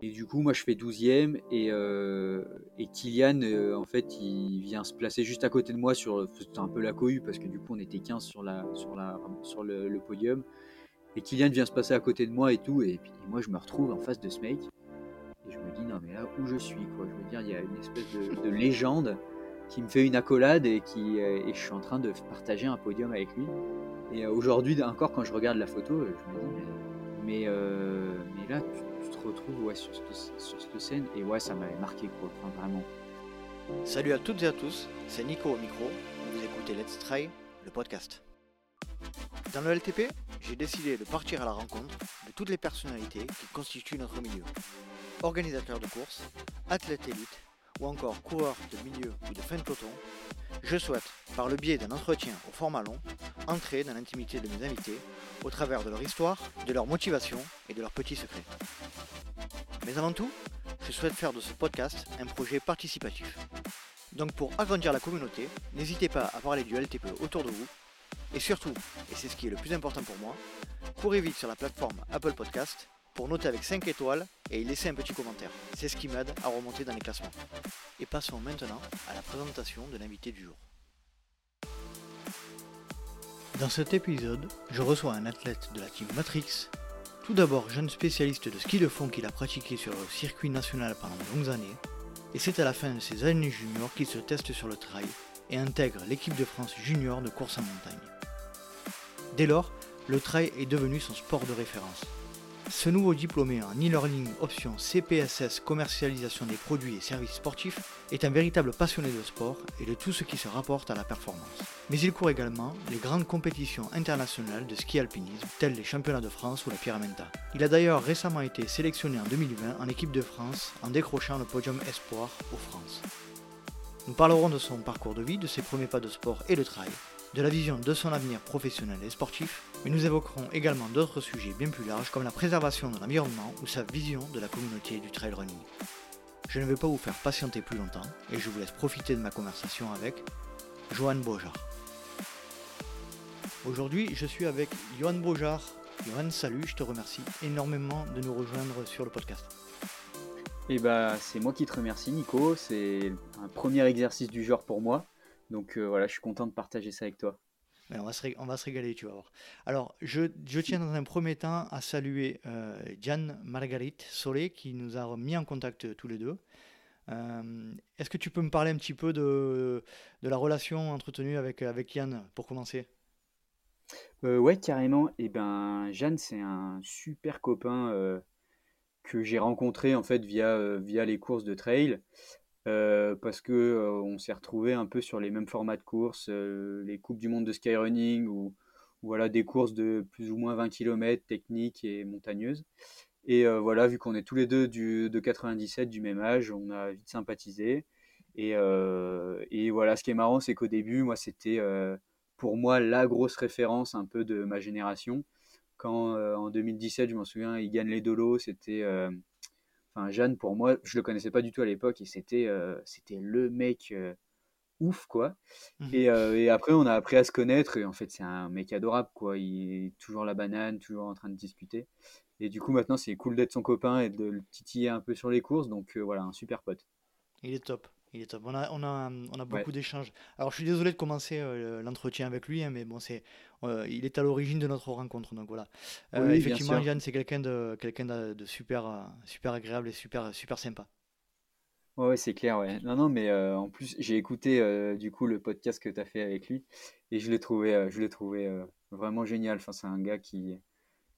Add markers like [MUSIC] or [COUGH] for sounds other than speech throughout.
Et du coup, moi, je fais 12e et, euh, et Kylian, euh, en fait, il vient se placer juste à côté de moi sur. C'était un peu la cohue parce que du coup, on était 15 sur, la, sur, la, sur le, podium. Et Kylian vient se passer à côté de moi et tout. Et puis moi, je me retrouve en face de ce mec. Et je me dis, non, mais là où je suis, quoi. Je veux dire, il y a une espèce de, de légende qui me fait une accolade et, qui, euh, et je suis en train de partager un podium avec lui. Et aujourd'hui, encore, quand je regarde la photo, je me dis, mais, mais, mais là, tu te sur, cette, scène. Et ça m'avait marqué, quoi. Salut à toutes et à tous, c'est Nico au micro. Vous écoutez Let's Try, le podcast. Dans le LTP, j'ai décidé de partir à la rencontre de toutes les personnalités qui constituent notre milieu. Organisateurs de courses, athlètes élites ou encore coureurs de milieu ou de fin de peloton, je souhaite, par le biais d'un entretien au format long, entrer dans l'intimité de mes invités au travers de leur histoire, de leur motivation et de leurs petits secrets. Mais avant tout, je souhaite faire de ce podcast un projet participatif. Donc pour agrandir la communauté, n'hésitez pas à parler du LTP autour de vous. Et surtout, et c'est ce qui est le plus important pour moi, courez vite sur la plateforme Apple Podcast pour noter avec 5 étoiles et y laisser un petit commentaire. C'est ce qui m'aide à remonter dans les classements. Et passons maintenant à la présentation de l'invité du jour. Dans cet épisode, je reçois un athlète de la team Matrix. Tout d'abord, jeune spécialiste de ski de fond qu'il a pratiqué sur le circuit national pendant de longues années. Et c'est à la fin de ses années juniors qu'il se teste sur le trail et intègre l'équipe de France junior de course en montagne. Dès lors, le trail est devenu son sport de référence. Ce nouveau diplômé en e-learning option CPSS commercialisation des produits et services sportifs est un véritable passionné de sport et de tout ce qui se rapporte à la performance. Mais il court également les grandes compétitions internationales de ski alpinisme telles les championnats de France ou la Pyramenta. Il a d'ailleurs récemment été sélectionné en 2020 en équipe de France en décrochant le podium espoir aux France. Nous parlerons de son parcours de vie, de ses premiers pas de sport et de trail, de la vision de son avenir professionnel et sportif, mais nous évoquerons également d'autres sujets bien plus larges comme la préservation de l'environnement ou sa vision de la communauté du trail running. Je ne vais pas vous faire patienter plus longtemps et je vous laisse profiter de ma conversation avec Johan Beaujard. Aujourd'hui, je suis avec Johan Beaujard. Johan, salut, je te remercie énormément de nous rejoindre sur le podcast. Et bah, c'est moi qui te remercie, Nico. C'est un premier exercice du genre pour moi. Donc euh, voilà, je suis content de partager ça avec toi. on, va se on, va se régaler, tu vas voir. Alors, je, je tiens dans un premier temps à saluer euh, Jan Marguerite Solé qui nous a mis en contact euh, tous les deux. Euh, Est-ce que tu peux me parler un petit peu de, de la relation entretenue avec, avec Yann pour commencer? Euh, Ouais, carrément. Et eh ben, Jeanne, c'est un super copain que j'ai rencontré en fait via, via les courses de trail. Euh, parce que euh, on s'est retrouvé un peu sur les mêmes formats de courses, euh, les coupes du monde de skyrunning ou, voilà des courses de plus ou moins 20 km techniques et montagneuses. Et voilà, vu qu'on est tous les deux de 97 du même âge, on a vite sympathisé. Et, et voilà, ce qui est marrant, c'est qu'au début, moi, c'était pour moi la grosse référence un peu de ma génération. Quand en 2017, je m'en souviens, il gagne les dolos, c'était Enfin, Jeanne, pour moi, je le connaissais pas du tout à l'époque et c'était euh, c'était le mec euh, ouf, quoi. Mmh. Et, euh, et, après, on a appris à se connaître et en fait, c'est un mec adorable, quoi. Il est toujours la banane, toujours en train de discuter. Et du coup, maintenant, c'est cool d'être son copain et de le titiller un peu sur les courses. Donc voilà, un super pote. Il est top. Il est top. On a, on a, on a beaucoup ouais. d'échanges. Alors, je suis désolé de commencer euh, l'entretien avec lui, hein, mais bon, c'est, euh, il est à l'origine de notre rencontre. Donc voilà. Euh, oui, effectivement, Yann, c'est quelqu'un de, quelqu'un de, de, super, super agréable et super, super sympa. Ouais c'est clair. Ouais. Non, non, mais en plus, j'ai écouté du coup le podcast que tu as fait avec lui et je l'ai trouvé, je l'ai trouvé vraiment génial. Enfin, c'est un gars qui,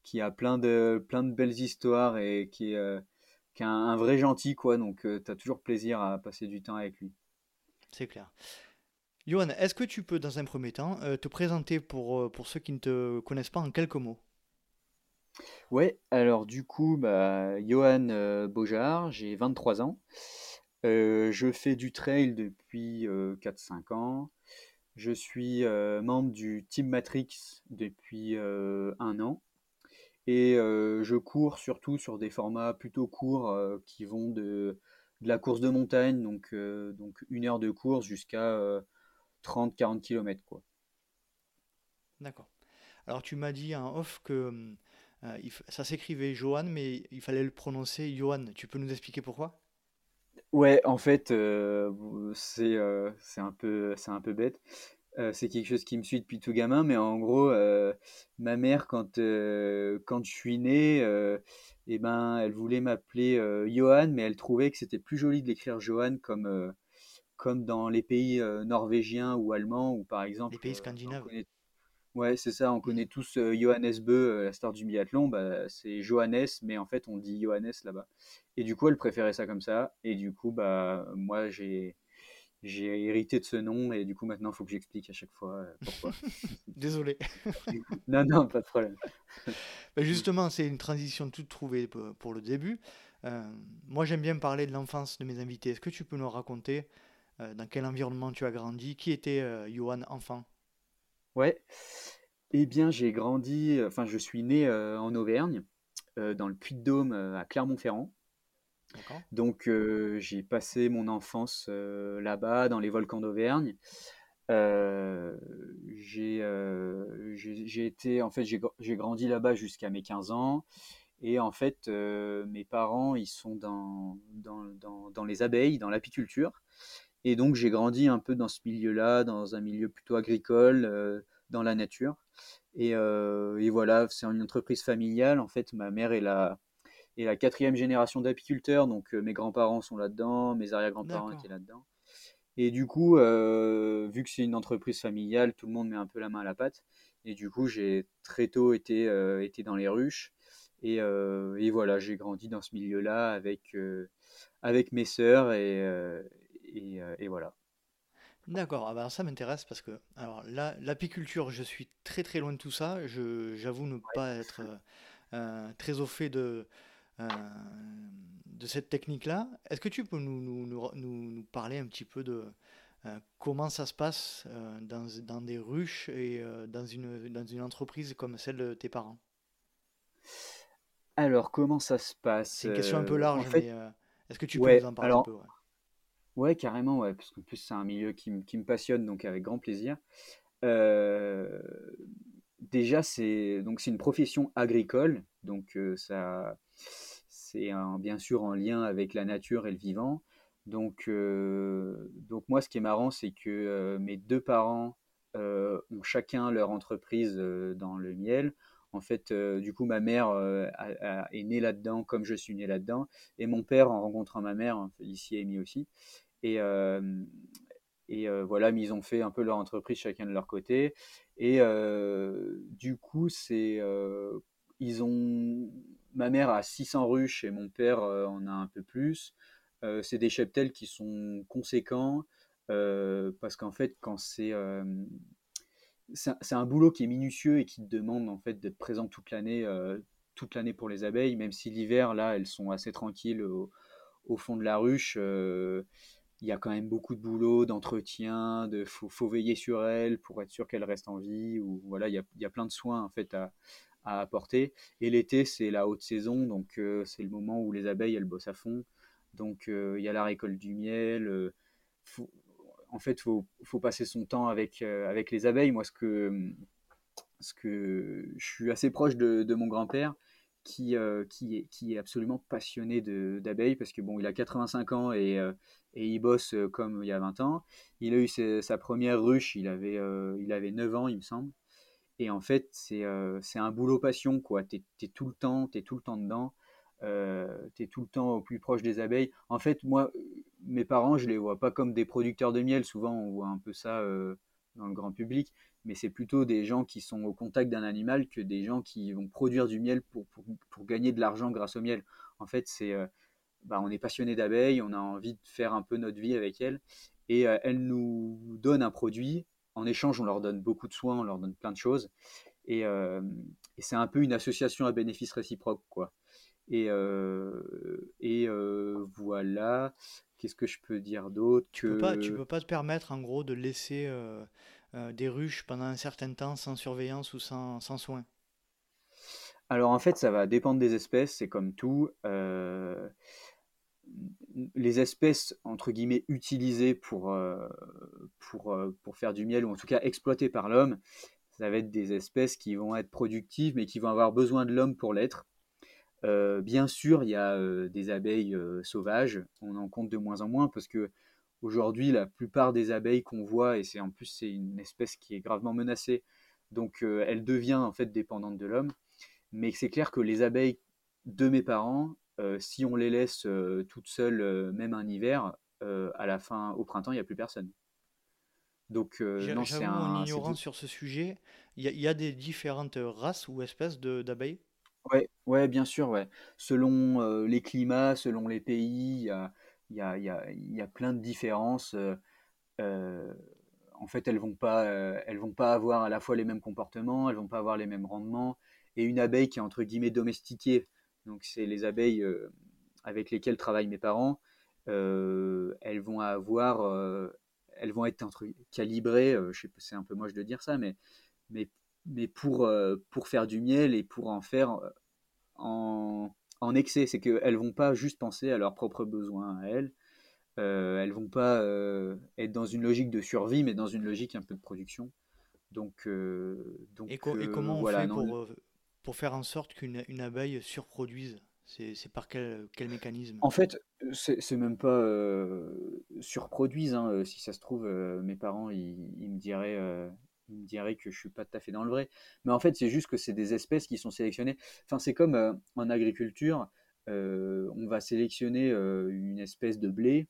qui a plein de, plein de belles histoires et qui est qui est un, un, vrai gentil, quoi. Donc, euh, tu as toujours plaisir à passer du temps avec lui. C'est clair. Johan, est-ce que tu peux, dans un premier temps, euh, te présenter pour, euh, pour ceux qui ne te connaissent pas en quelques mots? Ouais, alors du coup, bah, Johan euh, Beaujard, j'ai 23 ans. je fais du trail depuis 4-5 ans. Je suis membre du Team Matrix depuis un an. Et euh, je cours surtout sur des formats plutôt courts euh, qui vont de, de, la course de montagne, donc, euh, donc une heure de course, jusqu'à 30-40 km. D'accord. Alors tu m'as dit en off que ça s'écrivait Johan, mais il fallait le prononcer Johan. Tu peux nous expliquer pourquoi? Ouais, en fait, c'est un peu, un peu bête. C'est quelque chose qui me suit depuis tout gamin, mais en gros, ma mère, quand, quand je suis né, eh ben, elle voulait m'appeler Johan, mais elle trouvait que c'était plus joli de l'écrire Johan comme, comme dans les pays norvégiens ou allemands, ou par exemple. Les pays scandinaves. Ouais, c'est ça, on connaît tous Johannes Beu, la star du biathlon, bah, c'est Johannes, mais en fait on dit Johannes là-bas. Et du coup, elle préférait ça comme ça, et du coup, bah, moi j'ai j'ai hérité de ce nom et du coup maintenant il faut que j'explique à chaque fois pourquoi. [LAUGHS] Désolé. [LAUGHS] non, non, pas de problème. [LAUGHS] Bah, justement, c'est une transition toute trouvée pour le début. moi j'aime bien parler de l'enfance de mes invités. Est-ce que tu peux nous raconter dans quel environnement tu as grandi? Qui était Johan enfant? Ouais. Eh bien, j'ai grandi, enfin, je suis né en Auvergne, dans le Puy-de-Dôme, à Clermont-Ferrand. Donc, j'ai passé mon enfance là-bas, dans les volcans d'Auvergne. j'ai été, en fait, j'ai grandi là-bas jusqu'à mes 15 ans. Et en fait, mes parents, ils sont dans, dans, dans, dans les abeilles, dans l'apiculture. Et donc j'ai grandi un peu dans ce milieu-là, dans un milieu plutôt agricole, euh, dans la nature. Et, euh, et voilà, c'est une entreprise familiale. En fait, ma mère est la, est la quatrième génération d'apiculteurs, donc euh, mes grands-parents sont là-dedans, mes arrière-grands-parents étaient là-dedans. Et du coup, vu que c'est une entreprise familiale, tout le monde met un peu la main à la pâte. Et du coup, j'ai très tôt été, été dans les ruches. Et, et voilà, j'ai grandi dans ce milieu-là avec, avec mes sœurs et, euh, et, voilà. D'accord, ah bah, ça m'intéresse parce que alors l'apiculture, je suis très très loin de tout ça. Je, j'avoue ne pas être euh, euh, très au fait de, de cette technique-là. Est-ce que tu peux nous, nous, nous, nous parler un petit peu de comment ça se passe dans, dans, des ruches et dans, une, dans une entreprise comme celle de tes parents? Alors, comment ça se passe C'est une question un peu large, mais est-ce que tu peux nous en parler un peu Ouais, carrément, ouais, parce qu'en plus c'est un milieu qui, me passionne, donc avec grand plaisir. Euh, déjà, c'est une profession agricole, donc euh, ça, c'est bien sûr en lien avec la nature et le vivant. Donc, euh, moi, ce qui est marrant, c'est que mes deux parents ont chacun leur entreprise dans le miel. En fait, du coup, ma mère est née là-dedans, comme je suis né là-dedans, et mon père, en rencontrant ma mère, ici Amy aussi, et, et voilà, ils ont fait un peu leur entreprise chacun de leur côté. Et du coup, c'est ils ont ma mère a 600 ruches et mon père en a un peu plus. c'est des cheptels qui sont conséquents parce qu'en fait, quand c'est un boulot qui est minutieux et qui demande en fait d'être présent toute l'année, toute l'année pour les abeilles, même si l'hiver là, elles sont assez tranquilles au, fond de la ruche il y a quand même beaucoup de boulot, d'entretien, de faut, veiller sur elle pour être sûr qu'elle reste en vie. Ou voilà, il y a, il y a plein de soins en fait à, à apporter. Et l'été, c'est la haute saison, donc euh, c'est le moment où les abeilles elles bossent à fond. Donc euh, il y a la récolte du miel. Euh, en fait, faut, faut passer son temps avec avec les abeilles. Moi, ce que ce que je suis assez proche de, mon grand-père qui, qui, est, qui est absolument passionné d'abeilles parce que bon, il a 85 ans et, et il bosse comme il y a 20 ans. Il a eu sa première ruche, il avait, il avait 9 ans, il me semble. Et en fait, c'est un boulot passion, quoi. Tu es, tout le temps, tu tout le temps dedans. tu es tout le temps au plus proche des abeilles. En fait, moi, mes parents, je les vois pas comme des producteurs de miel. Souvent, on voit un peu ça dans le grand public mais c'est plutôt des gens qui sont au contact d'un animal que des gens qui vont produire du miel pour, pour, gagner de l'argent grâce au miel. En fait, c'est, euh, bah, on est passionné d'abeilles, on a envie de faire un peu notre vie avec elles, et euh, elles nous donnent un produit. En échange, on leur donne beaucoup de soins, on leur donne plein de choses, et, euh, et c'est un peu une association à bénéfice réciproque, quoi. Et, et voilà. Qu'est-ce que je peux dire d'autre Tu peux pas, tu peux pas te permettre, en gros, de laisser euh, des ruches pendant un certain temps sans surveillance ou sans, sans soin Alors en fait, ça va dépendre des espèces, c'est comme tout. Euh, les espèces, utilisées pour, euh, pour, faire du miel, ou en tout cas exploitées par l'homme, ça va être des espèces qui vont être productives, mais qui vont avoir besoin de l'homme pour l'être. Euh, bien sûr, il y a euh, des abeilles euh, sauvages, on en compte de moins en moins parce que aujourd'hui, la plupart des abeilles qu'on voit, et c'est en plus c'est une espèce qui est gravement menacée, donc elle devient en fait dépendante de l'homme. Mais c'est clair que les abeilles de mes parents, si on les laisse toutes seules, même un hiver, à la fin, au printemps, il n'y a plus personne. Donc, non, c'est un. ignorant sur ce sujet. Il y, y, a des différentes races ou espèces d'abeilles? Ouais, ouais, bien sûr, ouais. Selon euh, les climats, selon les pays, il y a, y a, y a, il y a plein de différences. euh, euh, en fait, elles vont pas, euh, elles vont pas avoir à la fois les mêmes comportements, elles vont pas avoir les mêmes rendements. Et une abeille qui est entre guillemets domestiquée, donc c'est les abeilles euh, avec lesquelles travaillent mes parents, euh, elles vont avoir, euh, elles vont être entre, calibrées, je sais c'est un peu moche de dire ça, mais, mais mais pour, pour faire du miel et pour en faire en, en excès. C'est qu'elles vont pas juste penser à leurs propres besoins à elles. Euh, elles vont pas euh, être dans une logique de survie, mais dans une logique un peu de production. Donc, euh, donc Et, co- et comment on voilà, fait non, pour, pour faire en sorte qu'une une abeille surproduise? C'est par quel, mécanisme? En fait, c'est même pas euh, surproduisent. hein. Euh, Si ça se trouve, euh, mes parents, ils, me diraient, ils me diraient que je suis pas tout à fait dans le vrai. Mais en fait, c'est juste que c'est des espèces qui sont sélectionnées. Enfin, c'est comme en agriculture, on va sélectionner une espèce de blé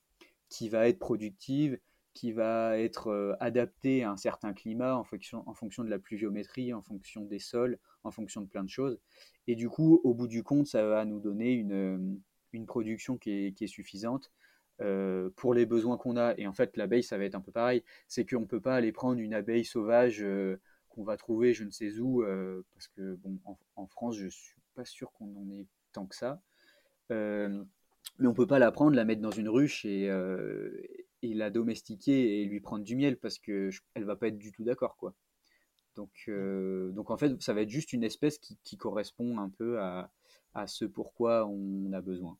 qui va être productive, qui va être euh, adaptée à un certain climat en fonction, en fonction de la pluviométrie, en fonction des sols, en fonction de plein de choses. Et du coup, au bout du compte, ça va nous donner une, euh, une production qui est, qui est suffisante euh, pour les besoins qu'on a. Et en fait, l'abeille, ça va être un peu pareil. C'est qu'on ne peut pas aller prendre une abeille sauvage qu'on va trouver je ne sais où, parce que bon, en, France, je ne suis pas sûr qu'on en ait tant que ça. Mais on peut pas la prendre, la mettre dans une ruche et, et la domestiquer et lui prendre du miel parce que je- elle va pas être du tout d'accord, quoi. Donc, euh, donc en fait, ça va être juste une espèce qui, qui correspond un peu à, à ce pourquoi on a besoin.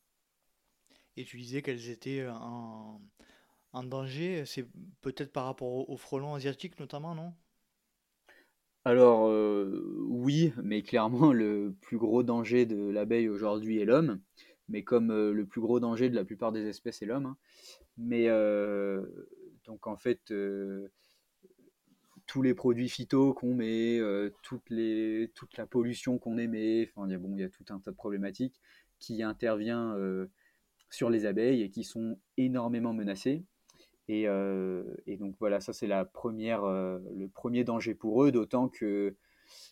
Et tu disais qu'elles étaient en, en danger, c'est peut-être par rapport au, au frelon asiatique notamment, non? Alors, euh, oui, mais clairement, le plus gros danger de l'abeille aujourd'hui est l'homme. Mais comme euh, le plus gros danger de la plupart des espèces est l'homme. hein. Mais euh, donc, en fait, euh, tous les produits phyto qu'on met, toute la pollution qu'on émet, enfin, il bon, y a tout un tas de problématiques qui intervient sur les abeilles et qui sont énormément menacées. Et, et donc voilà, ça c'est la première, le premier danger pour eux, d'autant que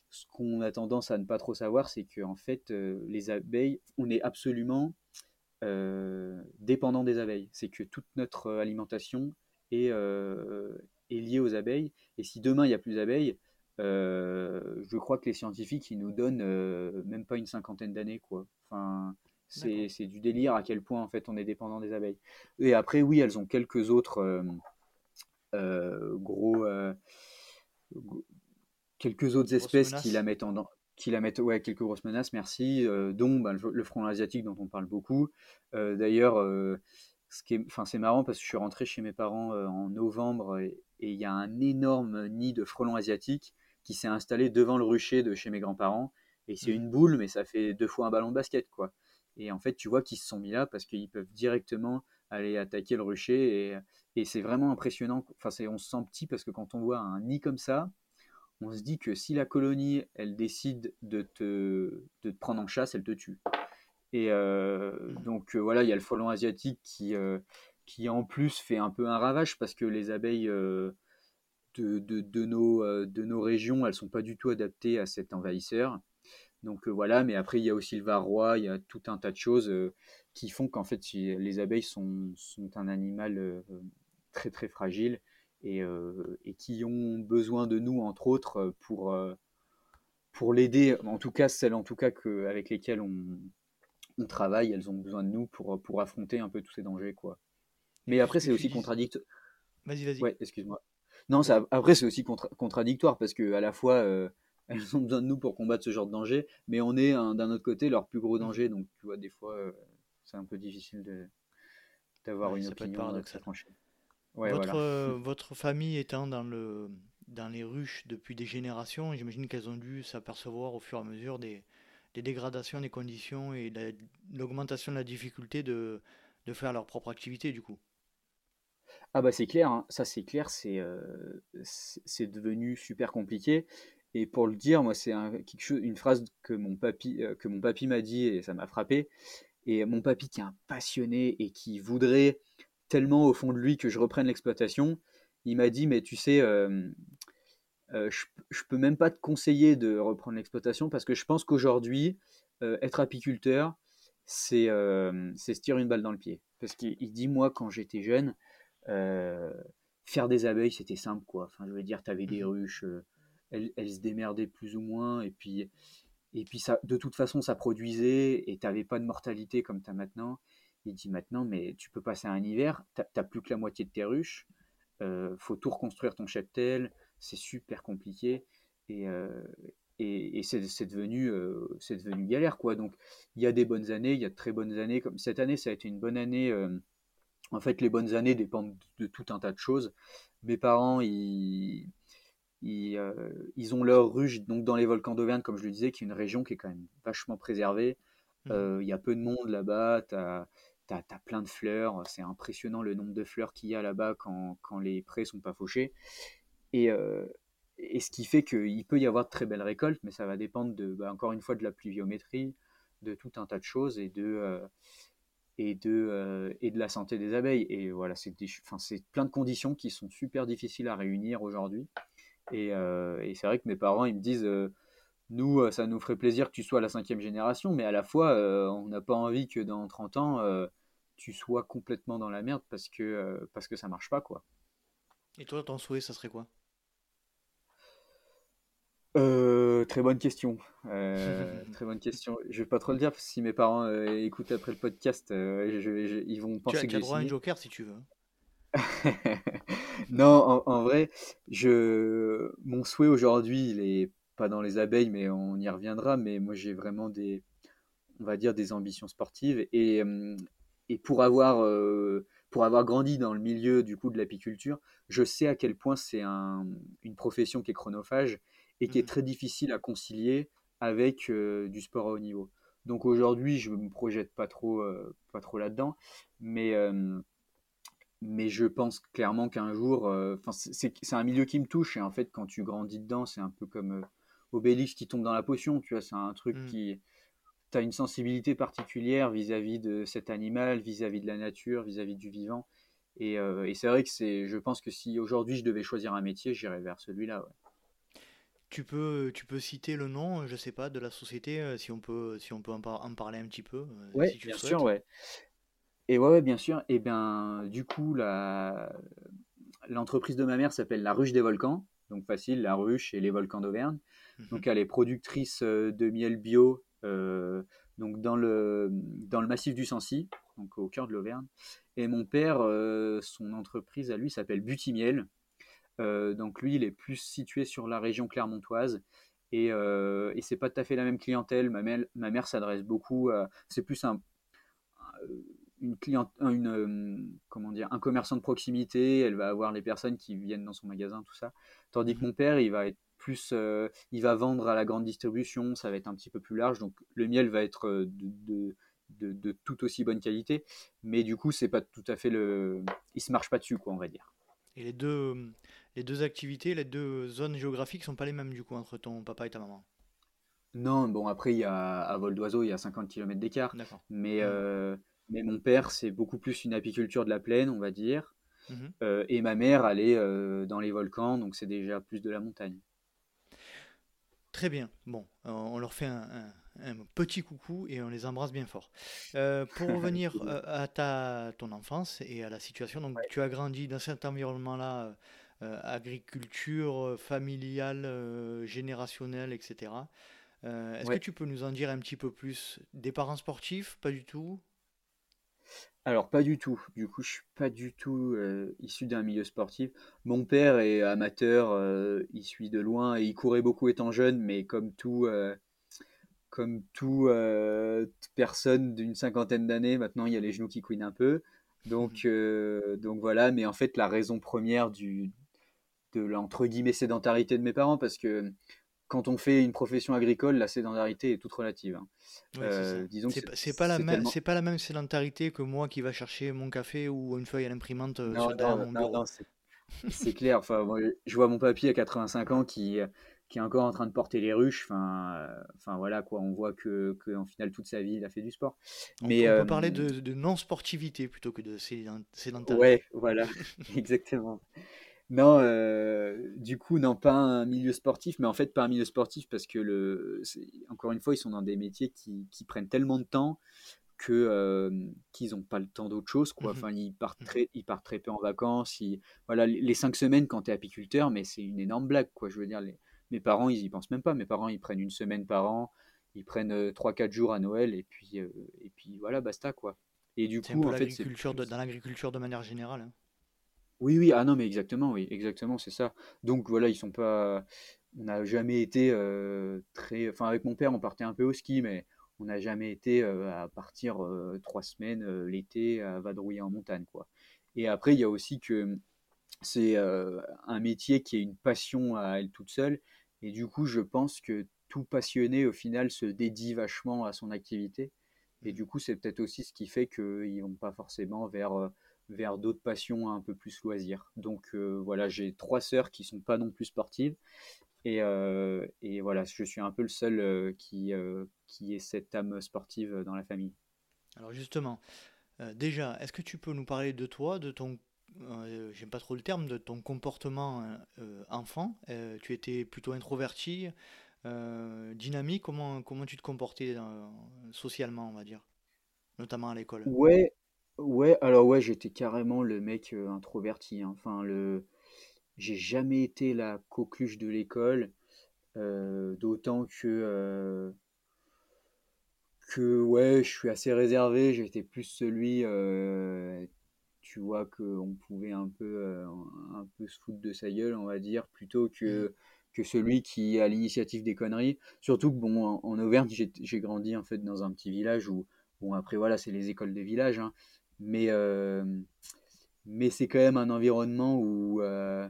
ce qu'on a tendance à ne pas trop savoir, c'est qu'en fait, euh, les abeilles, on est absolument euh, dépendant des abeilles. C'est que toute notre euh, alimentation est, euh, est liée aux abeilles. Et si demain il n'y a plus d'abeilles, je crois que les scientifiques, ils nous donnent même pas une cinquantaine d'années, quoi. Enfin, c'est du délire à quel point en fait on est dépendant des abeilles. Et après, oui, elles ont quelques autres gros, quelques autres espèces qui la mettent en qui la mettent, ouais, quelques grosses menaces, merci, euh, dont bah, le, le frelon asiatique dont on parle beaucoup. Euh, D'ailleurs, euh, ce c'est marrant parce que je suis rentré chez mes parents euh, en novembre et il y a un énorme nid de frelons asiatiques qui s'est installé devant le rucher de chez mes grands-parents. Et c'est Mhm. une boule, mais ça fait deux fois un ballon de basket, quoi. Et en fait, tu vois qu'ils se sont mis là parce qu'ils peuvent directement aller attaquer le rucher. Et, et c'est vraiment impressionnant. Enfin, on se sent petit parce que quand on voit un nid comme ça, on se dit que si la colonie, elle décide de te, de te prendre en chasse, elle te tue. Et euh, donc euh, voilà, il y a le frelon asiatique qui, euh, qui en plus fait un peu un ravage parce que les abeilles de, de, de nos, de nos régions, elles sont pas du tout adaptées à cet envahisseur. Donc voilà, mais après il y a aussi le varroa, il y a tout un tas de choses qui font qu'en fait les abeilles sont, sont un animal très très fragile et, euh, et qui ont besoin de nous entre autres euh, pour, euh, pour l'aider, en tout cas celles en tout cas que, avec lesquelles on, on travaille, elles ont besoin de nous pour, pour affronter un peu tous ces dangers quoi. Mais après c'est aussi contradictoire. Vas-y, vas-y. Ouais, excuse-moi. Non, ça, après c'est aussi contra- contradictoire parce que à la fois euh, [LAUGHS] elles ont besoin de nous pour combattre ce genre de danger, mais on est un- d'un autre côté leur plus gros Mhm. danger, donc tu vois des fois euh, c'est un peu difficile d'avoir Ouais, une opinion très paradoxal. tranchée. Ouais, Votre, voilà. euh, votre famille étant dans le, dans les ruches depuis des générations. J'imagine qu'elles ont dû s'apercevoir au fur et à mesure des, des dégradations des conditions et de l'augmentation de la difficulté de, de faire leur propre activité du coup. Ah bah c'est clair, hein. ça c'est clair, c'est euh, c'est devenu super compliqué. Et pour le dire, moi c'est un, une phrase que mon papy, euh, que mon papy m'a dit et ça m'a frappé. Et mon papy qui est un passionné et qui voudrait tellement au fond de lui que je reprenne l'exploitation, il m'a dit mais tu sais, euh, je, je peux même pas te conseiller de reprendre l'exploitation parce que je pense qu'aujourd'hui être apiculteur c'est se tirer une balle dans le pied. Parce qu'il dit moi quand j'étais jeune euh, faire des abeilles, c'était simple, quoi. Enfin, je veux dire, tu avais des mhm. ruches, euh, elles, se démerdaient plus ou moins, et puis, et puis ça, de toute façon, ça produisait, et tu n'avais pas de mortalité comme tu as maintenant. Il dit maintenant, mais tu peux passer un hiver, tu n'as plus que la moitié de tes ruches, euh, faut tout reconstruire ton cheptel, c'est super compliqué, et, et, c'est devenu, c'est devenu galère, quoi. Donc, il y a des bonnes années, il y a de très bonnes années, comme cette année, ça a été une bonne année en fait, les bonnes années dépendent de tout un tas de choses. Mes parents, ils, ils, euh, ont leur ruche donc dans les volcans d'Auvergne, comme je le disais, qui est une région qui est quand même vachement préservée. Mmh. Il y a peu de monde là-bas, tu as, plein de fleurs. C'est impressionnant le nombre de fleurs qu'il y a là-bas quand, quand, les prés sont pas fauchés. Et, et ce qui fait qu'il peut y avoir de très belles récoltes, mais ça va dépendre, de, bah, encore une fois, de la pluviométrie, de tout un tas de choses et de et de, et de la santé des abeilles. Et voilà, c'est plein de conditions qui sont super difficiles à réunir aujourd'hui. Et, et c'est vrai que mes parents, ils me disent, nous, ça nous ferait plaisir que tu sois la cinquième génération, mais à la fois, on n'a pas envie que dans 30 ans, tu sois complètement dans la merde parce que, parce que ça marche pas, quoi. Et toi, ton souhait, ça serait quoi? Euh, très bonne question. Euh, [LAUGHS] très bonne question. Je vais pas trop le dire parce que si mes parents euh, écoutent après le podcast, ils vont penser tu as, droit à un joker si tu veux. [LAUGHS] non, en, vrai, je mon souhait aujourd'hui, il est pas dans les abeilles, mais on y reviendra. Mais moi, j'ai vraiment des, on va dire, des ambitions sportives et, et pour avoir pour avoir grandi dans le milieu du coup de l'apiculture, je sais à quel point c'est un, une profession qui est chronophage et qui est mmh. très difficile à concilier avec euh, du sport à haut niveau. Donc aujourd'hui, je me projette pas trop, euh, pas trop là-dedans, mais, euh, mais je pense clairement qu'un jour, c'est un milieu qui me touche, et en fait, quand tu grandis dedans, c'est un peu comme Obélix qui tombe dans la potion, tu vois, c'est un truc mmh. qui... Tu as une sensibilité particulière vis-à-vis de cet animal, vis-à-vis de la nature, vis-à-vis du vivant. Et, et c'est vrai que c'est, je pense que si aujourd'hui je devais choisir un métier, j'irais vers celui-là. Ouais. Tu peux, tu peux citer le nom, je sais pas, de la société, euh, si on peut, si on peut en, parler un petit peu. Euh, ouais, bien sûr, ouais. Et ouais, bien sûr. Et bien, du coup, la, l'entreprise de ma mère s'appelle La Ruche des Volcans. Donc facile, La Ruche et les Volcans d'Auvergne. Mhm. Donc elle est productrice euh, de miel bio, donc dans le, dans le massif du Sancy, donc au cœur de l'Auvergne. Et mon père, son entreprise à lui s'appelle Butimiel. Euh, donc lui, il est plus situé sur la région clermontoise. Et, euh, et c'est pas tout à fait la même clientèle. Ma mère, ma mère s'adresse beaucoup. c'est plus un, une client, une, euh, comment dire, un commerçant de proximité. Elle va avoir les personnes qui viennent dans son magasin, tout ça. Tandis que mon père, il va être plus, euh, il va vendre à la grande distribution. Ça va être un petit peu plus large. Donc le miel va être de, de, de, tout aussi bonne qualité. Mais du coup, c'est pas tout à fait le, il se marche pas dessus, quoi, on va dire. Et les deux, les deux activités, les deux zones géographiques sont pas les mêmes du coup entre ton papa et ta maman? Non, bon après il y a à vol d'oiseau, il y a 50 km d'écart. Mais, euh, mais mon père c'est beaucoup plus une apiculture de la plaine, on va dire. Euh, et ma mère elle est euh, dans les volcans, donc c'est déjà plus de la montagne. Très bien. Bon, on leur fait un, un petit coucou et on les embrasse bien fort. Euh, pour [LAUGHS] revenir euh, à ta, ton enfance et à la situation, donc tu as grandi dans cet environnement-là, euh, agriculture familiale, générationnelle, etc. Est-ce que tu peux nous en dire un petit peu plus? Des parents sportifs? Pas du tout? Alors pas du tout. Du coup, je suis pas du tout issu d'un milieu sportif. Mon père est amateur, il suit de loin et il courait beaucoup étant jeune, mais comme tout, comme tout euh, toute personne d'une cinquantaine d'années, maintenant il y a les genoux qui couinent un peu. Donc, mmh. euh, donc voilà, mais en fait la raison première du, de l'entre guillemets sédentarité de mes parents parce que quand on fait une profession agricole, la sédentarité est toute relative. hein. Euh, disons que C'est c'est pas, la même, tellement. c'est pas la même sédentarité que moi qui va chercher mon café ou une feuille à l'imprimante euh, Non, sur non, mon non, bureau. non, c'est c'est clair. Enfin, je vois mon papy à 85 ans qui, qui est encore en train de porter les ruches. Enfin, euh, voilà quoi. On voit que, que en final toute sa vie il a fait du sport. On, peut Mais on peut euh, parler de, de non-sportivité plutôt que de sédent- sédentarité. ouais, voilà, [LAUGHS] exactement. Non, euh, du coup, non, pas un milieu sportif, mais en fait, pas un milieu sportif parce que, le, encore une fois, ils sont dans des métiers qui, qui prennent tellement de temps que, euh, qu'ils n'ont pas le temps d'autre chose, quoi. Mhm, Enfin, ils partent mhm. très, ils partent très peu en vacances. ils- voilà, les cinq semaines quand tu es apiculteur, mais c'est une énorme blague, quoi. Je veux dire, les- mes parents, ils y pensent même pas. Mes parents, ils prennent une semaine par an, ils prennent euh, trois, quatre jours à Noël, et puis, euh, et puis voilà, basta, quoi. Et du coup, en fait, c'est dans l'agriculture de manière générale. hein. Oui, oui, ah non, mais exactement, oui, exactement, c'est ça. Donc voilà, ils sont pas. On n'a jamais été euh, très. Enfin, avec mon père, on partait un peu au ski, mais on n'a jamais été euh, à partir euh, trois semaines l'été à vadrouiller en montagne, quoi. Et après, il y a aussi que c'est un métier qui est une passion à elle toute seule. Et du coup, je pense que tout passionné, au final, se dédie vachement à son activité. Et du coup, c'est peut-être aussi ce qui fait qu'ils vont pas forcément vers, vers d'autres passions un peu plus loisirs. Donc euh, voilà, j'ai trois sœurs qui sont pas non plus sportives. Et, euh, et voilà, je suis un peu le seul euh, qui, qui ait cette âme sportive dans la famille. Alors justement, déjà, est-ce que tu peux nous parler de toi, de ton, euh, j'aime pas trop le terme, de ton comportement euh, enfant? Euh, tu étais plutôt introverti, dynamique, comment, comment tu te comportais socialement, on va dire, notamment à l'école? Ouais, ouais, alors ouais, j'étais carrément le mec euh, introverti. hein. Enfin, le, j'ai jamais été la coqueluche de l'école, euh, d'autant que, euh, que ouais, je suis assez réservé. J'étais plus celui, tu vois, qu'on pouvait un peu, un peu se foutre de sa gueule, on va dire, plutôt Mhm. que, que celui qui a l'initiative des conneries. Surtout que, bon, en, en Auvergne, j'ai j'ai grandi en fait dans un petit village où, bon, après, voilà, c'est les écoles des villages, hein, mais, euh, mais c'est quand même un environnement où, euh,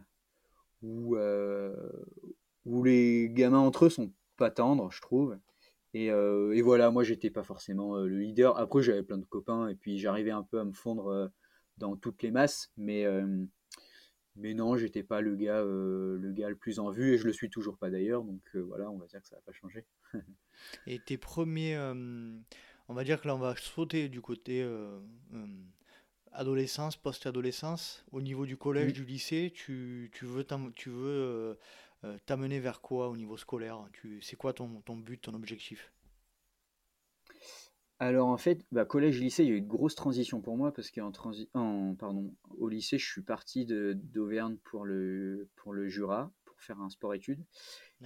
où, euh, où les gamins entre eux sont pas tendres, je trouve. Et, et voilà, moi j'étais pas forcément le leader. Après, j'avais plein de copains et puis j'arrivais un peu à me fondre dans toutes les masses, mais, mais non, j'étais pas le gars, le gars le plus en vue et je le suis toujours pas d'ailleurs. Donc voilà, on va dire que ça n'a pas changé. Et tes premiers, on va dire que là on va sauter du côté euh, euh, adolescence, post-adolescence. Au niveau du collège, Mm. du lycée, tu, tu veux t'am- tu veux euh, t'amener vers quoi au niveau scolaire? Tu, c'est quoi ton, ton but, ton objectif? Alors en fait, bah, collège-lycée, il y a eu une grosse transition pour moi parce qu'en transi- en, pardon, au lycée, je suis parti de- d'Auvergne pour le, pour le Jura, pour faire un sport-études.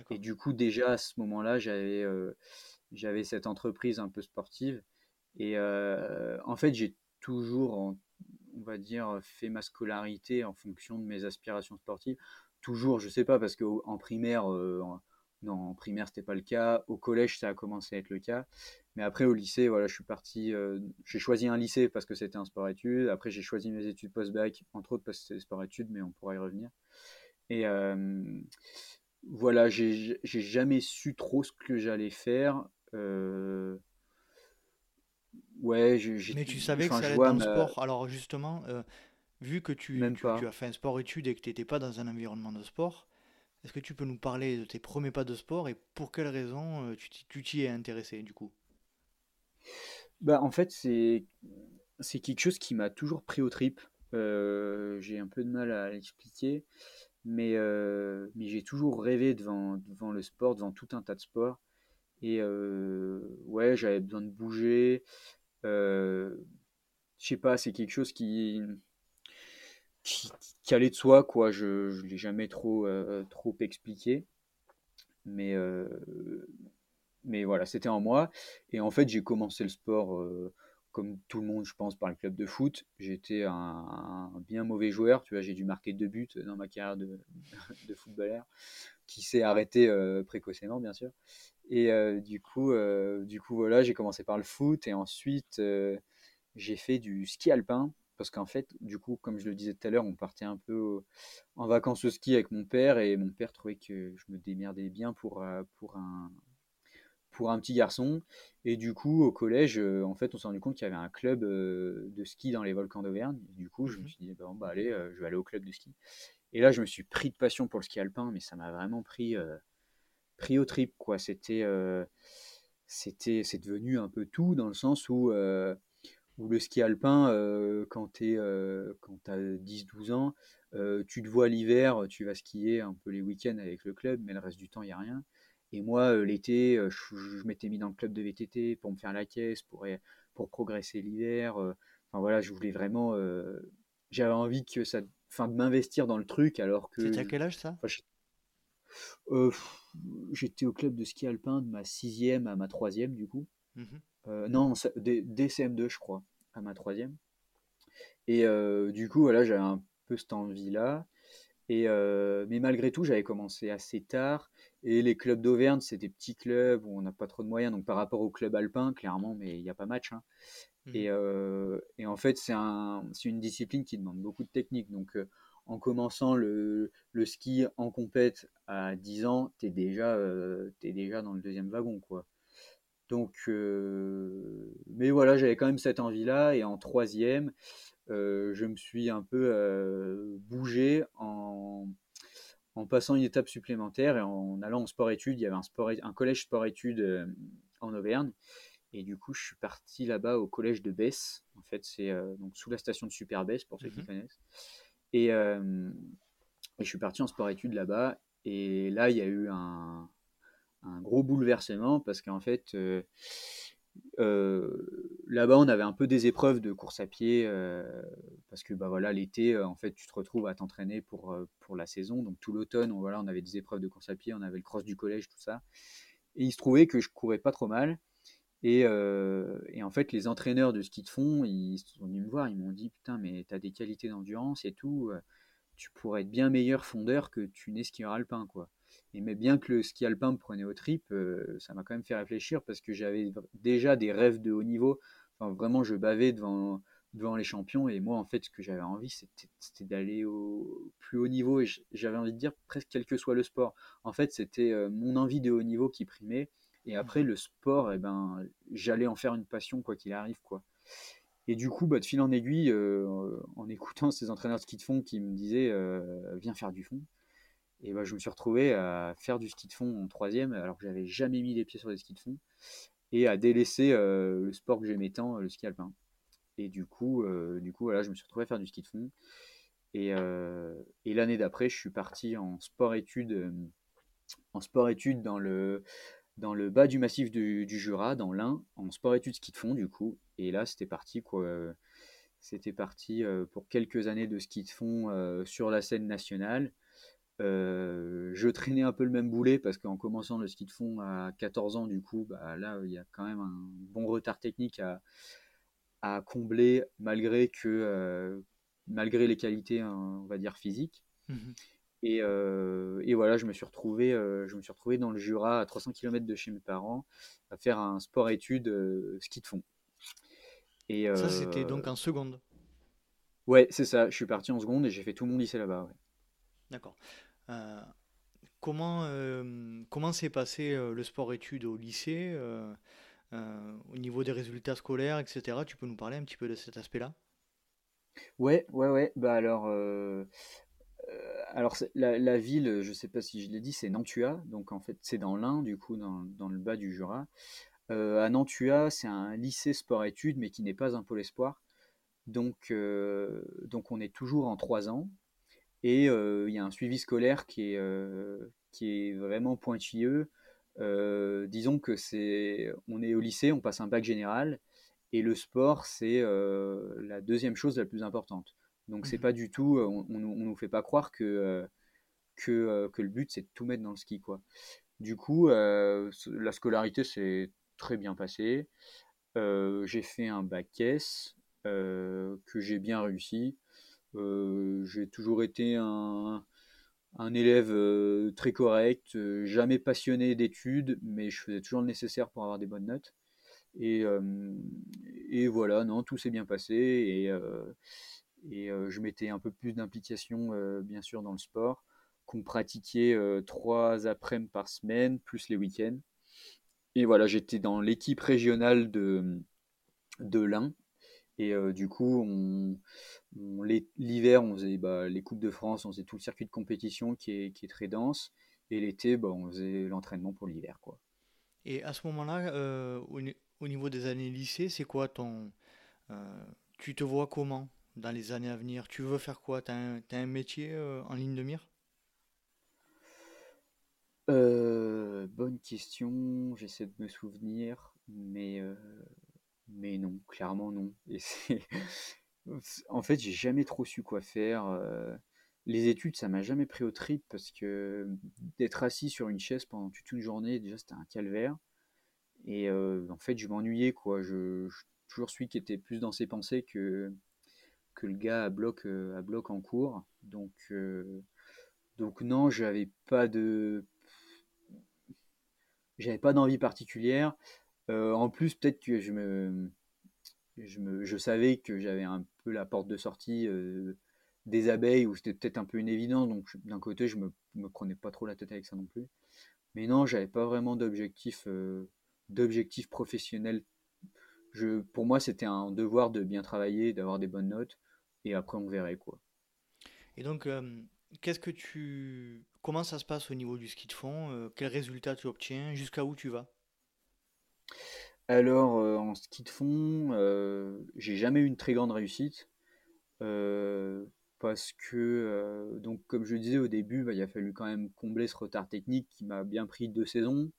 Et D'accord. du coup, déjà à ce moment-là, j'avais euh, j'avais cette entreprise un peu sportive. Et euh, en fait, j'ai toujours, on va dire, fait ma scolarité en fonction de mes aspirations sportives. Toujours, je sais pas, parce qu'en primaire, euh, non, en primaire, c'était pas le cas. Au collège, ça a commencé à être le cas. Mais après, au lycée, voilà, je suis parti. euh, j'ai choisi un lycée parce que c'était un sport-études. Après, j'ai choisi mes études post-bac, entre autres parce que c'était sport-études, mais on pourra y revenir. Et voilà, j'ai jamais su trop ce que j'allais faire. Euh, ouais, j'ai, Mais tu savais que ça allait être ma- sport. Alors justement, euh, vu que tu, as fait un sport-études et que tu n'étais pas dans un environnement de sport, est-ce que tu peux nous parler de tes premiers pas de sport et pour quelles raisons euh, tu t'y es intéressé du coup? Bah, en fait, c'est c'est quelque chose qui m'a toujours pris aux tripes. Euh, j'ai un peu de mal à l'expliquer, mais, euh, mais j'ai toujours rêvé devant, devant le sport, devant tout un tas de sports. Et euh, ouais, j'avais besoin de bouger. Euh, je sais pas, c'est quelque chose qui, qui, allait de soi, quoi. Je je l'ai jamais trop, euh, trop expliqué. Mais, mais voilà, c'était en moi. Et en fait, j'ai commencé le sport comme tout le monde, je pense, par le club de foot. J'étais un, bien mauvais joueur. Tu vois, j'ai dû marquer deux buts dans ma carrière de, [LAUGHS] de footballeur, qui s'est arrêté précocement, bien sûr. Et du coup, du coup, voilà, j'ai commencé par le foot et ensuite j'ai fait du ski alpin. parce qu'en fait, du coup, comme je le disais tout à l'heure, on partait un peu en vacances au ski avec mon père et mon père trouvait que je me démerdais bien pour, pour, un, pour un petit garçon. Et du coup, au collège, en fait, on s'est rendu compte qu'il y avait un club de ski dans les volcans d'Auvergne. Du coup, je me mmh suis dit, bon, bah, allez, je vais aller au club de ski. Et là, je me suis pris de passion pour le ski alpin, mais ça m'a vraiment pris, pris au trip, quoi. C'était c'était c'est devenu un peu tout dans le sens où, euh, où le ski alpin, euh, quand tu euh, as 10-12 ans, tu te vois l'hiver, tu vas skier un peu les week-ends avec le club, mais le reste du temps, il n'y a rien. Et moi, l'été, je, m'étais mis dans le club de VTT pour me faire la caisse, pour, pour progresser l'hiver. Enfin voilà, je voulais vraiment. J'avais envie que ça, enfin, de m'investir dans le truc alors que. C'était à quel âge ça? J'étais au club de ski alpin de ma sixième à ma troisième, du coup. Mmh euh, non, DCM2, je crois, à ma troisième. Et euh, du coup, voilà, j'avais un peu cette envie-là. Et, euh, mais malgré tout, j'avais commencé assez tard. Et les clubs d'Auvergne, c'est des petits clubs où on n'a pas trop de moyens. Donc par rapport au club alpin, clairement, mais il n'y a pas match. Hein. Mmh et, et, en fait, c'est un, une discipline qui demande beaucoup de technique. Donc en commençant le, ski en compète à 10 ans, tu es, déjà, euh, déjà dans le deuxième wagon. quoi. Donc, euh, mais voilà, j'avais quand même cette envie-là. Et en troisième, euh, je me suis un peu bougé en, en, passant une étape supplémentaire et en allant en sport-études. Il y avait un, sport, un collège sport-études en Auvergne. Et du coup, je suis parti là-bas au collège de Besse. En fait, c'est donc sous la station de Super Besse, pour ceux qui mmh connaissent. Et, je suis parti en sport-études là-bas. Et là, il y a eu un, gros bouleversement parce qu'en fait, là-bas, on avait un peu des épreuves de course à pied parce que bah, voilà, l'été, en fait, tu te retrouves à t'entraîner pour, pour la saison. Donc tout l'automne, on, voilà, on avait des épreuves de course à pied, on avait le cross du collège, tout ça. Et il se trouvait que je courais pas trop mal. Et, en fait, les entraîneurs de ski de fond, ils sont venus me voir, ils m'ont dit Putain, mais tu as des qualités d'endurance et tout, tu pourrais être bien meilleur fondeur que tu n'es skieur alpin. quoi. Et mais bien que le ski alpin me prenait au trip, ça m'a quand même fait réfléchir parce que j'avais déjà des rêves de haut niveau. Enfin, vraiment, je bavais devant, devant les champions et moi, en fait, ce que j'avais envie, c'était d'aller au plus haut niveau et j'avais envie de dire presque quel que soit le sport. En fait, c'était mon envie de haut niveau qui primait et après, le sport, eh ben, j'allais en faire une passion, quoi qu'il arrive. quoi. Et du coup, bah, de fil en aiguille, euh, en écoutant ces entraîneurs de ski de fond qui me disaient euh, Viens faire du fond. Et bah, je me suis retrouvé à faire du ski de fond en troisième, alors que j'avais jamais mis les pieds sur les skis de fond, et à délaisser euh, le sport que j'aimais tant, le ski alpin. Et du coup, du coup voilà, je me suis retrouvé à faire du ski de fond. Et, et l'année d'après, je suis parti en sport-études en sport-études dans le dans le bas du massif du, Jura, dans l'Ain, en sport-études ski de fond du coup. Et là, c'était parti quoi. C'était parti euh, pour quelques années de ski de fond euh, sur la scène nationale. Euh, je traînais un peu le même boulet parce qu'en commençant le ski de fond à 14 ans, du coup, bah, là, il y a quand même un bon retard technique à, combler malgré que malgré les qualités, hein, on va dire, physiques. Mmh euh, et, voilà, je me suis retrouvé, euh, je me suis retrouvé dans le Jura, à 300 km de chez mes parents, à faire un sport-études euh, ski de fond. Et, ça, c'était donc en seconde Ouais, c'est ça. Je suis parti en seconde et j'ai fait tout mon lycée là-bas. D'accord. comment comment s'est passé le sport-études au lycée au niveau des résultats scolaires, etc. Tu peux nous parler un petit peu de cet aspect-là? Ouais, ouais, ouais. Bah alors, alors la, ville, je ne sais pas si je l'ai dit, c'est Nantua. Donc en fait, c'est dans l'Ain, du coup, dans, le bas du Jura. Euh, à Nantua, c'est un lycée sport-études, mais qui n'est pas un pôle espoir. Donc, euh, donc on est toujours en trois ans. Et euh, il y a un suivi scolaire qui est, qui est vraiment pointilleux. disons que c'est, on est au lycée, on passe un bac général, et le sport, c'est la deuxième chose la plus importante. Donc c'est mmh pas du tout, on, on, nous fait pas croire que, que, que, le but c'est de tout mettre dans le ski quoi. Du coup, la scolarité s'est très bien passée. j'ai fait un bac S que j'ai bien réussi. j'ai toujours été un, un élève très correct, jamais passionné d'études, mais je faisais toujours le nécessaire pour avoir des bonnes notes. Et, et voilà, non, tout s'est bien passé. Et, et je mettais un peu plus d'implication, bien sûr, dans le sport, qu'on pratiquait trois après-midi par semaine, plus les week-ends. Et voilà, j'étais dans l'équipe régionale de, de l'Ain. Et du coup, l'hiver, on faisait bah, les Coupes de France, on faisait tout le circuit de compétition qui est, qui est très dense. Et l'été, bah, on faisait l'entraînement pour l'hiver. quoi. Et à ce moment-là, euh, au, niveau des années lycée, c'est quoi ton... Euh, tu te vois comment? Dans les années à venir Tu veux faire quoi? Tu as, un métier euh, en ligne de mire? Bonne question, j'essaie de me souvenir, mais, mais non, clairement non. [LAUGHS] En fait, j'ai jamais trop su quoi faire les études, ça m'a jamais pris au trip parce que d'être assis sur une chaise pendant toute une journée, déjà c'était un calvaire. Et euh, en fait, je m'ennuyais quoi. Je, je, toujours celui qui était plus dans ses pensées que, que le gars à bloc, euh, à bloc en cours. Donc, euh, donc non, j'avais pas de, j'avais pas d'envie particulière. en plus, peut-être que je me, je me, je savais que j'avais un peu la porte de sortie des abeilles où c'était peut-être un peu une évidence. Donc d'un côté, je me, me prenais pas trop la tête avec ça non plus. Mais non, j'avais pas vraiment d'objectif euh, d'objectif professionnel. Je, pour moi, c'était un devoir de bien travailler, d'avoir des bonnes notes, et après on verrait quoi. Et donc, euh, qu'est-ce que tu, comment ça se passe au niveau du ski de fond euh, Quels résultats tu obtiens Jusqu'à où tu vas? Alors, en ski de fond, j'ai jamais eu une très grande réussite parce que, euh, donc, comme je disais au début, bah, il a fallu quand même combler ce retard technique qui m'a bien pris deux saisons.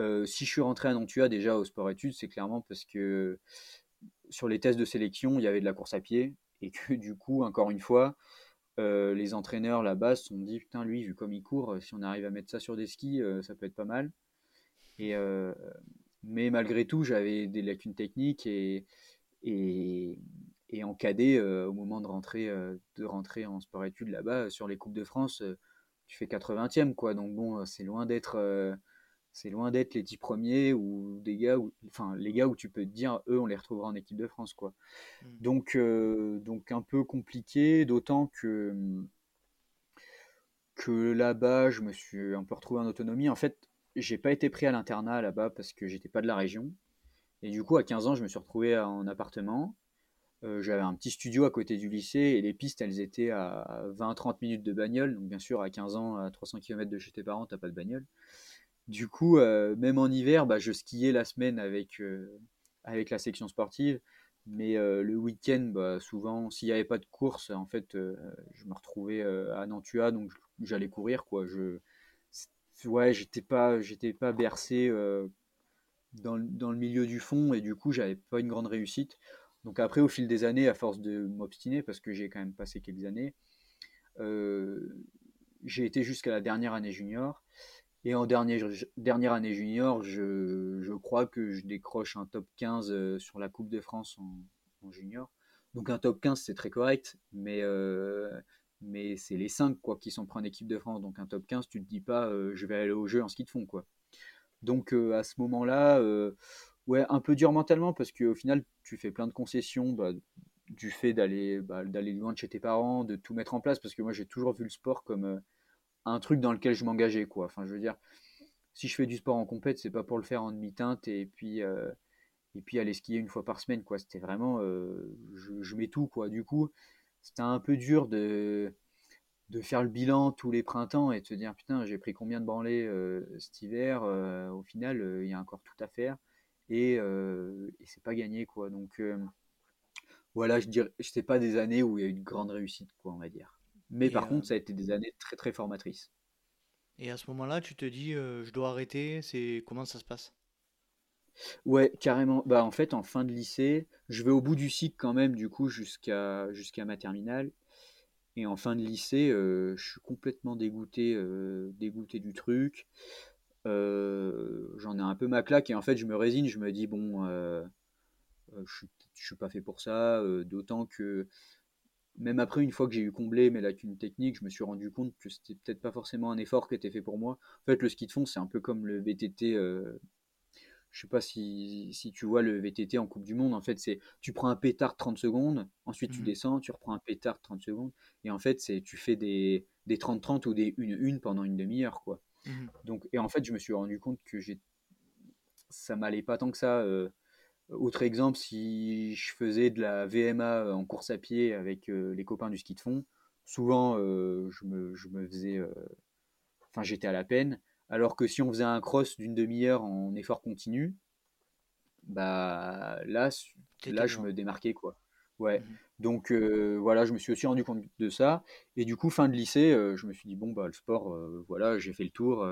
Euh, si je suis rentré à Nantua déjà au sport-études, c'est clairement parce que sur les tests de sélection, il y avait de la course à pied et que [LAUGHS] du coup, encore une fois, euh, les entraîneurs là-bas se sont dit putain, lui, vu comme il court, si on arrive à mettre ça sur des skis, ça peut être pas mal. Mais malgré tout, j'avais des lacunes techniques et, et, en cadet, euh, au moment de rentrer, euh, de rentrer en sport-études là-bas, sur les Coupes de France, euh, tu fais 80e, quoi. Donc bon, c'est loin d'être c'est loin d'être les 10 premiers ou des gars où, enfin les gars où tu peux te dire eux on les retrouvera en équipe de France quoi. Mmh. Donc donc un peu compliqué d'autant que que là-bas je me suis un peu retrouvé en autonomie. En fait j'ai pas été pris à l'internat là-bas parce que j'étais pas de la région et du coup à 15 ans je me suis retrouvé en appartement euh, j'avais un petit studio à côté du lycée et les pistes, elles étaient à 20-30 minutes de bagnole. Donc, bien sûr, à 15 ans, à 300 km de chez tes parents, t'as pas de bagnole. Du coup, euh, même en hiver, bah, je skiais la semaine avec, euh, la section sportive. Mais le week-end, bah, souvent, s'il n'y avait pas de course, en fait, je me retrouvais à Nantua, donc j'allais courir. Quoi. Je, ouais, j'étais pas, bercé dans, dans, le milieu du fond et du coup, j'avais pas une grande réussite. Donc après, au fil des années, à force de m'obstiner, parce que j'ai quand même passé quelques années, euh, j'ai été jusqu'à la dernière année junior. Et en dernière, dernière année junior, je, je, crois que je décroche un top 15 euh, sur la Coupe de France en, junior. Donc un top 15, c'est très correct, mais, euh, mais c'est les 5 quoi, qui sont pris en équipe de France. Donc un top 15, tu te dis pas je vais aller au jeu en ski de fond. Quoi. Donc à ce moment-là, ouais, un peu dur mentalement parce qu'au final, tu fais plein de concessions bah, du fait d'aller bah, d'aller loin de chez tes parents, de tout mettre en place parce que moi j'ai toujours vu le sport comme euh, un truc dans lequel je m'engageais quoi. Enfin, je veux dire, si je fais du sport en compète, c'est pas pour le faire en demi-teinte et puis euh, et puis aller skier une fois par semaine quoi. C'était vraiment, euh, je, mets tout quoi. Du coup, c'était un peu dur de de faire le bilan tous les printemps et de se dire putain j'ai pris combien de branlées cet hiver au final il y a encore tout à faire et, euh, c'est pas gagné quoi. Donc euh, voilà, je dirais, c'est pas des années où il y a eu une grande réussite quoi, on va dire. Mais par contre, euh, ça a été des années très très formatrices. Et à ce moment-là, tu te dis, je dois arrêter. C'est comment ça se passe? Ouais, carrément. Bah en fait, en fin de lycée, je vais au bout du cycle quand même, du coup, jusqu'à jusqu'à ma terminale. Et en fin de lycée, je suis complètement dégoûté, dégoûté du truc. Euh, j'en ai un peu ma claque et en fait je me résigne, je me dis bon, euh, euh, je, je suis pas fait pour ça, d'autant que même après une fois que j'ai eu comblé mes lacunes techniques, je me suis rendu compte que c'était peut-être pas forcément un effort qui était fait pour moi. En fait, le ski de fond c'est un peu comme le VTT je sais pas si, si, tu vois le VTT en Coupe du Monde, en fait, c'est tu prends un pétard 30 secondes, ensuite tu Mhm. descends, tu reprends un pétard 30 secondes, et en fait, c'est tu fais des, des 30-30 ou des 1-1 pendant une demi-heure, quoi. Mhm. Donc, et en fait, je me suis rendu compte que j'ai, ça m'allait pas tant que ça. euh, autre exemple, si je faisais de la VMA en course à pied avec euh, les copains du ski de fond, souvent euh, je, me, je me faisais, euh, enfin j'étais à la peine. Alors que si on faisait un cross d'une demi-heure en effort continu, bah là, là je me démarquais quoi. Ouais. Mhm. Donc euh, voilà, je me suis aussi rendu compte de ça. Et du coup, fin de lycée, euh, je me suis dit bon bah le sport, euh, voilà, j'ai fait le tour.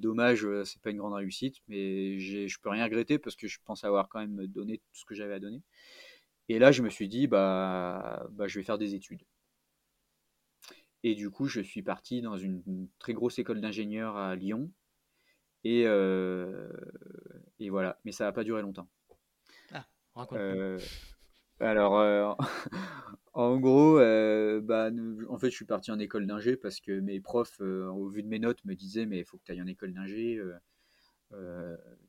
dommage, c'est pas une grande réussite, mais je peux rien regretter parce que je pense avoir quand même donné tout ce que j'avais à donner. Et là, je me suis dit bah, bah je vais faire des études. Et du coup, je suis parti dans une, une très grosse école d'ingénieur à Lyon. Et, et voilà, mais ça n'a pas duré longtemps. Ah, raconte-nous. Alors, euh, [LAUGHS] en gros, euh, bah, en fait, je suis parti en école d'ingé parce que mes profs, euh, au vu de mes notes, me disaient mais il faut que tu ailles en école d'ingé,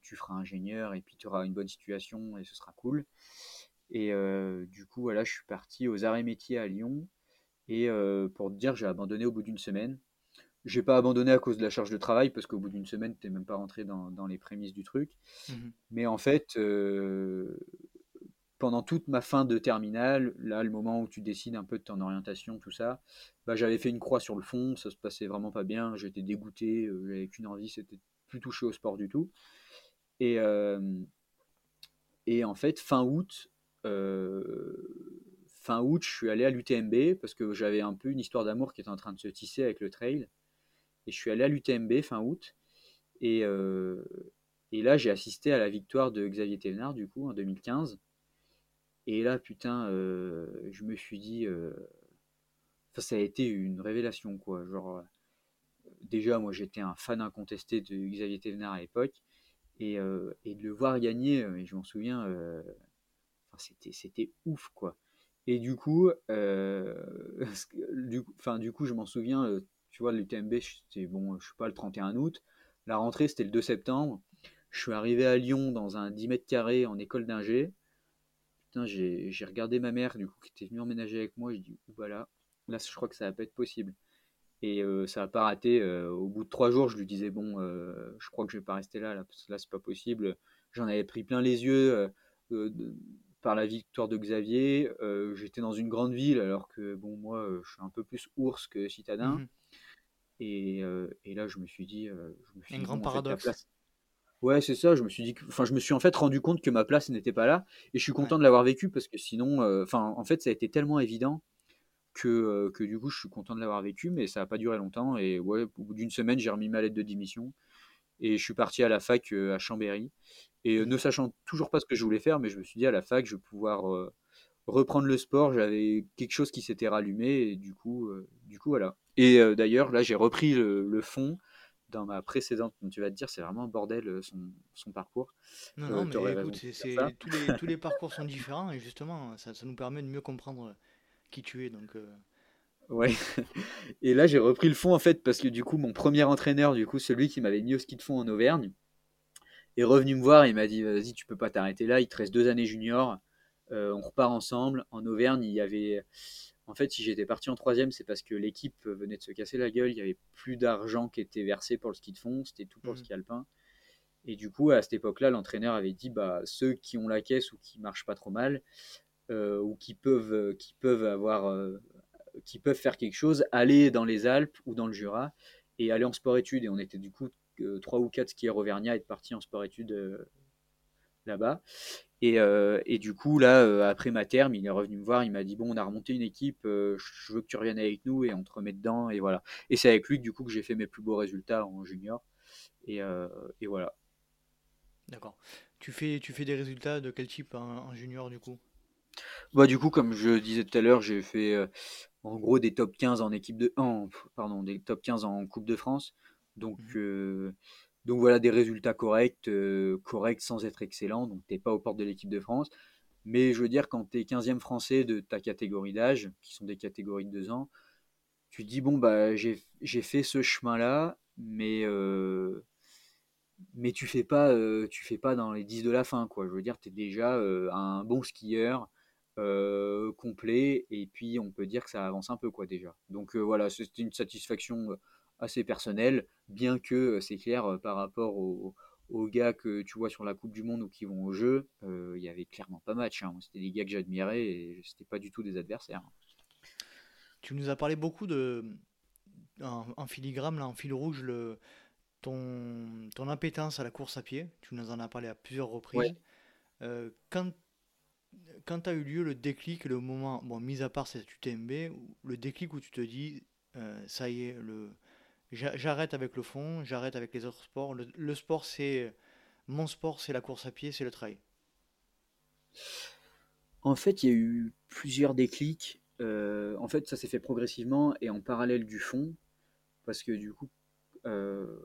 tu feras ingénieur et puis tu auras une bonne situation et ce sera cool. Et du coup, voilà, je suis parti aux arts et métiers à Lyon. Et pour te dire, j'ai abandonné au bout d'une semaine. J'ai pas abandonné à cause de la charge de travail parce qu'au bout d'une semaine, t'es même pas rentré dans, dans les prémices du truc. Mhm. Mais en fait, pendant toute ma fin de terminale, là, le moment où tu décides un peu de ton orientation, tout ça, bah, j'avais fait une croix sur le fond, ça se passait vraiment pas bien, j'étais dégoûté, euh, j'avais qu'une envie, c'était plus toucher au sport du tout. Et, euh, en fait, fin août, euh, fin août, je suis allé à l'UTMB parce que j'avais un peu une histoire d'amour qui était en train de se tisser avec le trail. Et je suis allé à l'UTMB fin août. Et, et là, j'ai assisté à la victoire de Xavier Thévenard, du coup, en 2015. Et là, putain, euh, je me suis dit, euh, ça a été une révélation, quoi. Genre, euh, déjà, moi, j'étais un fan incontesté de Xavier Thévenard à l'époque. Et, de le voir gagner, et je m'en souviens, c'était, c'était ouf, quoi. Et du coup, euh, [LAUGHS] du, coup- je m'en souviens, tu vois, l'UTMB, c'était bon, je sais pas, le 31 août. La rentrée, c'était le 2 septembre. Je suis arrivé à Lyon dans un 10 mètres carrés en école d'ingé. Putain, j'ai j'ai regardé ma mère, du coup, qui était venue emménager avec moi. Je dis, voilà, là, je crois que ça va pas être possible. Et euh, ça n'a pas raté. euh, au bout de trois jours, je lui disais, bon, euh, je crois que je vais pas rester là, là, parce que là, c'est pas possible. J'en avais pris plein les yeux de- par la victoire de Xavier. J'étais dans une grande ville, alors que, bon, moi, je suis un peu plus ours que citadin. Mhm. Et, et là, je me suis dit, je me suis Un dit, grand bon, en fait, ta paradoxe. place. Ouais, c'est ça. Je me suis dit, que- enfin, je me suis en fait rendu compte que ma place n'était pas là, et je suis Ouais. content de l'avoir vécu parce que sinon, euh, enfin, en fait, ça a été tellement évident que, euh, que du coup, je suis content de l'avoir vécu, mais ça n'a pas duré longtemps. Et ouais, au bout d'une semaine, j'ai remis ma lettre de démission et je suis parti à la fac euh, à Chambéry. Et euh, Mhm. ne sachant toujours pas ce que je voulais faire, mais je me suis dit à la fac, je vais pouvoir euh, reprendre le sport. J'avais quelque chose qui s'était rallumé et du coup, euh, du coup voilà. Et euh, d'ailleurs, là, j'ai repris le, le fond dans ma précédente. Donc, tu vas te dire, c'est vraiment un bordel euh, son, son parcours. Non, Euh, non, mais écoute, tous les, tous les [LAUGHS] parcours sont différents et justement, ça, ça nous permet de mieux comprendre qui tu es. Donc, euh, Ouais. [LAUGHS] Et là, j'ai repris le fond en fait parce que du coup, mon premier entraîneur, du coup, celui qui m'avait mis au ski de fond en Auvergne, est revenu me voir et il m'a dit Vas-y, tu peux pas t'arrêter là, il te reste deux années junior, euh, on repart ensemble. En Auvergne, il y avait. En fait, si j'étais parti en troisième, c'est parce que l'équipe venait de se casser la gueule, il y avait plus d'argent qui était versé pour le ski de fond, c'était tout pour le Mhm. ski alpin. Et du coup, à cette époque-là, l'entraîneur avait dit bah, ceux qui ont la caisse ou qui marchent pas trop mal, euh, ou qui peuvent, euh, qui peuvent avoir, euh, qui peuvent faire quelque chose, aller dans les Alpes ou dans le Jura et aller en sport-études. Et on était du coup trois ou quatre skieurs auvergnats à être partis en sport-études là-bas. Et, euh, et du coup, là, euh, après ma terme, il est revenu me voir, il m'a dit Bon, on a remonté une équipe, euh, je veux que tu reviennes avec nous et on te remet dedans. Et voilà. Et c'est avec lui que, du coup, que j'ai fait mes plus beaux résultats en junior. Et, et voilà. d'accord. Tu fais, tu fais des résultats de quel type en, en junior du coup? Bah, du coup, comme je disais tout à l'heure, j'ai fait en gros des top 15 en équipe de. en- pardon, des top 15 en Coupe de France. Donc, Mhm. Donc voilà, des résultats corrects, euh, corrects sans être excellents. Donc, t'es pas aux portes de l'équipe de France. Mais je veux dire, quand tu es 15e français de ta catégorie d'âge, qui sont des catégories de 2 ans, tu dis, bon, bah, j'ai fait ce chemin-là, mais, euh, mais tu fais pas, euh, tu fais pas dans les 10 de la fin, quoi. Je veux dire, tu es déjà un bon skieur complet, et puis on peut dire que ça avance un peu, quoi, déjà. Donc voilà, c'est une satisfaction assez personnelle, bien que c'est clair par rapport aux, aux, gars que tu vois sur la Coupe du Monde ou qui vont au jeu, il y avait clairement pas match. Hein. C'était des gars que j'admirais et c'était pas du tout des adversaires. Tu nous as parlé beaucoup de en, filigrane, là, en fil rouge, le, ton, ton appétence à la course à pied. Tu nous en as parlé à plusieurs reprises. Euh, quand quand a eu lieu le déclic, le moment, bon, mis à part cette UTMB, le déclic où tu te dis, euh, ça y est, le, j'arrête avec le fond, j'arrête avec les autres sports. Le, sport, c'est mon sport, c'est la course à pied, c'est le trail. En fait, il y a eu plusieurs déclics. Euh, en fait, ça s'est fait progressivement et en parallèle du fond parce que du coup, euh,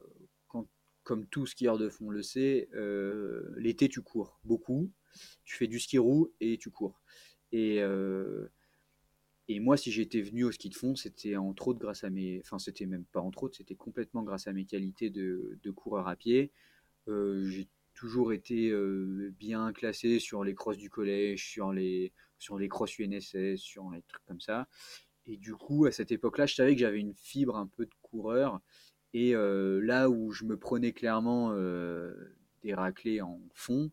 quand, comme tout skieur de fond le sait, euh, l'été tu cours beaucoup, tu fais du ski roue et tu cours. Et, euh, et moi, si j'étais venu au ski de fond, c'était entre autres grâce à mes, enfin c'était même pas entre autres, c'était complètement grâce à mes qualités de, coureur à pied. j'ai toujours été bien classé sur les crosses du collège, sur les, sur les crosses UNSS, sur les trucs comme ça. Et du coup, à cette époque-là, je savais que j'avais une fibre un peu de coureur. Et euh, là où je me prenais clairement euh, des raclés en fond,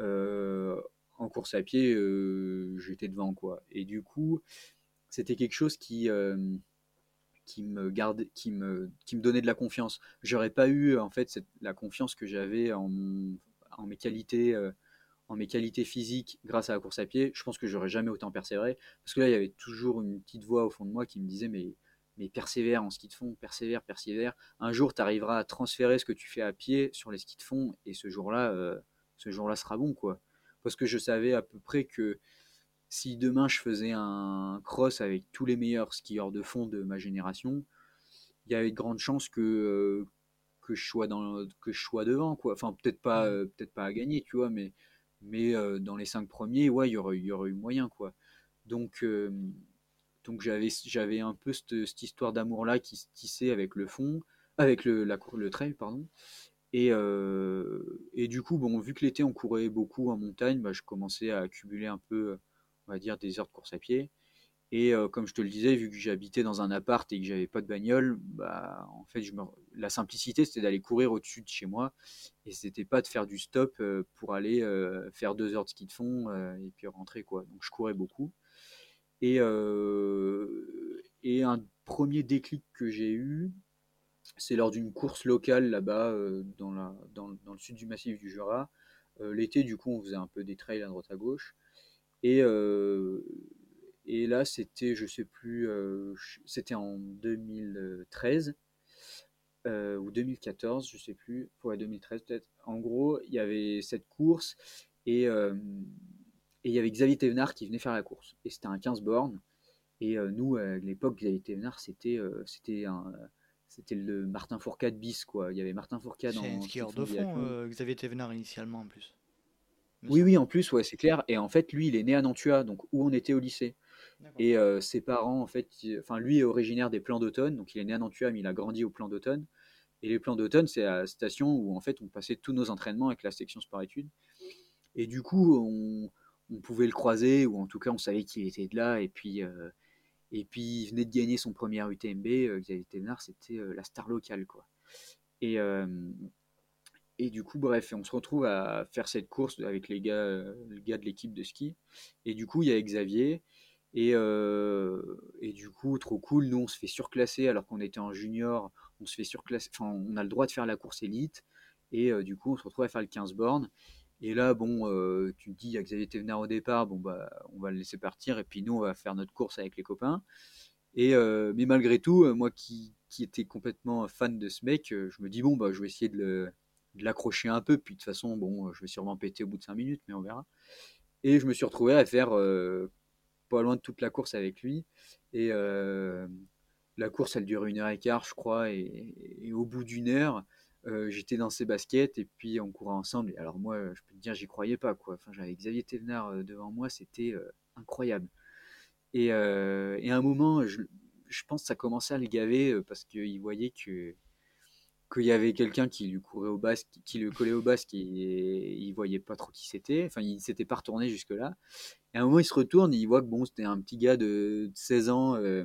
euh, en course à pied, j'étais devant quoi. Et du coup, c'était quelque chose qui qui me garde, qui me, qui me donnait de la confiance. J'aurais pas eu en fait la confiance que j'avais en, en, mes qualités en mes qualités physiques grâce à la course à pied, je pense que j'aurais jamais autant persévéré. Parce que là, il y avait toujours une petite voix au fond de moi qui me disait mais, mais persévère en ski de fond, persévère, persévère. Un jour, tu arriveras à transférer ce que tu fais à pied sur les skis de fond et ce jour-là, euh, ce jour-là sera bon. quoi. Parce que je savais à peu près que si demain je faisais un cross avec tous les meilleurs skieurs de fond de ma génération, il y avait de grandes chances que, euh, que, je, sois dans, que je sois devant. Quoi. Enfin, peut-être pas, euh, peut-être pas à gagner, tu vois, mais mais euh, dans les cinq premiers, ouais, il y aurait, y aurait eu moyen, quoi. Donc, donc j'avais, j'avais un peu cette, cette histoire d'amour-là qui se tissait avec le fond, avec le, la, le trail, pardon. Et, et du coup, bon, vu que l'été on courait beaucoup en montagne, bah, je commençais à accumuler un peu, on va dire, des heures de course à pied. Et euh, comme je te le disais, vu que j'habitais dans un appart et que j'avais pas de bagnole, bah, en fait, la simplicité, c'était d'aller courir au-dessus de chez moi. Et c'était pas de faire du stop euh, pour aller euh, faire deux heures de ski de fond et puis rentrer. quoi. Donc je courais beaucoup. Et, et un premier déclic que j'ai eu, c'est lors d'une course locale là-bas, dans, la, dans, dans, le sud du massif du Jura. L'été, du coup, on faisait un peu des trails à droite à gauche. Et et là, c'était, je sais plus, euh, c'était en 2013 euh, ou 2014, je sais plus, ouais, 2013 peut-être. En gros, il y avait cette course et, euh, et il y avait Xavier Thévenard qui venait faire la course. Et c'était un 15 bornes. Et nous, à l'époque, Xavier Thévenard, c'était c'était un c'était le Martin Fourcade bis quoi. Il y avait Martin Fourcade en skieur de fond, Xavier Thévenard initialement en plus. Oui, oui, en plus, ouais, c'est clair. Et en fait, lui, il est né à Nantua, donc où on était au lycée. Et euh, ses parents, en fait, enfin, lui est originaire des plans d'automne, donc il est né à Nantua, mais il a grandi au plan d'automne. Et les plans d'automne, c'est la station où, en fait, on passait tous nos entraînements avec la section sport-études. Et du coup, on, pouvait le croiser, ou en tout cas, on savait qu'il était de là. Et puis, euh, et puis, il venait de gagner son premier UTMB. Euh, Xavier Thévenard, c'était la star locale, quoi. Et, et du coup, bref, on se retrouve à faire cette course avec les gars, les gars de l'équipe de ski. Et du coup, il y a Xavier. Et, euh, et, du coup, trop cool, nous on se fait surclasser alors qu'on était en junior, on se fait surclasser, enfin on a le droit de faire la course élite, et euh, du coup on se retrouve à faire le 15 bornes. Et là, bon, euh, tu te dis, a Xavier Thévenard au départ, bon bah on va le laisser partir, et puis nous on va faire notre course avec les copains. Et, mais malgré tout, moi qui, qui étais complètement fan de ce mec, je me dis, bon bah je vais essayer de l'accrocher un peu, puis de toute façon, bon, je vais sûrement péter au bout de 5 minutes, mais on verra. Et je me suis retrouvé à faire pas loin de toute la course avec lui. Et euh, la course, elle dure une heure et quart, je crois. Et, au bout d'une heure, euh, j'étais dans ses baskets et puis on courait ensemble. Alors moi, je peux te dire, j'y croyais pas. Quoi. Enfin, j'avais Xavier Thévenard euh, devant moi, c'était incroyable. Et, à un moment, je, je, pense que ça commençait à le gaver parce qu'il voyait que qu'il y avait quelqu'un qui lui courait au basque, qui le collait au basque et il voyait pas trop qui c'était. Enfin, il s'était pas retourné jusque-là. Et à un moment, il se retourne et il voit que bon, c'était un petit gars de 16 ans euh,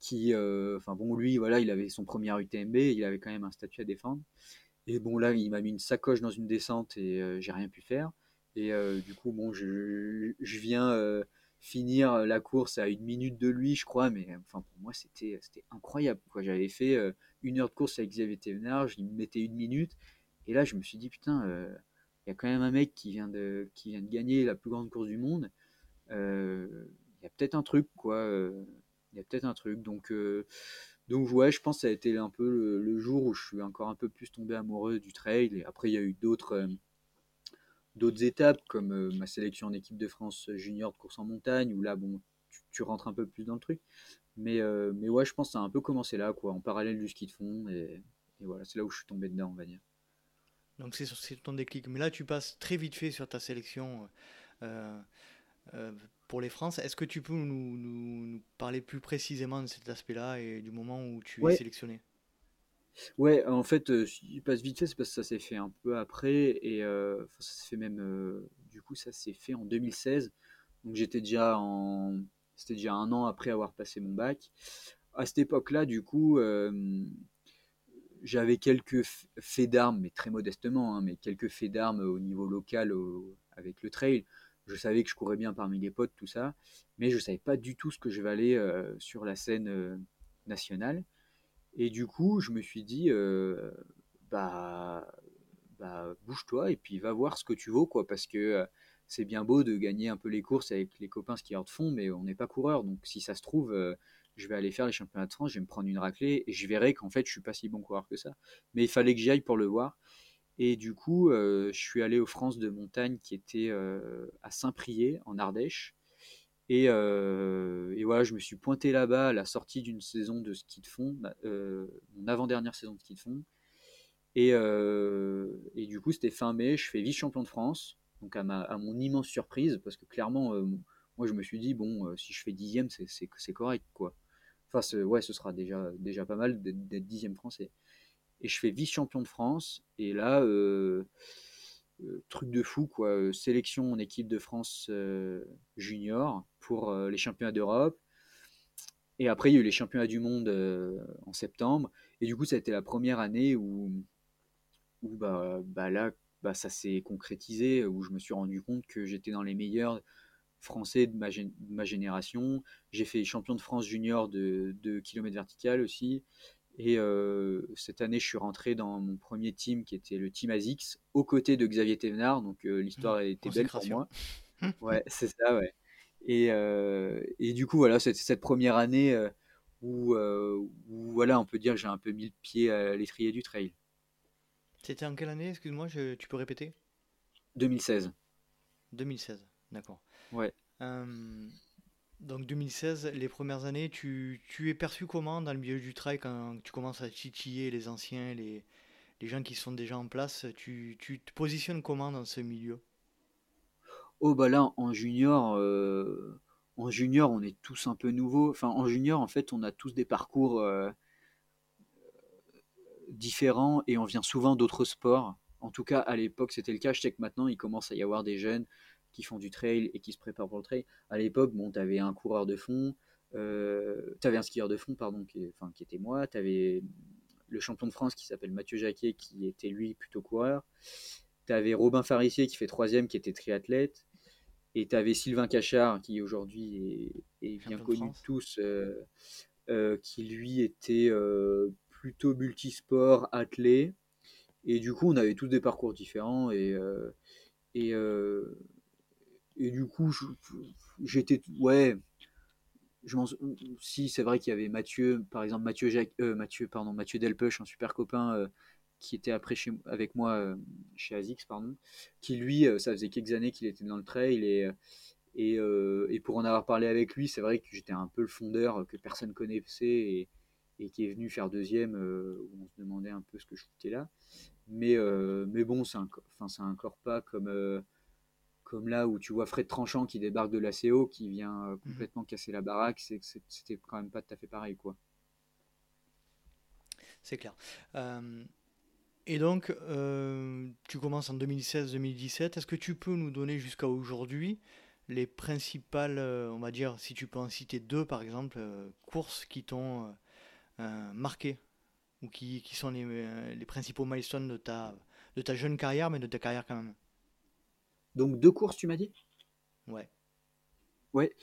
qui, euh, enfin bon, lui, voilà, il avait son premier UTMB, il avait quand même un statut à défendre. Et bon, là, il m'a mis une sacoche dans une descente et euh, j'ai rien pu faire. Et du coup, bon, je, je viens finir la course à une minute de lui, je crois, mais enfin pour moi c'était incroyable. J'avais fait une heure de course avec Xavier Thévenard, je mettais une minute, et là je me suis dit putain, il y a quand même un mec qui vient de qui vient de gagner la plus grande course du monde. Il y a peut-être un truc quoi. Il y a peut-être un truc. Donc donc ouais, je pense que ça a été un peu le, jour où je suis encore un peu plus tombé amoureux du trail. Et après il y a eu d'autres d'autres étapes comme euh, ma sélection en équipe de France junior de course en montagne où là bon tu, rentres un peu plus dans le truc mais euh, mais ouais je pense que ça a un peu commencé là quoi en parallèle du ski de fond et, voilà c'est là où je suis tombé dedans on va dire. Donc c'est ton déclic. Mais là tu passes très vite fait sur ta sélection euh, pour les France. Est-ce que tu peux nous, nous, parler plus précisément de cet aspect là et du moment où tu es sélectionné? Ouais, en fait, euh, il passe vite fait, c'est parce que ça s'est fait un peu après et euh, ça s'est fait même, euh, du coup, ça s'est fait en 2016. Donc j'étais déjà en, c'était déjà un an après avoir passé mon bac. À cette époque-là, du coup, j'avais quelques faits d'armes, mais très modestement, hein, mais quelques faits d'armes au niveau local avec le trail. Je savais que je courais bien parmi les potes, tout ça, mais je savais pas du tout ce que je valais sur la scène nationale. Et du coup, je me suis dit, euh, bah, bah bouge-toi et puis va voir ce que tu vaux, quoi, parce que euh, c'est bien beau de gagner un peu les courses avec les copains skieurs de fond, mais on n'est pas coureur. Donc si ça se trouve, euh, je vais aller faire les championnats de France, je vais me prendre une raclée et je verrai qu'en fait, je suis pas si bon coureur que ça. Mais il fallait que j'y aille pour le voir. Et du coup, je suis allé aux France de montagne qui était à Saint-Priest, en Ardèche. Euh, et, voilà, je me suis pointé là-bas à la sortie d'une saison de ski de fond, euh, mon avant-dernière saison de ski de fond. Euh, et du coup, c'était fin mai, je fais vice-champion de France, donc à, ma, à, mon immense surprise, parce que clairement, moi je me suis dit, bon, si je fais dixième, c'est correct, quoi. Enfin, ouais, ce sera déjà, déjà pas mal d'être dixième français. Et je fais vice-champion de France, et là, euh, truc de fou, quoi. Euh, sélection en équipe de France euh, junior pour les championnats d'Europe. Et après, il y a eu les championnats du monde en septembre. Et du coup, ça a été la première année où, où bah, bah là, bah, ça s'est concrétisé, où je me suis rendu compte que j'étais dans les meilleurs français de ma, de ma génération. J'ai fait champion de France junior de, de kilomètres vertical aussi. Et euh, cette année, je suis rentré dans mon premier team qui était le team ASICS, aux côtés de Xavier Thévenard. Donc euh, l'histoire a été belle pour moi. ouais, c'est ça, ouais. Et, euh, et, du coup, voilà, c'était cette première année où, où, voilà, on peut dire que j'ai un peu mis le pied à l'étrier du trail. C'était en quelle année Excuse-moi, tu peux répéter? 2016. 2016, d'accord. Ouais. Donc 2016, les premières années, tu, tu, es perçu comment dans le milieu du trail quand tu commences à titiller les anciens, les, les gens qui sont déjà en place? Tu, tu, te positionnes comment dans ce milieu? Oh bah là, en junior, euh, en junior, on est tous un peu nouveaux. Enfin, en junior, en fait, on a tous des parcours euh, différents et on vient souvent d'autres sports. En tout cas, à l'époque, c'était le cas. Je sais que maintenant, il commence à y avoir des jeunes qui font du trail et qui se préparent pour le trail. À l'époque, bon, tu avais un coureur de fond, euh, tu avais un skieur de fond, pardon, qui, enfin, qui était moi, tu avais le champion de France qui s'appelle Mathieu Jacquet, qui était lui plutôt coureur. Tu avais Robin Farissier qui fait troisième, qui était triathlète. Et tu avais Sylvain Cachard, qui aujourd'hui est, bien connu de tous, euh, euh, qui lui était plutôt multisport, athlète. Et du coup, on avait tous des parcours différents. Et, et, et du coup, j'étais. Ouais. Je si, c'est vrai qu'il y avait Mathieu, par exemple, Mathieu, Jacques, euh, Mathieu, pardon, Mathieu Delpech, un super copain euh, qui était après chez, avec moi euh, chez ASICS, pardon, qui lui, ça faisait quelques années qu'il était dans le trail et. Et, et, pour en avoir parlé avec lui, c'est vrai que j'étais un peu le fondeur que personne connaissait et qui est venu faire deuxième, où on se demandait un peu ce que je foutais là. Mais, mais bon, c'est enfin, encore pas comme, comme là où tu vois Fred Tranchant qui débarque de l'ACO, qui vient euh, mhm. complètement casser la baraque, c'était quand même pas tout à fait pareil. quoi. c'est clair. Euh, et donc, euh, tu commences en 2016-2017. Est-ce que tu peux nous donner jusqu'à aujourd'hui les principales, euh, on va dire, si tu peux en citer deux par exemple, courses qui t'ont marqué ou qui, qui sont les, les, principaux milestones de ta, de ta jeune carrière, mais de ta carrière quand même Donc deux courses, tu m'as dit? Ouais. Ouais.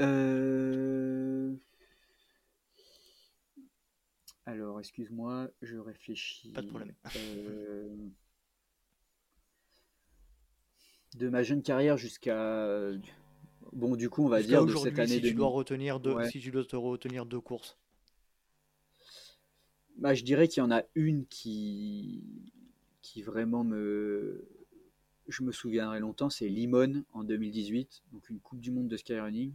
Euh... Alors, excuse-moi, je réfléchis. Pas de problème. Euh, de ma jeune carrière jusqu'à. Bon, du coup, on va dire de cette année. Si tu, dois retenir deux, si tu dois te retenir deux courses. Bah, je dirais qu'il y en a une qui, vraiment me. Je me souviendrai longtemps, c'est Limone en 2018, donc une Coupe du Monde de skyrunning.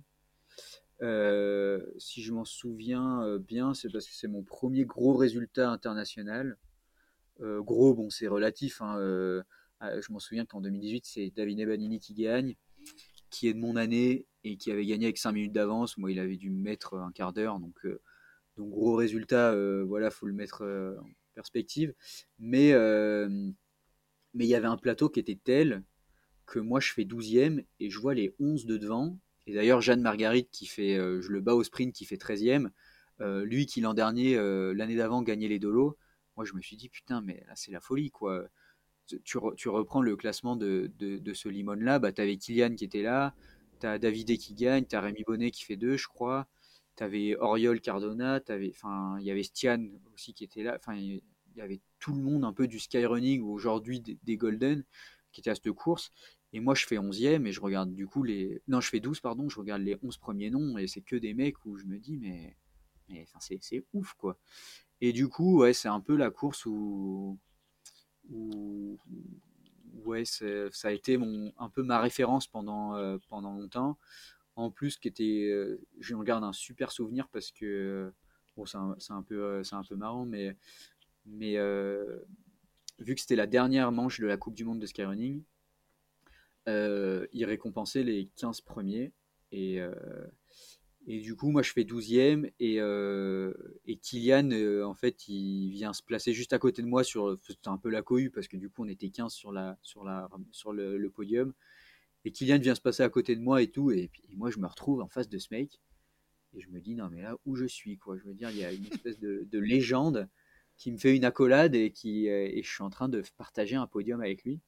Euh, si je m'en souviens euh, bien, c'est parce que c'est mon premier gros résultat international. Euh, gros, bon, c'est relatif. Hein, je m'en souviens qu'en 2018, c'est David Ebanini qui gagne, qui est de mon année et qui avait gagné avec 5 minutes d'avance. Moi, il avait dû me mettre un quart d'heure. Donc, donc, gros résultat, voilà, faut le mettre en perspective. Mais mais il y avait un plateau qui était tel que moi, je fais 12e et je vois les 11 de devant et d'ailleurs, Jeanne Marguerite, qui fait, euh, je le bats au sprint, qui fait 13e, euh, lui qui l'an dernier, euh, l'année d'avant, gagnait les dolos, moi je me suis dit, putain, mais là c'est la folie, quoi. Tu, reprends le classement de, ce Limone-là, bah, tu avais Kylian qui était là, tu as Davidé qui gagne, tu as Rémi Bonnet qui fait 2, je crois, tu avais Oriol Cardona, il y avait Stian aussi qui était là, enfin, il y avait tout le monde un peu du skyrunning ou aujourd'hui des, des Golden qui était à cette course. Et moi, je fais 11e et je regarde du coup les. Non, je fais 12, pardon, je regarde les 11 premiers noms et c'est que des mecs où je me dis, mais. mais c'est ouf, quoi. Et du coup, ouais, c'est un peu la course où. où... Ouais, ça a été mon, un peu ma référence pendant, euh, pendant longtemps. En plus, qui était, euh, garde un super souvenir parce que. bon, c'est un, un, peu, euh, c'est un peu marrant, mais. Mais vu que c'était la dernière manche de la Coupe du Monde de Skyrunning, euh, il récompensait les 15 premiers. Et, euh, et du coup, moi, je fais 12e. Et, euh, et Kylian, en fait, il vient se placer juste à côté de moi. sur C'était un peu la cohue parce que du coup, on était 15 sur, la, sur, la, sur le, podium. Et Kylian vient se passer à côté de moi et tout. Et, moi, je me retrouve en face de ce mec. Et je me dis, non, mais là, où je suis, quoi. Je veux dire, il y a une espèce de, de légende qui me fait une accolade et, qui, et je suis en train de partager un podium avec lui.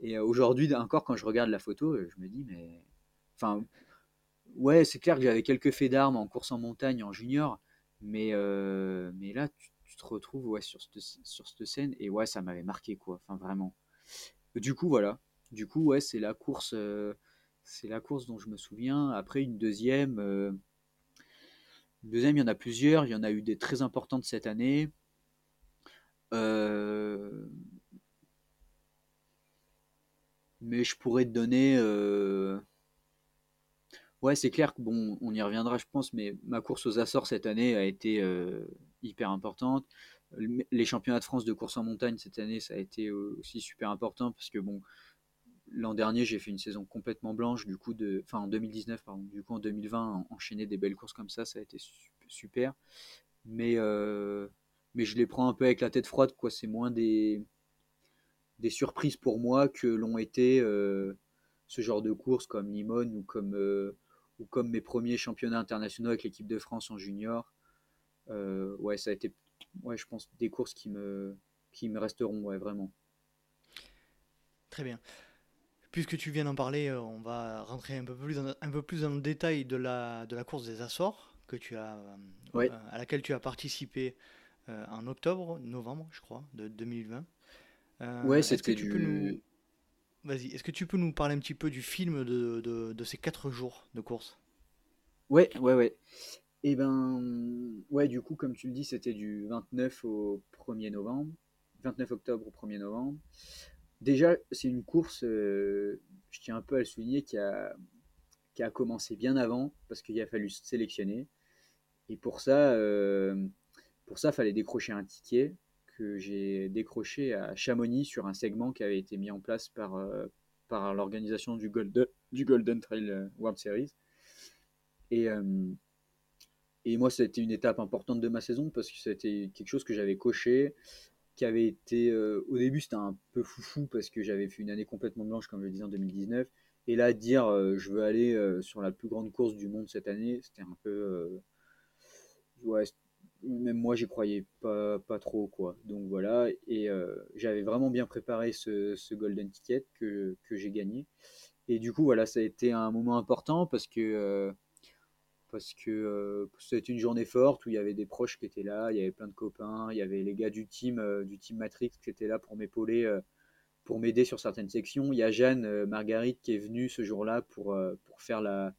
Et euh, aujourd'hui, encore, quand je regarde la photo, euh, je me dis, mais. Enfin, ouais, c'est clair que j'avais quelques faits d'armes en course en montagne en junior, mais, euh, mais là, tu, te retrouves ouais, sur, cette, sur cette scène, et ouais, ça m'avait marqué, quoi. Enfin, vraiment. Du coup, voilà. Du coup, ouais, c'est la course. c'est la course dont je me souviens. Après, une deuxième. une deuxième, il y en a plusieurs. Il y en a eu des très importantes cette année. Euh, mais je pourrais te donner. Euh, ouais, c'est clair que bon, on y reviendra, je pense, mais ma course aux Açores cette année a été euh, hyper importante. Les championnats de France de course en montagne cette année, ça a été aussi super important parce que bon, l'an dernier, j'ai fait une saison complètement blanche, du coup, de, en 2019, pardon, du coup en 2020, enchaîner des belles courses comme ça, ça a été super. Mais, euh, mais je les prends un peu avec la tête froide, quoi. C'est moins des surprises pour moi que l'ont été euh, ce genre de courses comme Limone ou comme, euh, ou comme mes premiers championnats internationaux avec l'équipe de France en junior. Ouais, ça a été, je pense, des courses qui me, qui me resteront, ouais, vraiment. Très bien. Puisque tu viens d'en parler, on va rentrer un peu plus dans, un peu plus dans le détail de la, de la course des Açores que tu as, à laquelle tu as participé en octobre, novembre, je crois, de 2020. Euh, ouais, c'était du. Nous... Vas-y, est-ce que tu peux nous parler un petit peu du film de, de, de ces 4 jours de course? Ouais, ouais, ouais. Et eh ben, ouais, du coup, comme tu le dis, c'était du 29 au 1er novembre. 29 octobre au 1er novembre. Déjà, c'est une course, euh, je tiens un peu à le souligner, qui a, commencé bien avant, parce qu'il a fallu se sélectionner. Et pour ça, euh, pour fallait décrocher un ticket que j'ai décroché à Chamonix sur un segment qui avait été mis en place par, euh, par l'organisation du, Golden, Trail euh, World Series. Et, euh, et moi, été une étape importante de ma saison parce que c'était quelque chose que j'avais coché, qui avait été. euh, au début, c'était un peu foufou parce que j'avais fait une année complètement blanche, comme je le disais en 2019. Et là, dire euh, je veux aller euh, sur la plus grande course du monde cette année, c'était un peu. ouais, même moi, j'y croyais pas, pas trop, quoi. Donc voilà. Et j'avais vraiment bien préparé ce, ce Golden Ticket que, que j'ai gagné. Et du coup, voilà, ça a été un moment important parce que. Euh, parce que euh, c'était une journée forte où il y avait des proches qui étaient là, il y avait plein de copains, il y avait les gars du team, euh, du team Matrix qui étaient là pour m'épauler, euh, pour m'aider sur certaines sections. Il y a Jeanne euh, Marguerite qui est venue ce jour-là pour, euh, pour faire la,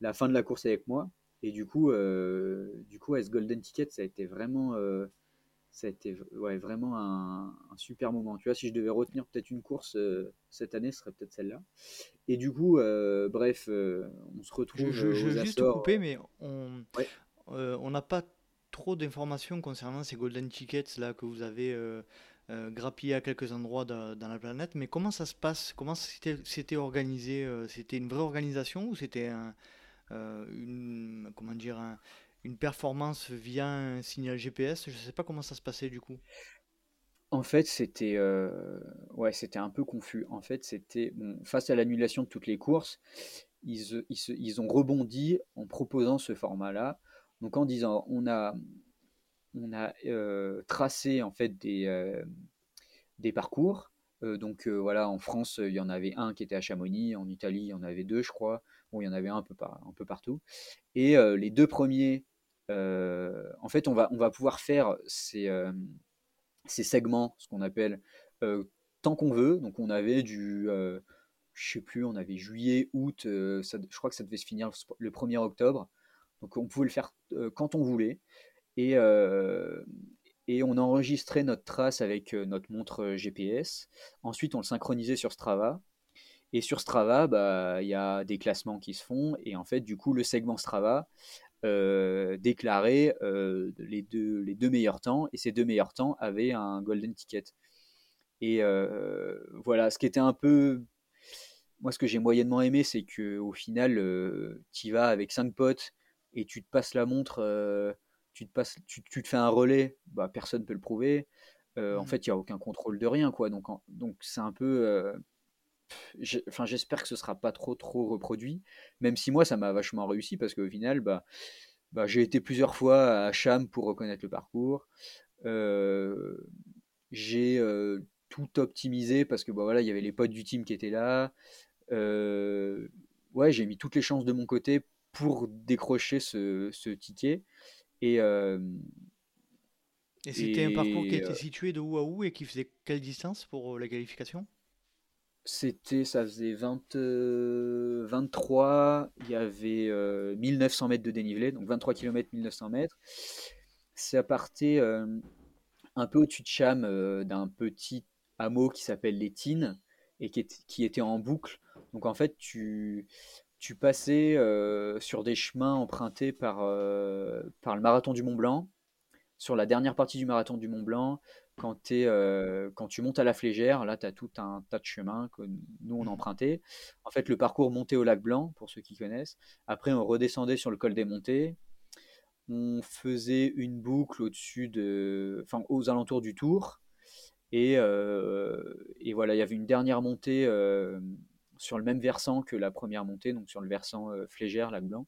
la fin de la course avec moi. Et du coup, euh, du coup, ce Golden Ticket, ça a été vraiment, euh, ça a été ouais, vraiment un, un super moment. Tu vois, si je devais retenir peut-être une course euh, cette année, ce serait peut-être celle-là. Et du coup, euh, bref, euh, on se Je, retrouve je, je aux veux juste couper, mais on Ouais. n'a pas trop d'informations concernant ces golden tickets là que vous avez grappillés à quelques endroits dans, dans la planète. Mais comment ça se passe? Comment c'était organisé? C'était une vraie organisation ou c'était un, une comment dire un- une performance via un signal GPS? Je sais pas comment ça se passait du coup. En fait, c'était euh, ouais, c'était un peu confus. En fait, c'était bon, face à l'annulation de toutes les courses, ils, ils, se- ils ont rebondi en proposant ce format-là. Donc en disant, on a, on a euh, tracé en fait des, euh, des parcours. Euh, donc euh, voilà, en France, il y en avait un qui était à Chamonix, en Italie, il y en avait deux, je crois. Bon, il y en avait un peu, un peu partout. Et euh, les deux premiers, euh, en fait, on va, on va pouvoir faire ces, euh, ces segments, ce qu'on appelle euh, tant qu'on veut. Donc on avait du, euh, je sais plus, on avait juillet, août, euh, je crois que ça devait se finir le 1er octobre. Donc on pouvait le faire euh, quand on voulait. Et, euh, et on enregistrait notre trace avec euh, notre montre euh, GPS. Ensuite, on le synchronisait sur Strava. Et sur Strava, bah, il y a des classements qui se font. Et en fait, du coup, le segment Strava euh, déclarait euh, les, deux, les deux meilleurs temps. Et ces deux meilleurs temps avaient un golden ticket. Et euh, voilà, ce qui était un peu. Moi, ce que j'ai moyennement aimé, c'est que au final, tu y vas avec cinq potes et tu te passes la montre, tu, te passes, tu, tu te fais un relais, bah, personne ne peut le prouver. En Mhm. fait, il n'y a aucun contrôle de rien, quoi. Donc, en- donc c'est un peu. Enfin, j'espère que ce sera pas trop trop reproduit. Même si moi, ça m'a vachement réussi parce qu'au final, bah, bah, j'ai été plusieurs fois à Cham pour reconnaître le parcours. Euh, j'ai euh, tout optimisé parce que bah, voilà, il y avait les potes du team qui étaient là. Euh, ouais, j'ai mis toutes les chances de mon côté pour décrocher ce, ce ticket. Et, Et c'était un parcours qui était situé de où à où et qui faisait quelle distance pour la qualification? C'était, ça faisait 20, euh, 23, il y avait euh, 1900 mètres de dénivelé, donc 23 km 1900 mètres. Ça partait euh, un peu au-dessus de Cham, euh, d'un petit hameau qui s'appelle les Tines et qui, qui était en boucle. Donc en fait, tu, tu passais euh, sur des chemins empruntés par, euh, par le marathon du Mont Blanc, sur la dernière partie du marathon du Mont Blanc. Quand, t'es, euh, quand tu montes à la Flégère, là, tu as tout un tas de chemins que nous, on Mhm. empruntait. En fait, le parcours montait au lac Blanc, pour ceux qui connaissent. Après, on redescendait sur le col des Montées. On faisait une boucle au-dessus de, enfin, aux alentours du Tour. Et, euh, et voilà, il y avait une dernière montée euh, sur le même versant que la première montée, donc sur le versant Flégère, lac Blanc.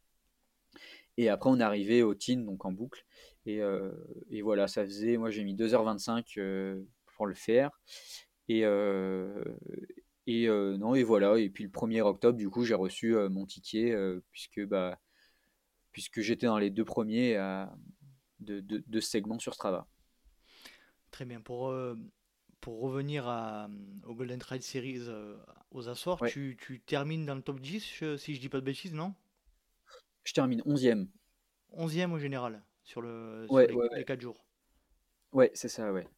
Et après, on arrivait au Tine, donc en boucle. Et, euh, et voilà, ça faisait, moi j'ai mis 2h25 euh, pour le faire. Et, euh, et non, et voilà. Et puis le 1er octobre, du coup, j'ai reçu mon ticket, puisque, bah, puisque j'étais dans les deux premiers à- de, de, de ce segment sur Strava. Très bien. Pour, euh, pour revenir à, au Golden Trail Series euh, aux Açores, Ouais, tu, tu termines dans le top 10, je- si je dis pas de bêtises, non? je termine 11e. 11e au général sur le, sur Ouais, les, ouais, les ouais. 4 jours. Ouais, c'est ça, ouais.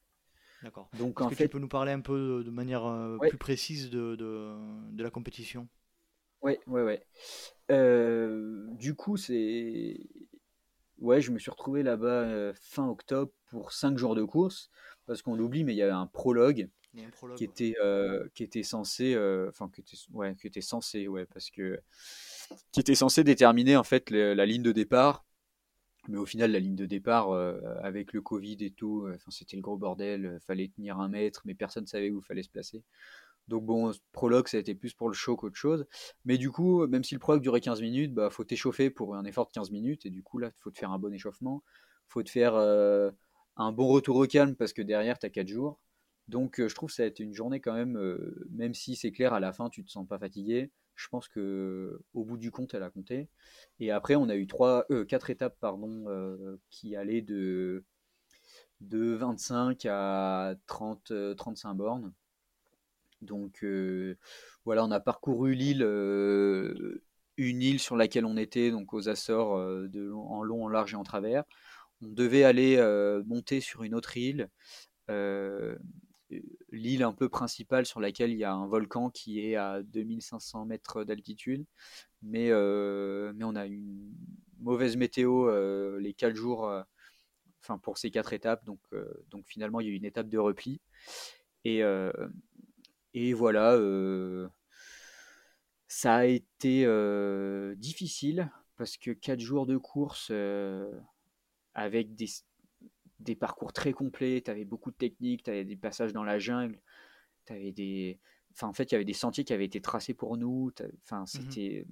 D'accord. Donc en que tu fait, peux nous parler un peu de manière euh, plus précise de, de, de la compétition? ouais, ouais, ouais. Euh, du coup, c'est. Ouais, je me suis retrouvé là-bas euh, fin octobre pour 5 jours de course, parce qu'on l'oublie, mais il y avait un prologue un qui prologue, ouais. était, euh, qui était censé, euh, enfin, qui était, ouais, qui était censé, ouais, parce que, qui était censé déterminer en fait le- la ligne de départ Mais au final, la ligne de départ, avec le Covid et tout, enfin, c'était le gros bordel. fallait tenir un mètre, mais personne ne savait où fallait se placer. Donc bon, prologue, ça a été plus pour le show qu'autre chose. Mais du coup, même si le prologue durait 15 minutes, bah faut t'échauffer pour un effort de 15 minutes. Et du coup, là, il faut te faire un bon échauffement. faut te faire un bon retour au calme parce que derrière, tu as 4 jours. Donc je trouve que ça a été une journée quand même, même si c'est clair, à la fin, tu te sens pas fatigué. Je pense que au bout du compte, elle a compté. Et après, on a eu trois, euh, quatre étapes pardon, qui allaient de, de 25 à 30, 35 bornes. Donc voilà, on a parcouru l'île, une île sur laquelle on était, donc aux Açores, en long, en large et en travers. On devait aller monter sur une autre île, l'île un peu principale sur laquelle il y a un volcan qui est à 2500 mètres d'altitude. Mais, mais on a une mauvaise météo les 4 jours, enfin pour ces quatre étapes. Donc, donc finalement, il y a eu une étape de repli. Et, et voilà, euh, ça a été euh, difficile parce que 4 jours de course euh, avec des, des, parcours très complets, tu avais beaucoup de techniques, tu avais des passages dans la jungle, tu avais des... Enfin, en fait, il y avait des sentiers qui avaient été tracés pour nous. Enfin, mmh c'était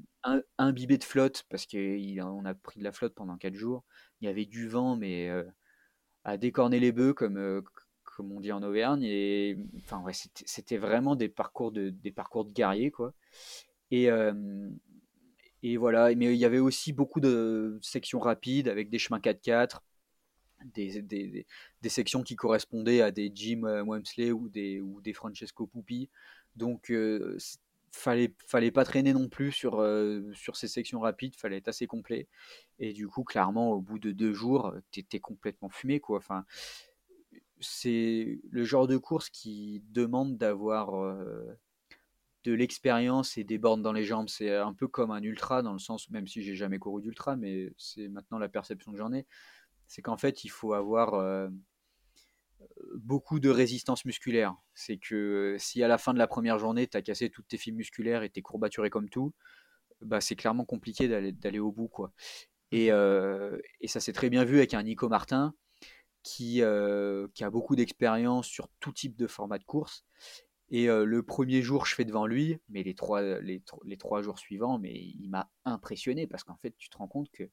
imbibé de flotte parce qu'on a pris de la flotte pendant 4 jours. Il y avait du vent, mais à décorner les bœufs comme, comme on dit en Auvergne. Et enfin, ouais, c'était vraiment des parcours de, des parcours de guerriers, quoi. Et, euh, et voilà. Mais il y avait aussi beaucoup de sections rapides avec des chemins 4x4, des, des, des, sections qui correspondaient à des Jim Wemsley ou des, ou des Francesco Pupi. Donc, euh, fallait fallait pas traîner non plus sur euh, sur ces sections rapides fallait être assez complet et du coup clairement au bout de deux jours t'étais complètement fumé quoi enfin c'est le genre de course qui demande d'avoir de l'expérience et des bornes dans les jambes. C'est un peu comme un ultra, dans le sens, même si j'ai jamais couru d'ultra, mais c'est maintenant la perception que j'en ai. C'est qu'en fait, il faut avoir beaucoup de résistance musculaire. C'est que si à la fin de la première journée, tu as cassé toutes tes fibres musculaires et t'es courbaturé comme tout, bah, c'est clairement compliqué d'aller au bout. quoi. Et, mmh et ça s'est très bien vu avec un Nico Martin qui, euh, qui a beaucoup d'expérience sur tout type de format de course. Et euh, le premier jour, je fais devant lui, mais les trois, les, les trois jours suivants, mais il m'a impressionné parce qu'en fait, tu te rends compte que,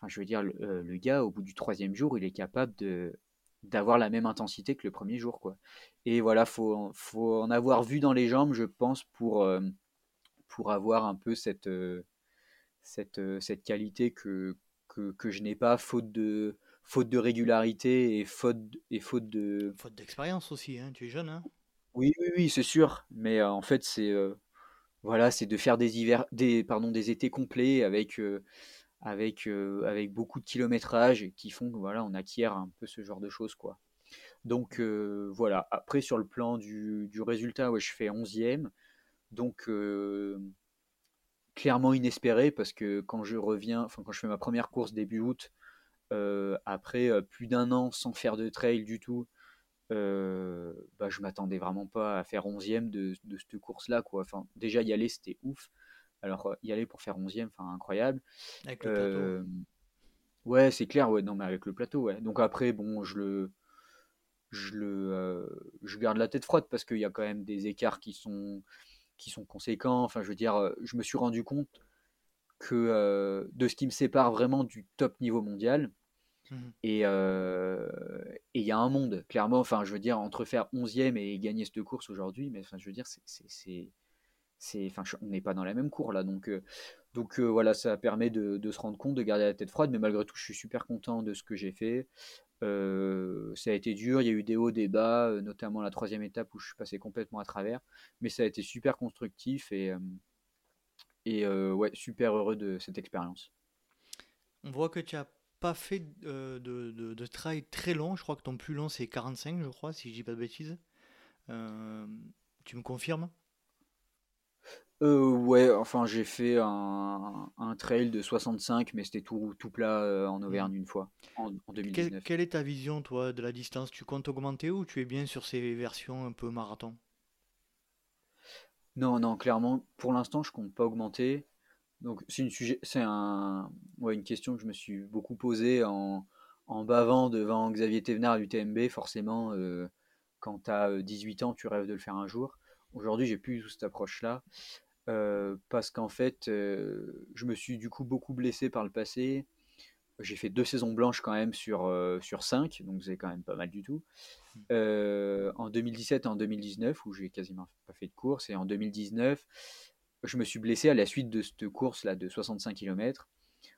enfin, je veux dire, le, euh, gars, au bout du troisième jour, il est capable de d'avoir la même intensité que le premier jour, quoi. Et voilà, faut, faut en avoir vu dans les jambes, je pense, pour, pour avoir un peu cette, cette, cette qualité que, que, que je n'ai pas, faute de, faute de régularité et faute, et faute de. Faute d'expérience aussi, hein tu es jeune, hein Oui, oui, oui, c'est sûr. Mais euh, en fait, c'est euh, voilà, c'est de faire des hivers, des pardon, des étés complets avec euh, avec avec beaucoup de kilométrage qui font que voilà, acquiert un peu ce genre de choses, quoi. Donc voilà. Après, sur le plan du, du résultat, ouais, je fais 11e. Donc clairement inespéré parce que quand je reviens, enfin quand je fais ma première course début août, euh, après euh, plus d'un an sans faire de trail du tout, euh, bah, je m'attendais vraiment pas à faire 11e de, de cette course-là. Enfin, déjà, y aller, c'était ouf. Alors, y aller pour faire 11e, enfin, incroyable. Avec le plateau. Ouais, c'est clair, ouais, non, mais avec le plateau, ouais. Donc après, bon, je le. Je, le, je garde la tête froide parce qu'il y a quand même des écarts qui sont, qui sont conséquents. Enfin, je veux dire, je me suis rendu compte que de ce qui me sépare vraiment du top niveau mondial, Mmh. Euh, et il y a un monde, clairement. Enfin, je veux dire, entre faire 11e et gagner cette course aujourd'hui, mais enfin, je veux dire, c'est. On n'est pas dans la même cour là. Donc, euh, euh, voilà, ça permet de, se rendre compte, de garder la tête froide. Mais malgré tout, je suis super content de ce que j'ai fait. ça a été dur, il y a eu des hauts, des bas, notamment la troisième étape où je suis passé complètement à travers. Mais ça a été super constructif et, super heureux de cette expérience. On voit que tu as pas fait euh, de, de, trail très long. Je crois que ton plus long c'est 45, je crois, si je dis pas de bêtises. Euh, tu me confirmes? Euh, Ouais, enfin j'ai fait un, un, trail de 65, mais c'était tout, tout plat euh, en Auvergne une fois, en, 2019. quelle est ta vision, toi, de la distance? Tu comptes augmenter ou tu es bien sur ces versions un peu marathon? Non, non, clairement, pour l'instant je compte pas augmenter. Donc c'est une, sujet, c'est un, ouais, une question que je me suis beaucoup posée en, en bavant devant Xavier Thévenard à l'UTMB. Forcément, euh, quand tu as 18 ans, tu rêves de le faire un jour. Aujourd'hui, j'ai plus cette approche-là. Euh, parce qu'en fait, euh, je me suis du coup beaucoup blessé par le passé. J'ai fait deux saisons blanches quand même sur, euh, sur cinq, donc c'est quand même pas mal du tout. en 2017 et en 2019, où j'ai quasiment pas fait de course, et en 2019, je me suis blessé à la suite de cette course-là de 65 km.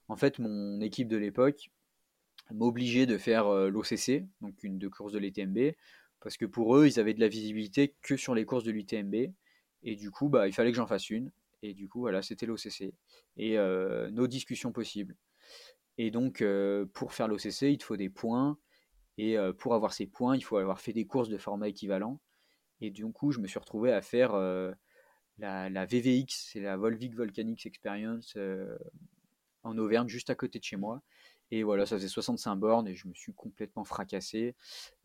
En fait, mon équipe de l'époque m'obligeait de faire l'OCC, donc une de courses de l'ETMB, parce que pour eux, ils avaient de la visibilité que sur les courses de l'UTMB. Et du coup, bah, il fallait que j'en fasse une. Et du coup, voilà, c'était l'OCC. Et euh, nos discussions possibles. Et donc, euh, pour faire l'OCC, il te faut des points. Et euh, pour avoir ces points, il faut avoir fait des courses de format équivalent. Et du coup, je me suis retrouvé à faire la, la, VVX, c'est la Volvic Volcanics Experience en Auvergne, juste à côté de chez moi. Et voilà, ça faisait 65 bornes et je me suis complètement fracassé.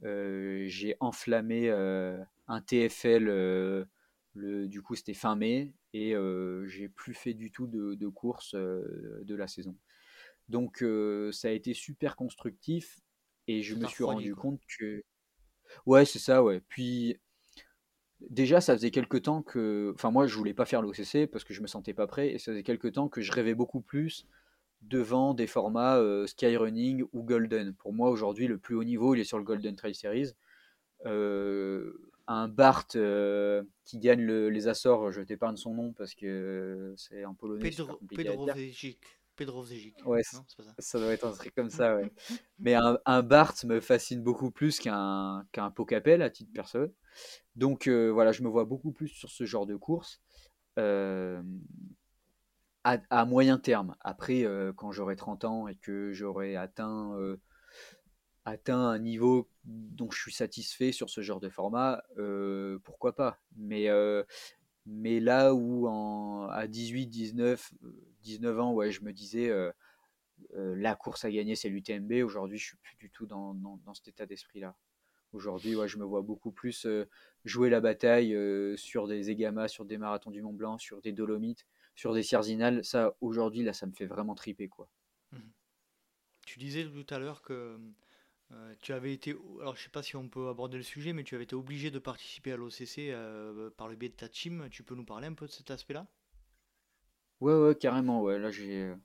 j'ai enflammé un TFL du coup, c'était fin mai et euh, j'ai plus fait du tout de, de course euh, de la saison. Donc, euh, ça a été super constructif et je me suis rendu compte que. Ouais, c'est ça, ouais. Puis, déjà, ça faisait quelques temps que. Enfin, moi, je voulais pas faire l'OCC parce que je me sentais pas prêt et ça faisait quelques temps que je rêvais beaucoup plus devant des formats Skyrunning ou Golden. Pour moi, aujourd'hui, le plus haut niveau, il est sur le Golden Trail Series. Euh, un Bart euh, qui gagne les Açores, je t'épargne son nom parce que c'est en polonais. Pedro, Pedro Ouais, ça. doit être un truc comme ça, ouais. Mais un, un, Bart me fascine beaucoup plus qu'un qu'un Pocapel à titre perso. Donc euh, voilà, je me vois beaucoup plus sur ce genre de course. Euh, à, moyen terme. Après, quand j'aurai 30 ans et que j'aurai atteint atteint un niveau dont je suis satisfait sur ce genre de format, euh, pourquoi pas. Mais, euh, mais là où en, à 18, 19, 19 ans, ouais, je me disais euh, la course à gagner c'est l'UTMB, aujourd'hui je suis plus du tout dans, dans, cet état d'esprit-là. Aujourd'hui, ouais, je me vois beaucoup plus jouer la bataille sur des Egamas, sur des marathons du Mont Blanc, sur des Dolomites, sur des Sierzinales. Ça, aujourd'hui, là, ça me fait vraiment triper, quoi. Mmh. Tu disais tout à l'heure que euh, tu avais été, alors je sais pas si on peut aborder le sujet, mais tu avais été obligé de participer à l'OCC euh, par le biais de ta team. Tu peux nous parler un peu de cet aspect-là? Ouais, ouais, carrément. Ouais, là, j'ai euh,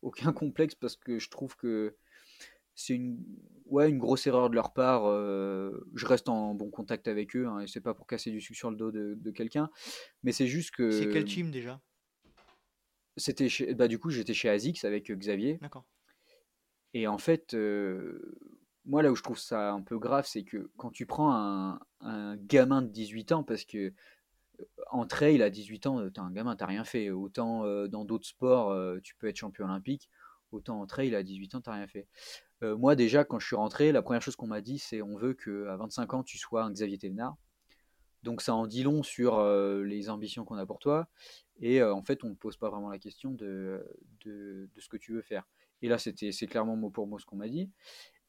aucun complexe parce que je trouve que c'est une, ouais, une grosse erreur de leur part. je reste en bon contact avec eux, hein, et c'est pas pour casser du sucre sur le dos de, quelqu'un, mais c'est juste que. C'est quel team déjà? C'était bah, du coup, j'étais chez ASICS avec Xavier. D'accord. Et en fait, moi, là où je trouve ça un peu grave, c'est que quand tu prends un, gamin de 18 ans, parce que euh, en trail, à 18 ans, tu es un gamin, tu rien fait. Autant euh, dans d'autres sports, euh, tu peux être champion olympique, autant en trail, à 18 ans, tu rien fait. moi, déjà, quand je suis rentré, la première chose qu'on m'a dit, c'est on veut qu'à 25 ans, tu sois un Xavier Thévenard. Donc, ça en dit long sur les ambitions qu'on a pour toi. Et en fait, on ne pose pas vraiment la question de, de, ce que tu veux faire. Et là, c'était, c'est clairement mot pour mot ce qu'on m'a dit.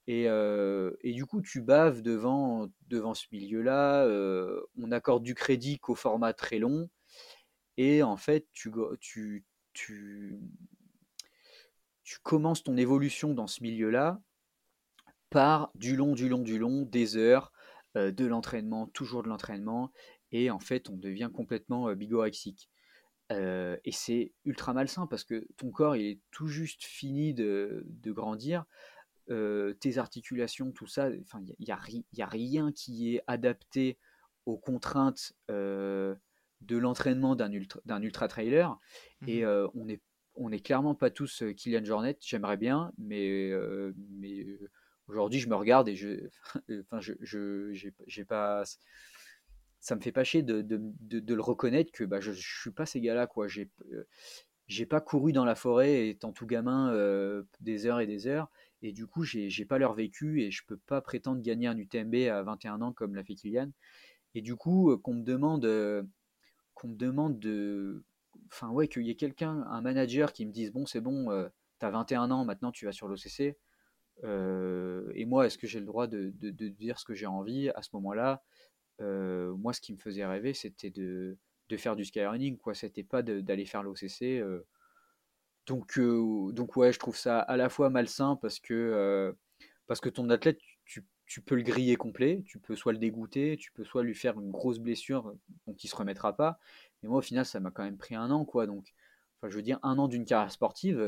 Euh, et, du coup, tu baves devant, devant ce milieu-là. On accorde du crédit qu'au format très long. Et en fait, tu, tu, tu, commences ton évolution dans ce milieu-là par du long, du long, du long, des heures, de l'entraînement, toujours de l'entraînement. Et en fait, on devient complètement bigorexique. et c'est ultra malsain parce que ton corps il est tout juste fini de, de grandir euh, tes articulations, tout ça, enfin, il n'y a, y a, rien qui est adapté aux contraintes euh, de l'entraînement d'un ultra, ultra trailer. Et mmh euh, on n'est on est clairement pas tous Kylian Jornet. J'aimerais bien, mais, mais aujourd'hui, je me regarde et je, [LAUGHS] enfin, je, j'ai pas ça me fait pas chier de, de, de, le reconnaître que bah, je, je suis pas ces gars-là quoi j'ai j'ai pas couru dans la forêt étant tout gamin des heures et des heures et du coup, j'ai n'ai pas leur vécu et je peux pas prétendre gagner un UTMB à 21 ans comme l'a fait Kylian. Et du coup, euh, qu'on me demande, euh, qu'on me demande de. Enfin, ouais, qu'il y ait quelqu'un, un manager qui me dise Bon, c'est bon, euh, tu as 21 ans, maintenant tu vas sur l'OCC. Et moi, est-ce que j'ai le droit de, dire ce que j'ai envie à ce moment-là? Moi, ce qui me faisait rêver, c'était de, faire du skyrunning, quoi. C'était pas d'aller faire l'OCC donc, donc ouais, je trouve ça à la fois malsain parce que, parce que ton athlète, tu, tu, peux le griller complet, tu peux soit le dégoûter, tu peux soit lui faire une grosse blessure dont il se remettra pas. Mais moi, au final, ça m'a quand même pris un an, quoi. Donc, enfin, je veux dire, un an d'une carrière sportive.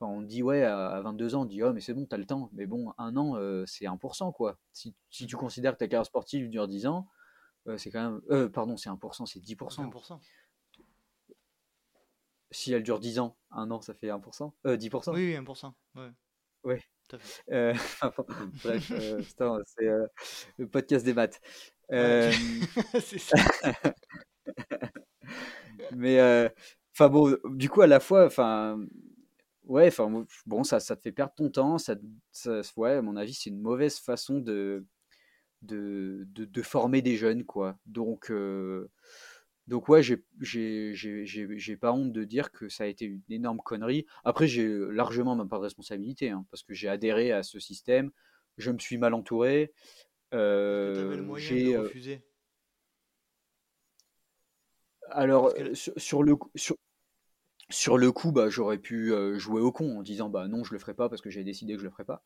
On dit, ouais, à 22 ans, on dit, oh, mais c'est bon, t'as le temps. Mais bon, un an, c'est 1%, quoi. Si, si, tu considères que ta carrière sportive dure 10 ans, c'est quand même. Euh, pardon, c'est 1%, c'est 10%. 1%. Si elle dure 10 ans, un an, ça fait 1%. Euh, 10%. Oui, 1%. Ouais. Ouais. Euh, [LAUGHS] bref, euh, [LAUGHS] c'est euh, le podcast des maths. Euh, [LAUGHS] c'est ça. mais enfin bon, du coup à la fois, enfin ouais, enfin bon, ça, ça te fait perdre ton temps. Ça, ça ouais, à mon avis, c'est une mauvaise façon de de, de, de, former des jeunes, quoi. Donc donc ouais, j'ai pas honte de dire que ça a été une énorme connerie. Après, j'ai largement même pas de responsabilité, hein, parce que j'ai adhéré à ce système, je me suis mal entouré. Euh, j'ai euh, refusé. Alors sur, le sur, sur le coup, bah, j'aurais pu jouer au con en disant bah non, je le ferai pas parce que j'ai décidé que je le ferai pas.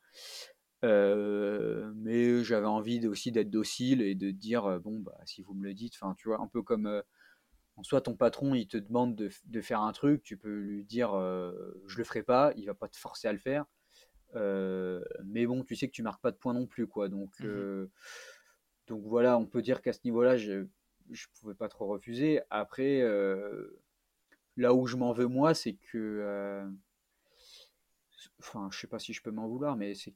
Euh, mais j'avais envie aussi d'être docile et de dire bon bah si vous me le dites, enfin tu vois un peu comme soit ton patron il te demande de, faire un truc, tu peux lui dire euh, je le ferai pas, il va pas te forcer à le faire. Mais bon, tu sais que tu marques pas de points non plus, quoi. Donc, mmh donc voilà, on peut dire qu'à ce niveau-là, je, je pouvais pas trop refuser. Après, là où je m'en veux moi, c'est que, enfin, je sais pas si je peux m'en vouloir, mais c'est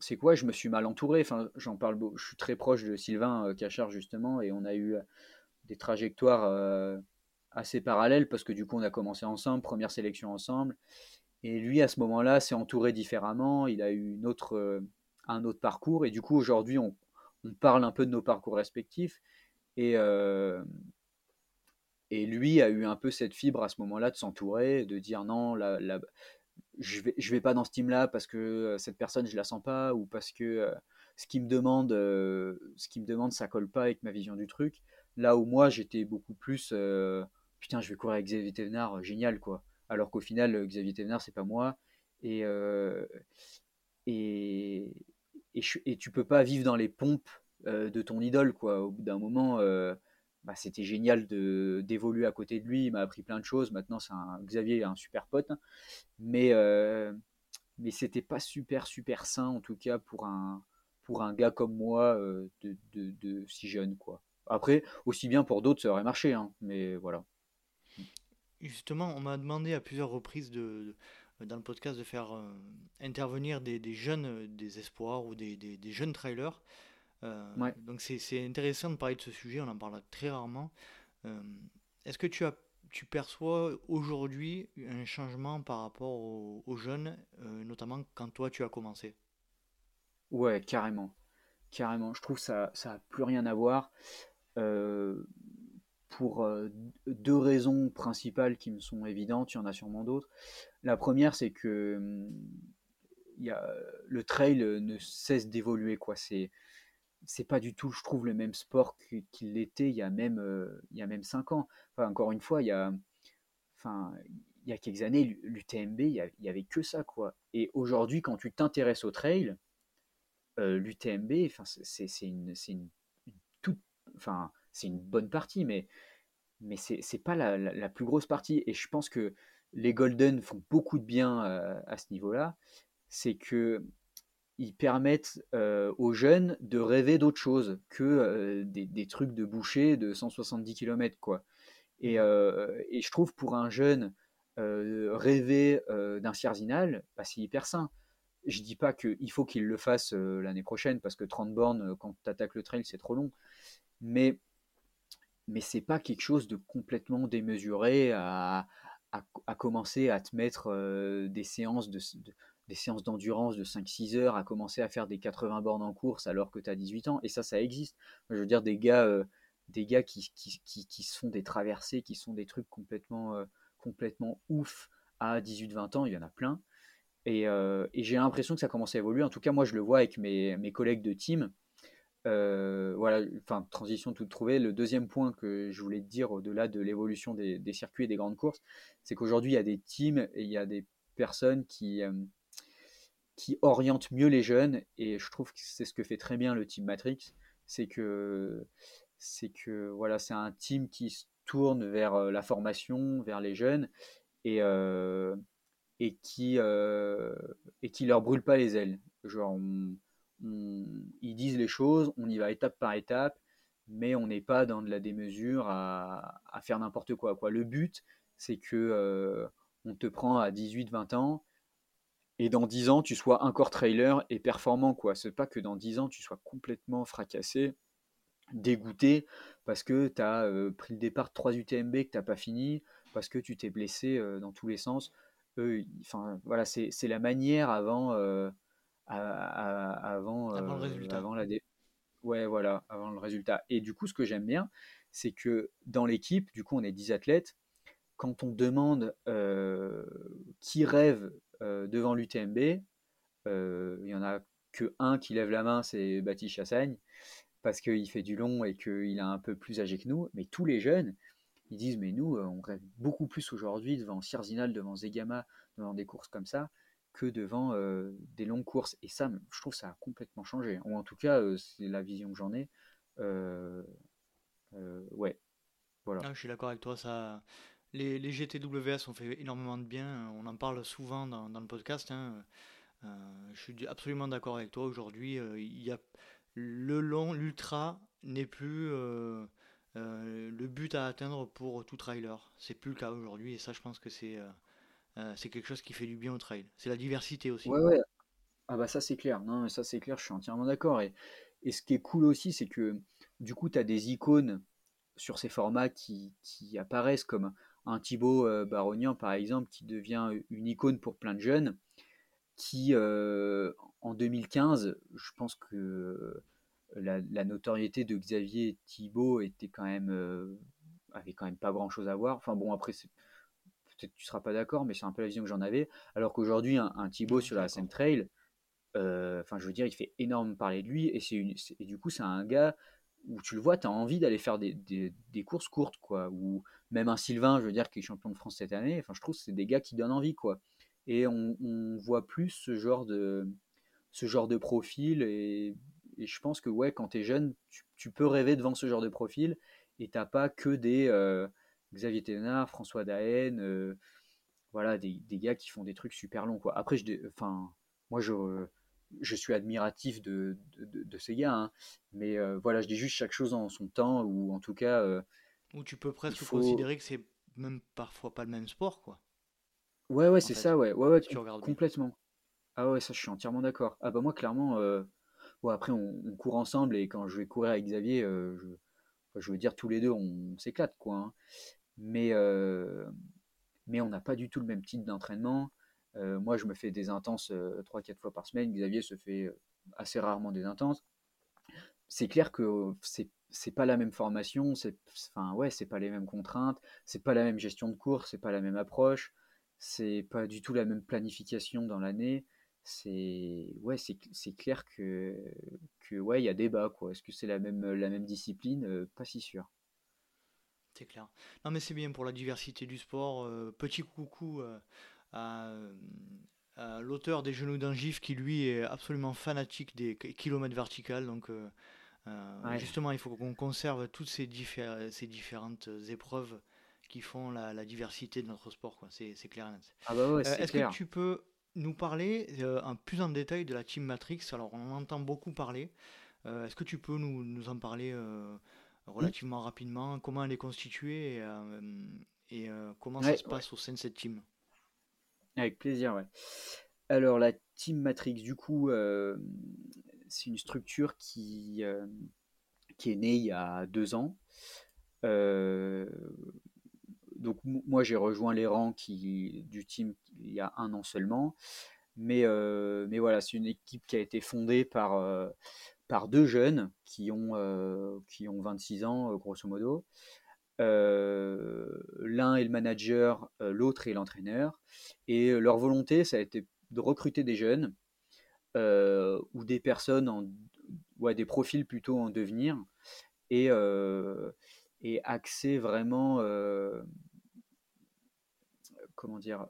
c'est quoi Je me suis mal entouré. Enfin, j'en parle. Je suis très proche de Sylvain Cachard justement, et on a eu des trajectoires euh, assez parallèles parce que du coup on a commencé ensemble, première sélection ensemble. Et lui à ce moment-là s'est entouré différemment, il a eu euh, un autre parcours et du coup aujourd'hui on, on, parle un peu de nos parcours respectifs et, euh, et lui a eu un peu cette fibre à ce moment-là de s'entourer, de dire non, la, je vais, je vais pas dans ce team-là parce que cette personne je la sens pas ou parce que ce qu'il me demande, ce qui me demande ça colle pas avec ma vision du truc. Là où moi, j'étais beaucoup plus euh, putain, je vais courir avec Xavier Thévenard, euh, génial quoi. Alors qu'au final, euh, Xavier Thévenard, c'est pas moi. Et, et, et, tu peux pas vivre dans les pompes de ton idole quoi. Au bout d'un moment, bah, c'était génial de d'évoluer à côté de lui. Il m'a appris plein de choses. Maintenant, c'est un, Xavier un super pote. Mais, mais c'était pas super, super sain en tout cas pour un, pour un gars comme moi de, de, de si jeune quoi. Après, aussi bien pour d'autres, ça aurait marché, hein, mais voilà. Justement, on m'a demandé à plusieurs reprises de, dans le podcast de faire euh, intervenir des, des, jeunes, euh, des espoirs ou des, des jeunes trailers. Euh, donc c'est intéressant de parler de ce sujet, on en parle très rarement. Est-ce que tu, as, tu perçois aujourd'hui un changement par rapport aux, aux jeunes, notamment quand toi tu as commencé? Ouais, carrément. Carrément. Je trouve que ça n'a plus rien à voir. Euh, pour euh, deux raisons principales qui me sont évidentes, il y en a sûrement d'autres. La première, c'est que hum, y a, le trail ne cesse d'évoluer. quoi. C'est c'est pas du tout, je trouve, le même sport qu'il l'était il y a même euh, il y a même cinq ans. Enfin, encore une fois, il y a enfin il y a quelques années, l'UTMB, il y, avait que ça quoi. Et aujourd'hui, quand tu t'intéresses au trail, l'UTMB, enfin c'est une, une enfin, c'est une bonne partie, mais, mais c'est n'est pas la, la, plus grosse partie. Et je pense que les Golden font beaucoup de bien euh, à ce niveau-là. C'est que ils permettent euh, aux jeunes de rêver d'autre chose que euh, des, des, trucs de boucher de 170 km. Quoi. Et, et je trouve pour un jeune, rêver d'un Cierzinal, bah, c'est hyper sain. Je dis pas qu'il faut qu'il le fasse l'année prochaine parce que 30 bornes, quand tu attaques le trail, c'est trop long mais mais c'est pas quelque chose de complètement démesuré à, à, commencer à te mettre des séances de, des séances d'endurance de 5-6 heures, à commencer à faire des 80 bornes en course alors que tu as 18 ans. Et ça, ça existe. Je veux dire, des gars, euh, des gars qui, qui, qui, qui, se font des traversées, qui sont des trucs complètement, euh, complètement ouf à 18-20 ans, il y en a plein. Et, et j'ai l'impression que ça commence à évoluer. En tout cas, moi, je le vois avec mes, mes collègues de team voilà, enfin, transition toute trouvée. Le deuxième point que je voulais te dire, au-delà de l'évolution des, des, circuits et des grandes courses, c'est qu'aujourd'hui, il y a des teams et il y a des personnes qui, qui orientent mieux les jeunes. Et je trouve que c'est ce que fait très bien le team Matrix. C'est que, c'est que voilà, c'est un team qui se tourne vers la formation, vers les jeunes. Et, et qui euh, et qui leur brûle pas les ailes. Ils disent les choses, on y va étape par étape, mais on n'est pas dans de la démesure à, faire n'importe quoi, quoi. Le but, c'est que euh, on te prend à 18-20 ans et dans 10 ans, tu sois encore trailer et performant. quoi. C'est pas que dans 10 ans, tu sois complètement fracassé, dégoûté, parce que tu as euh, pris le départ de 3 UTMB que tu n'as pas fini, parce que tu t'es blessé dans tous les sens enfin voilà, c'est la manière avant, euh, avant, avant, le résultat. Avant la Ouais, voilà, avant le résultat. Et du coup, ce que j'aime bien, c'est que dans l'équipe, du coup, on est 10 athlètes. Quand on demande qui rêve devant l'UTMB, il n'y en a que un qui lève la main, c'est Baptiste Chassagne, parce qu'il fait du long et qu'il est un peu plus âgé que nous. Mais tous les jeunes, ils disent mais nous, on rêve beaucoup plus aujourd'hui devant Sierzinal, devant Zegama, devant des courses comme ça, que devant des longues courses. Et ça, je trouve ça a complètement changé. Ou en tout cas, c'est la vision que j'en ai. ouais, voilà. Ah, je suis d'accord avec toi. Ça, les, GTWS ont fait énormément de bien. On en parle souvent dans, le podcast. Hein. je suis absolument d'accord avec toi. Aujourd'hui, il y a le long, l'ultra n'est plus euh, le but à atteindre pour tout trailer. C'est plus le cas aujourd'hui et ça je pense que c'est euh, euh, quelque chose qui fait du bien au trail. C'est la diversité aussi. Ah bah ça c'est clair. Non ça c'est clair, je suis entièrement d'accord. Et, ce qui est cool aussi c'est que du coup tu as des icônes sur ces formats qui apparaissent comme un Thibaut Barognan par exemple qui devient une icône pour plein de jeunes qui en 2015 je pense que la, notoriété de Xavier Thibault était quand même euh, avait quand même pas grand chose à voir. Enfin bon après peut-être tu seras pas d'accord, mais c'est un peu la vision que j'en avais. Alors qu'aujourd'hui un, un Thibaut sur la scène trail, euh, enfin je veux dire il fait énormément parler de lui et c'est et du coup c'est un gars où tu le vois, tu as envie d'aller faire des, courses courtes, quoi. Ou même un Sylvain, je veux dire, qui est champion de France cette année. Enfin, je trouve que c'est des gars qui donnent envie, quoi. Et on, voit plus ce genre de, ce genre de profil. Et je pense que ouais, quand tu es jeune, tu, peux rêver devant ce genre de profil et t'as pas que des euh, Xavier Thénard, François Daen, euh, voilà, des, des, gars qui font des trucs super longs. Quoi. Après, je, enfin, moi, je, je suis admiratif de, de, de ces gars, hein. mais euh, voilà, je dis juste chaque chose en son temps, ou en tout cas. ou tu peux presque considérer que c'est même parfois pas le même sport, quoi. Ouais, ouais, c'est ça, ouais, ouais, ouais, tu complètement. Ah ouais, ça, je suis entièrement d'accord. Ah bah moi, clairement, Bon, après, on, court ensemble et quand je vais courir avec Xavier, euh, je, je, veux dire, tous les deux, on, s'éclate, quoi. Hein. Mais, euh, mais on n'a pas du tout le même type d'entraînement. Euh, moi, je me fais des intenses 3-4 fois par semaine. Xavier se fait assez rarement des intenses. C'est clair que c'est c'est pas la même formation, c'est enfin ouais, pas les mêmes contraintes, c'est pas la même gestion de course, c'est pas la même approche, c'est pas du tout la même planification dans l'année c'est ouais, clair que, que ouais, il y a débat. Est-ce que c'est la même, la même discipline? Euh, Pas si sûr. C'est clair. Non mais c'est bien pour la diversité du sport. Euh, petit coucou euh, l'auteur des genoux d'un gif qui lui est absolument fanatique des kilomètres verticales. Donc justement, il faut qu'on conserve toutes ces, ces différentes épreuves qui font la, diversité de notre sport. C'est clair. Ah bah ouais, Est-ce que tu peux nous parler euh, en plus en détail de la Team Matrix? Alors, on en entend beaucoup parler. Euh, est-ce que tu peux nous, nous en parler euh, relativement rapidement? Comment elle est constituée et, comment ça se passe au sein de cette team? Avec plaisir, ouais. Alors, la Team Matrix, du coup, c'est une structure qui, qui est née il y a deux ans. donc moi j'ai rejoint les rangs du team il y a un an seulement. Mais, euh, voilà, c'est une équipe qui a été fondée par, euh, deux jeunes euh, qui ont 26 ans, grosso modo. L'un est le manager, l'autre est l'entraîneur. Et leur volonté, ça a été de recruter des jeunes ou des personnes en, ouais, des profils plutôt en devenir et, et vraiment, comment dire,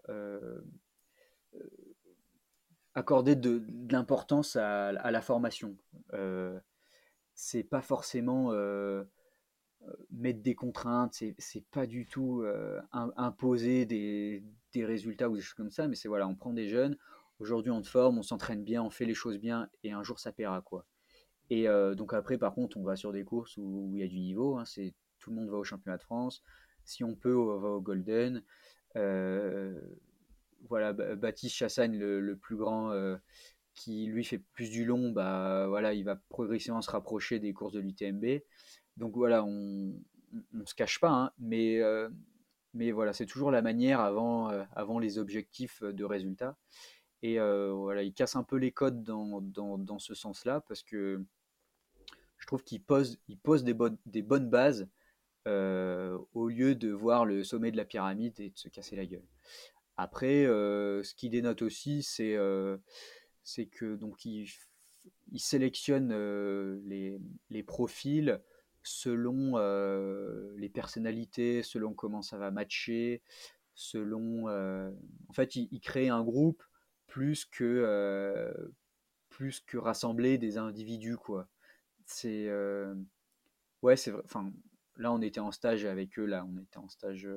accorder de, l'importance à, la formation. c'est pas forcément mettre des contraintes, c'est pas du tout imposer des, des, résultats ou des choses comme ça, mais c'est voilà, on prend des jeunes, aujourd'hui on te forme, on s'entraîne bien, on fait les choses bien, et un jour ça paiera quoi. Et donc après, par contre, on va sur des courses où, il y a du niveau, hein, c'est tout le monde va au championnat de France, si on peut, on va au Golden. voilà, Baptiste Chassagne, le, plus grand, qui lui fait plus du long, bah voilà, il va progressivement se rapprocher des courses de l'UTMB. Donc voilà, on ne se cache pas, hein, mais, mais voilà, c'est toujours la manière avant, avant les objectifs de résultats. Et voilà, il casse un peu les codes dans, ce sens-là, parce que je trouve qu'il pose, des, bonnes, bases au lieu de voir le sommet de la pyramide et de se casser la gueule. Après, ce qui dénote aussi, c'est que donc il, sélectionne les, profils selon les personnalités, selon comment ça va matcher, selon. en fait, il, crée un groupe plus que plus que rassembler des individus quoi. C'est ouais, c'est là, on était en stage avec eux. Là, on était en stage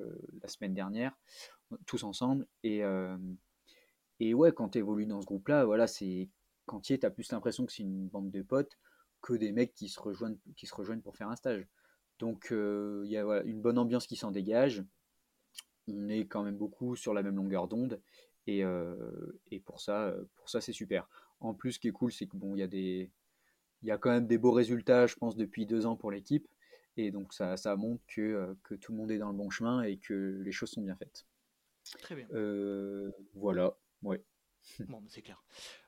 la semaine dernière, tous ensemble. Et et ouais, quand tu évolues dans ce groupe-là, voilà, c'est quand tu as plus l'impression que c'est une bande de potes que des mecs qui se rejoignent, qui se rejoignent pour faire un stage. Donc il y a une bonne ambiance qui s'en dégage. On est quand même beaucoup sur la même longueur d'onde. Et, et, pour ça, pour ça c'est super. En plus, ce qui est cool, c'est que bon, il y a des, il y a quand même des beaux résultats, je pense, depuis deux ans pour l'équipe. Et donc ça, ça montre que, que, tout le monde est dans le bon chemin et que les choses sont bien faites. Très bien. voilà. Ouais. [LAUGHS] Bon, c'est clair.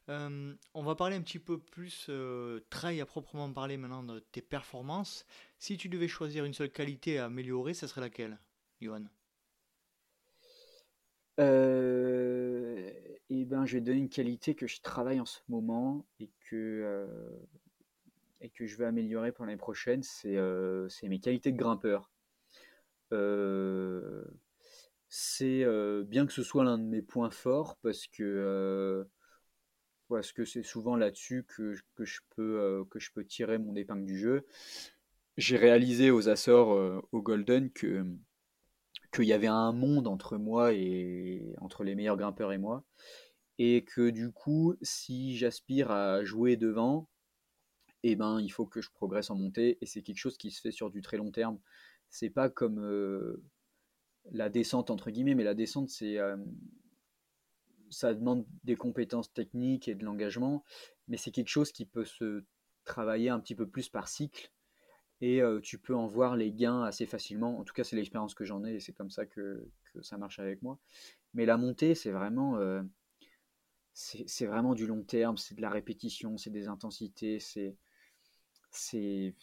Euh, on va parler un petit peu plus euh, trail à proprement parler maintenant de tes performances. Si tu devais choisir une seule qualité à améliorer, ça serait laquelle, Johan? Euh, Eh ben, je vais donner une qualité que je travaille en ce moment et que, euh, et que je vais améliorer pour l'année prochaine. C'est mes qualités de grimpeur. Euh, c'est bien que ce soit l'un de mes points forts parce que c'est souvent là-dessus que, que, je peux, que je peux tirer mon épingle du jeu. J'ai réalisé aux Açores, au Golden, que qu'il y avait un monde entre moi et entre les meilleurs grimpeurs et moi, et que du coup, si j'aspire à jouer devant, eh ben, il faut que je progresse en montée, et c'est quelque chose qui se fait sur du très long terme. C'est pas comme la descente entre guillemets, mais la descente c'est euh, ça demande des compétences techniques et de l'engagement, mais c'est quelque chose qui peut se travailler un petit peu plus par cycle et euh, tu peux en voir les gains assez facilement. En tout cas, c'est l'expérience que j'en ai et c'est comme ça que, ça marche avec moi. Mais la montée, c'est vraiment, euh, c'est vraiment du long terme, c'est de la répétition, c'est des intensités, c'est, c'est,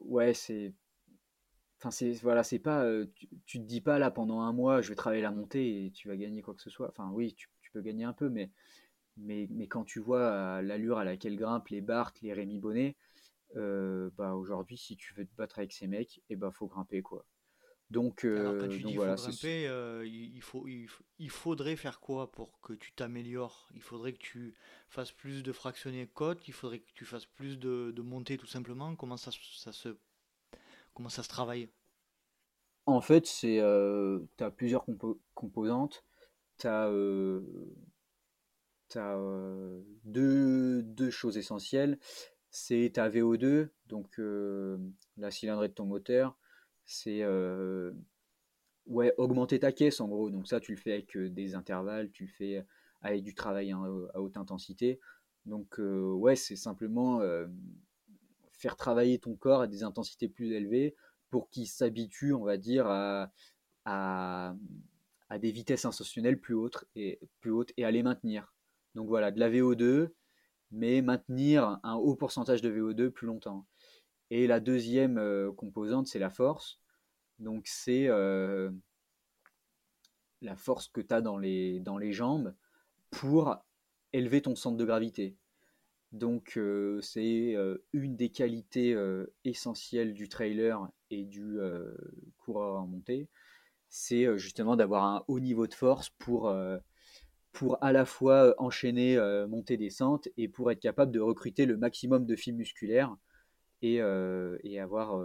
ouais, c'est Enfin, c'est voilà, c'est pas, tu, te dis pas là pendant un mois, je vais travailler la montée et tu vas gagner quoi que ce soit. Enfin, oui, tu, peux gagner un peu, mais, mais, mais quand tu vois l'allure à laquelle grimpent les Bart, les Rémi Bonnet, bah aujourd'hui, si tu veux te battre avec ces mecs, et eh bah faut grimper quoi. Donc, Alors, quand tu dis voilà, faut grimper, il, faut, il, faudrait faire quoi pour que tu t'améliores? Il faudrait que tu fasses plus de fractionnés côte, il faudrait que tu fasses plus de, de montées tout simplement? Comment ça, ça se Comment ça se travaille? En fait, c'est, euh, plusieurs composantes. Tu as, euh, euh, deux, choses essentielles. C'est ta VO2, donc la cylindrée de ton moteur. C'est ouais, augmenter ta caisse en gros. Donc ça, tu le fais avec des intervalles, tu le fais avec du travail à haute intensité. Donc ouais, c'est simplement faire travailler ton corps à des intensités plus élevées pour qu'il s'habitue, on va dire, à, à, des vitesses institutionnelles plus hautes, et, plus hautes et à les maintenir. Donc voilà, de la VO2, mais maintenir un haut pourcentage de VO2 plus longtemps. Et la deuxième euh, composante, c'est la force. Donc c'est euh, la force que tu as dans les, dans les jambes pour élever ton centre de gravité. Donc euh, c'est euh, une des qualités euh, essentielles du trailer et du coureur en montée, c'est justement d'avoir un haut niveau de force pour, pour à la fois enchaîner montée-descente et pour être capable de recruter le maximum de fibres musculaires et, et avoir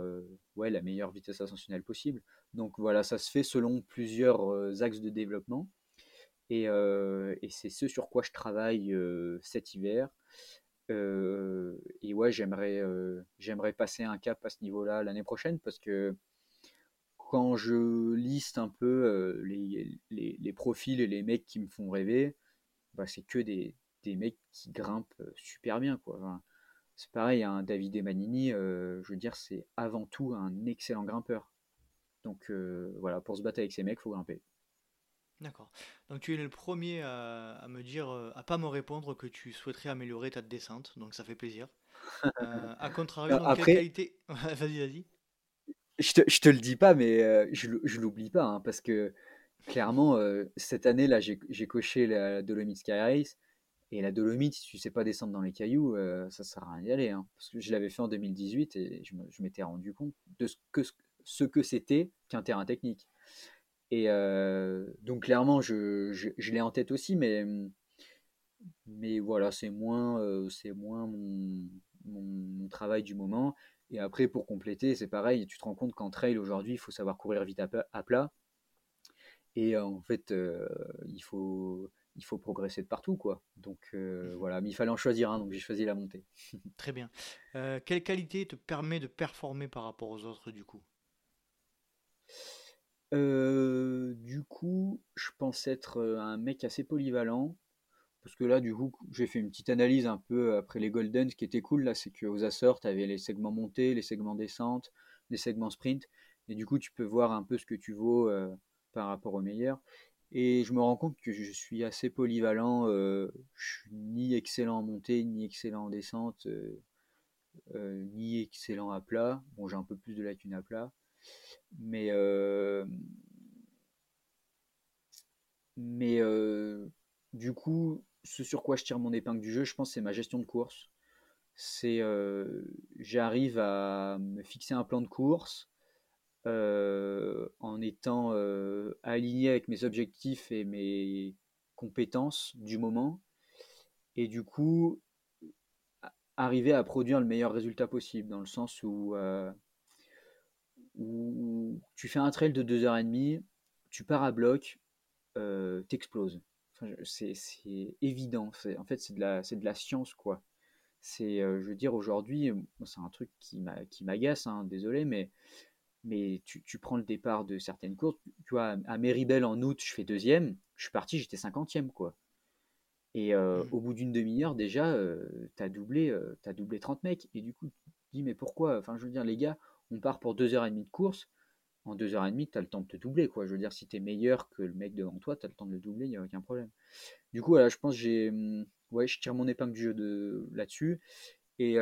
ouais, la meilleure vitesse ascensionnelle possible. Donc voilà, ça se fait selon plusieurs axes de développement. Et, et c'est ce sur quoi je travaille cet hiver. Et ouais, j'aimerais, j'aimerais passer un cap à ce niveau-là l'année prochaine parce que quand je liste un peu les, les, les, profils et les mecs qui me font rêver, bah, c'est que des, des, mecs qui grimpent super bien. Quoi. c'est pareil, un hein, David Emanini, je veux dire, c'est avant tout un excellent grimpeur. Donc voilà, pour se battre avec ces mecs, il faut grimper. D'accord. Donc tu es le premier à, me dire, euh, à pas me répondre que tu souhaiterais améliorer ta descente, donc ça fait plaisir. Euh, à [LAUGHS] contrario, dans quelle qualité... [LAUGHS] Vas-y, vas-y. Je te, je te le dis pas, mais euh, je, je l'oublie pas, hein, parce que clairement, cette année, là, j'ai coché la Dolomite Sky Race, et la Dolomite, si tu sais pas descendre dans les cailloux, ça sert à rien d'y aller, hein, parce que je l'avais fait en 2018, et je m'étais rendu compte de ce que ce que c'était qu'un terrain technique. Et donc clairement, je, je, l'ai en tête aussi, mais, mais voilà, c'est moins, c'est moins mon, mon, travail du moment. Et après, pour compléter, c'est pareil, tu te rends compte qu'en trail aujourd'hui, il faut savoir courir vite à, plat. Et en fait, il, faut, il faut progresser de partout. quoi. Donc mmh voilà, mais il fallait en choisir un, donc j'ai choisi la montée. Très bien. quelle qualité te permet de performer par rapport aux autres du coup? Du coup, je pense être un mec assez polyvalent. Parce que là, du coup, j'ai fait une petite analyse un peu après les Golden. Ce qui était cool, là, c'est qu'aux Açores, tu avais les segments montés, les segments descente, les segments sprint. Et du coup, tu peux voir un peu ce que tu vaux par rapport aux meilleurs. Et je me rends compte que je suis assez polyvalent. je suis ni excellent en montée, ni excellent en descente, ni excellent à plat. Bon, j'ai un peu plus de lacunes à plat. Mais, euh, mais euh, du coup, ce sur quoi je tire mon épingle du jeu, je pense, c'est ma gestion de course. C'est euh, j'arrive à me fixer un plan de course en étant aligné avec mes objectifs et mes compétences du moment. Et du coup, arriver à produire le meilleur résultat possible, dans le sens où où tu fais un trail de 2h30, tu pars à bloc, euh, t'exploses. c'est évident. En fait, c'est de, la, de la science, quoi. C'est, euh, je veux dire, aujourd'hui, c'est un truc qui m'agace, hein, désolé, mais, mais tu, tu, prends le départ de certaines courses. Tu vois, à Méribel en août, je fais deuxième. Je suis parti, j'étais cinquantième, quoi. Et euh, mmh. au bout d'une demi-heure, déjà, tu as, doublé, as doublé 30 mecs. Et du coup, tu te dis, mais pourquoi? Enfin, je veux dire, les gars, on part pour 2h30 de course. En 2h30, tu as le temps de te doubler. Quoi. Je veux dire, si tu es meilleur que le mec devant toi, tu as le temps de le doubler, il n'y a aucun problème. Du coup, voilà, je pense que j'ai. Hum, ouais, je tire mon épingle du jeu de... là-dessus. Et,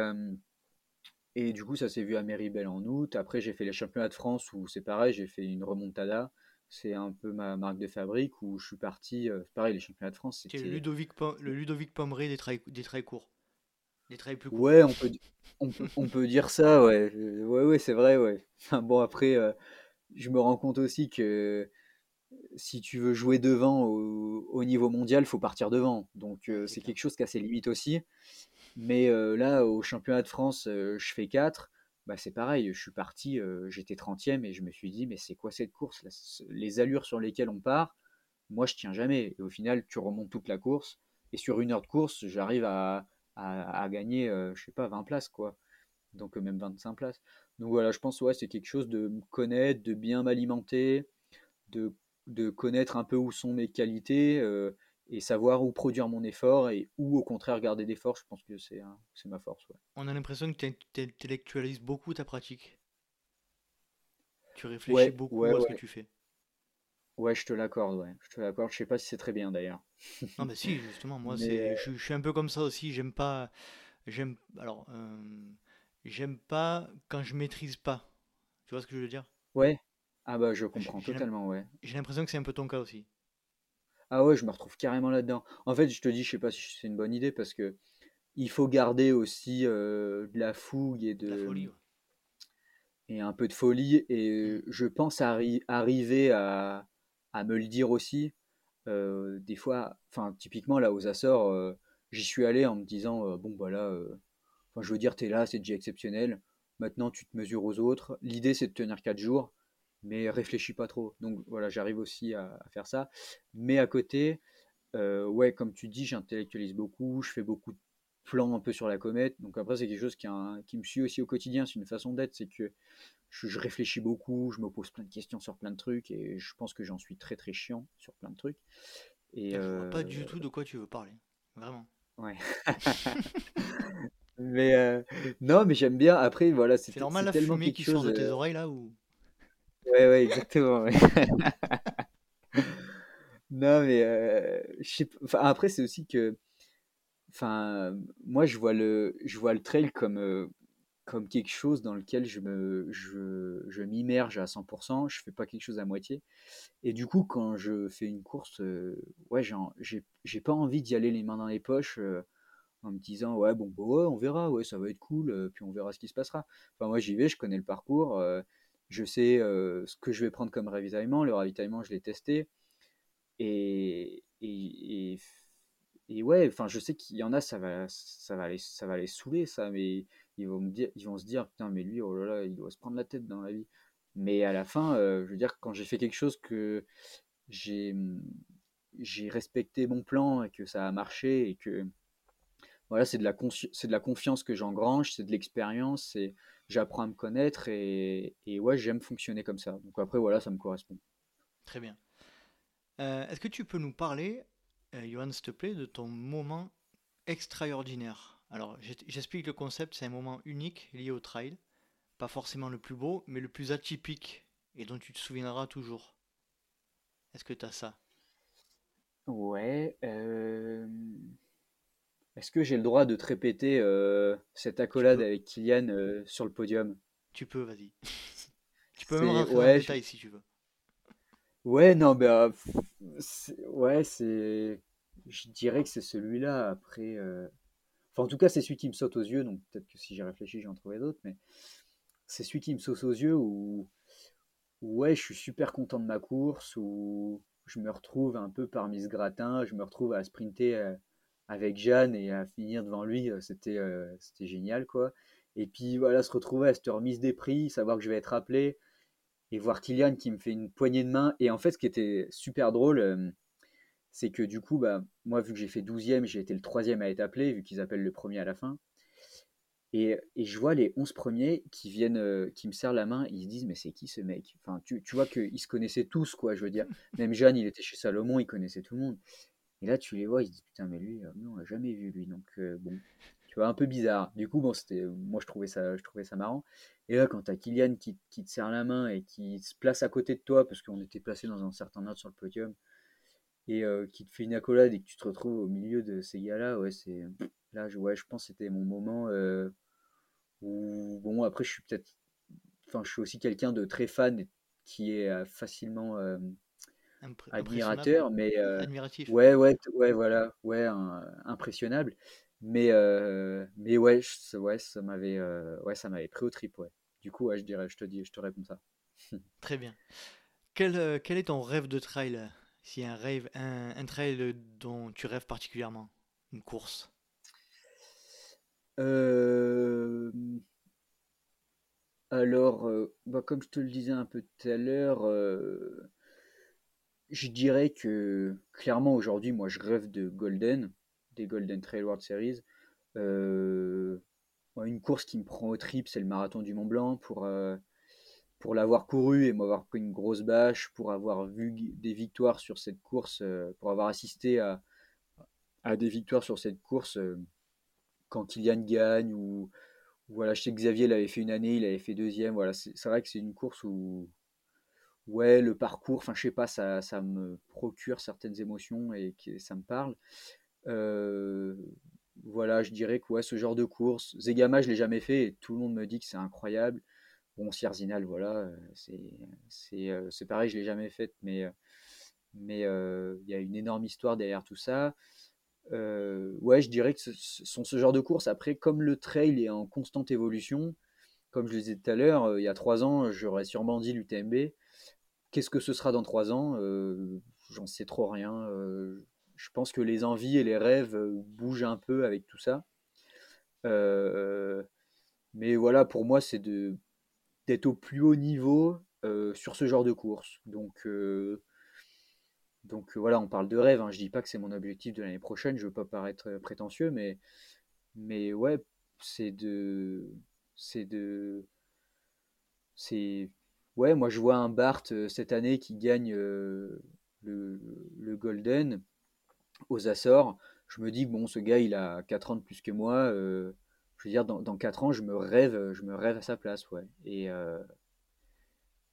et du coup, ça s'est vu à Méribel en août. Après, j'ai fait les championnats de France où c'est pareil, j'ai fait une remontada. C'est un peu ma marque de fabrique où je suis parti. Euh, pareil, les championnats de France. C'était le Ludovic, le Ludovic Pomeray des traits, des traits courts. Ouais, on peut, on, peut, dire ça, ouais. Ouais, ouais, c'est vrai, ouais. bon, après, euh, je me rends compte aussi que si tu veux jouer devant au, niveau mondial, il faut partir devant. Donc, euh, c'est quelque chose qui a ses limites aussi. Mais euh, là, au championnat de France, je fais 4. Bah, c'est pareil, je suis parti, j'étais 30e et je me suis dit, mais c'est quoi cette course? Les allures sur lesquelles on part, moi je tiens jamais. Et au final, tu remontes toute la course. Et sur une heure de course, j'arrive à, à, gagner, euh, je sais pas, 20 places, quoi. Donc euh, même 25 places. Donc voilà, je pense, ouais, c'est quelque chose de me connaître, de bien m'alimenter, de, de, connaître un peu où sont mes qualités euh, et savoir où produire mon effort et où au contraire garder d'effort. Je pense que c'est c'est ma force. Ouais. On a l'impression que tu intellectualises beaucoup ta pratique. Tu réfléchis beaucoup à ce que tu fais. Ouais, je te l'accorde, ouais. Je te l'accorde. Je sais pas si c'est très bien d'ailleurs. Non, mais si, justement, moi, c'est, je, je suis un peu comme ça aussi. J'aime pas, j'aime, alors, euh, j'aime pas quand je maîtrise pas. Tu vois ce que je veux dire? Ouais. Ah bah je comprends totalement, ouais. J'ai l'impression que c'est un peu ton cas aussi. Ah ouais, je me retrouve carrément là-dedans. En fait, je te dis, je sais pas si c'est une bonne idée parce que il faut garder aussi de la fougue et de, La folie, ouais. et un peu de folie. Et Mm. je pense arri- arriver à, à me le dire aussi. Euh, des fois, enfin, typiquement là aux Açores, euh, j'y suis allé en me disant euh, bon, bah là, je veux dire, t'es là, c'est déjà exceptionnel. Maintenant, tu te mesures aux autres. L'idée, c'est de tenir 4 jours, mais réfléchis pas trop. Donc voilà, j'arrive aussi à, à faire ça. Mais à côté, ouais, comme tu dis, j'intellectualise beaucoup, je fais beaucoup de plans un peu sur la comète. Donc après, c'est quelque chose qui, a un- qui me suit aussi au quotidien. C'est une façon d'être, c'est que je, je réfléchis beaucoup, je me pose plein de questions sur plein de trucs et je pense que j'en suis très très chiant sur plein de trucs. Et Je vois pas euh, du tout de quoi tu veux parler. Vraiment. ouais. [LAUGHS] Mais euh, non, mais j'aime bien. Après, voilà, c'est normal la tellement fumée qui sort chose. de tes euh, oreilles là ou? Ouais, ouais, exactement. ouais. [LAUGHS] Non, mais euh, je sais p- enfin, après, c'est aussi que, enfin, moi, je vois le, je vois le trail comme, euh, comme quelque chose dans lequel je me, je, je m'immerge à 100%. Je fais pas quelque chose à moitié. Et du coup, quand je fais une course, euh, ouais, j'ai, j'ai, pas envie d'y aller les mains dans les poches. euh, en me disant ouais bon bah on verra ouais ça va être cool euh, puis on verra ce qui se passera enfin moi j'y vais je connais le parcours euh, je sais euh, ce que je vais prendre comme ravitaillement le ravitaillement je l'ai testé et, et, et ouais enfin je sais qu'il y en a ça va ça va les ça va les saouler ça mais ils vont me dire ils vont se dire putain mais lui oh là là il doit se prendre la tête dans la vie mais à la fin euh, je veux dire quand j'ai fait quelque chose que j'ai j'ai respecté mon plan et que ça a marché et que voilà, c'est de la c'est de la confiance que j'engrange, c'est de l'expérience, c'est j'apprends à me connaître et, et ouais, j'aime fonctionner comme ça. Donc après, voilà, ça me correspond. Très bien. Euh, Est-ce que tu peux nous parler, euh, Johan, s'il te plaît, de ton moment extraordinaire? Alors, j'ex- j'explique le concept, c'est un moment unique lié au trail. Pas forcément le plus beau, mais le plus atypique et dont tu te souviendras toujours. Est-ce que tu as ça? Ouais. euh, Est-ce que j'ai le droit de te répéter euh, cette accolade avec Kylian euh, sur le podium? tu peux, vas-y. [LAUGHS] Tu peux même C'est rentrer ouais, je- détail si tu veux. Ouais, non, bah, ouais, c'est, je dirais que c'est celui-là. Après, euh, enfin, en tout cas, c'est celui qui me saute aux yeux. Donc peut-être que si j'y réfléchis, j'en trouverai d'autres, mais c'est celui qui me saute aux yeux où Ouais, je suis super content de ma course où je me retrouve un peu parmi ce gratin, je me retrouve à sprinter euh, avec Jeanne et à finir devant lui, euh, c'était c'était génial quoi. Et puis voilà, se retrouver à cette remise des prix, savoir que je vais être appelé et voir Kylian qui me fait une poignée de main. Et en fait, ce qui était super drôle, euh, c'est que du coup, bah, moi, vu que j'ai fait douzième, j'ai été le troisième à être appelé, vu qu'ils appellent le premier à la fin. Et, et je vois les 11 premiers qui viennent, euh, qui me serrent la main, ils se disent, mais c'est qui ce mec? Enfin, tu, tu vois qu'ils se connaissaient tous, quoi, je veux dire. Même Jeanne, il était chez Salomon, il connaissait tout le monde. Et là, tu les vois, ils se disent, putain, mais lui, euh, on l'a jamais vu, lui. Donc, euh, bon, tu vois, un peu bizarre. Du coup, bon, c'était, moi, je trouvais ça, je trouvais ça marrant. Et là, quand t'as Kylian qui, qui te serre la main et qui se place à côté de toi, parce qu'on était placé dans un certain ordre sur le podium, et euh, qui te fait une accolade et que tu te retrouves au milieu de ces gars-là, ouais, c'est, là, je, ouais, je pense que c'était mon moment. euh, ou bon, après, je suis peut-être. Enfin, je suis aussi quelqu'un de très fan et qui est euh, facilement euh, admirateur, mais euh, admiratif. ouais, ouais, ouais, voilà, ouais, un- impressionnable. Mais, euh, mais ouais, je- ouais, ça m'avait, euh, ouais, ça m'avait pris au trip, ouais. Du coup, ouais, je dirais, je te dis, je te réponds ça. [LAUGHS] Très bien. Quel, euh, quel est ton rêve de trail? S'il y a un rêve, un, un trail dont tu rêves particulièrement, une course? Euh, alors, euh, bah, comme je te le disais un peu tout à l'heure, euh, je dirais que clairement aujourd'hui, moi, je rêve de Golden, des Golden Trail World Series. Euh, une course qui me prend au trip, c'est le marathon du Mont Blanc. Pour, euh, pour l'avoir couru et m'avoir pris une grosse bâche, pour avoir vu des victoires sur cette course, euh, pour avoir assisté à, à des victoires sur cette course quand Kylian gagne ou, voilà, je sais que Xavier l'avait fait une année, il avait fait deuxième. Voilà, c'est vrai que c'est une course où ouais, le parcours, enfin je sais pas, ça, ça me procure certaines émotions et ça me parle. Euh, voilà, je dirais que ouais, ce genre de course, Zegama, je l'ai jamais fait et tout le monde me dit que c'est incroyable. Bon, Sierzinal, voilà, euh, euh, c'est pareil, je l'ai jamais faite, mais mais il y a une énorme histoire derrière tout ça. ouais, je dirais que ce sont ce genre de courses. Après, comme le trail est en constante évolution, comme je le disais tout à l'heure, il y a trois ans, j'aurais sûrement dit l'UTMB. Qu'est-ce que ce sera dans trois ans? J'en sais trop rien. Je pense que les envies et les rêves bougent un peu avec tout ça. mais voilà, pour moi, c'est d'être au plus haut niveau sur ce genre de course. Donc, donc voilà, on parle de rêve. Hein. Je dis pas que c'est mon objectif de l'année prochaine. Je veux pas paraître prétentieux, mais, mais ouais, c'est de, c'est de, c'est, ouais, moi je vois un Bart cette année qui gagne le, le, Golden aux Açores. Je me dis que bon, ce gars, il a 4 ans de plus que moi. je veux dire, dans, dans 4 ans, je me rêve, je me rêve à sa place, ouais. Et,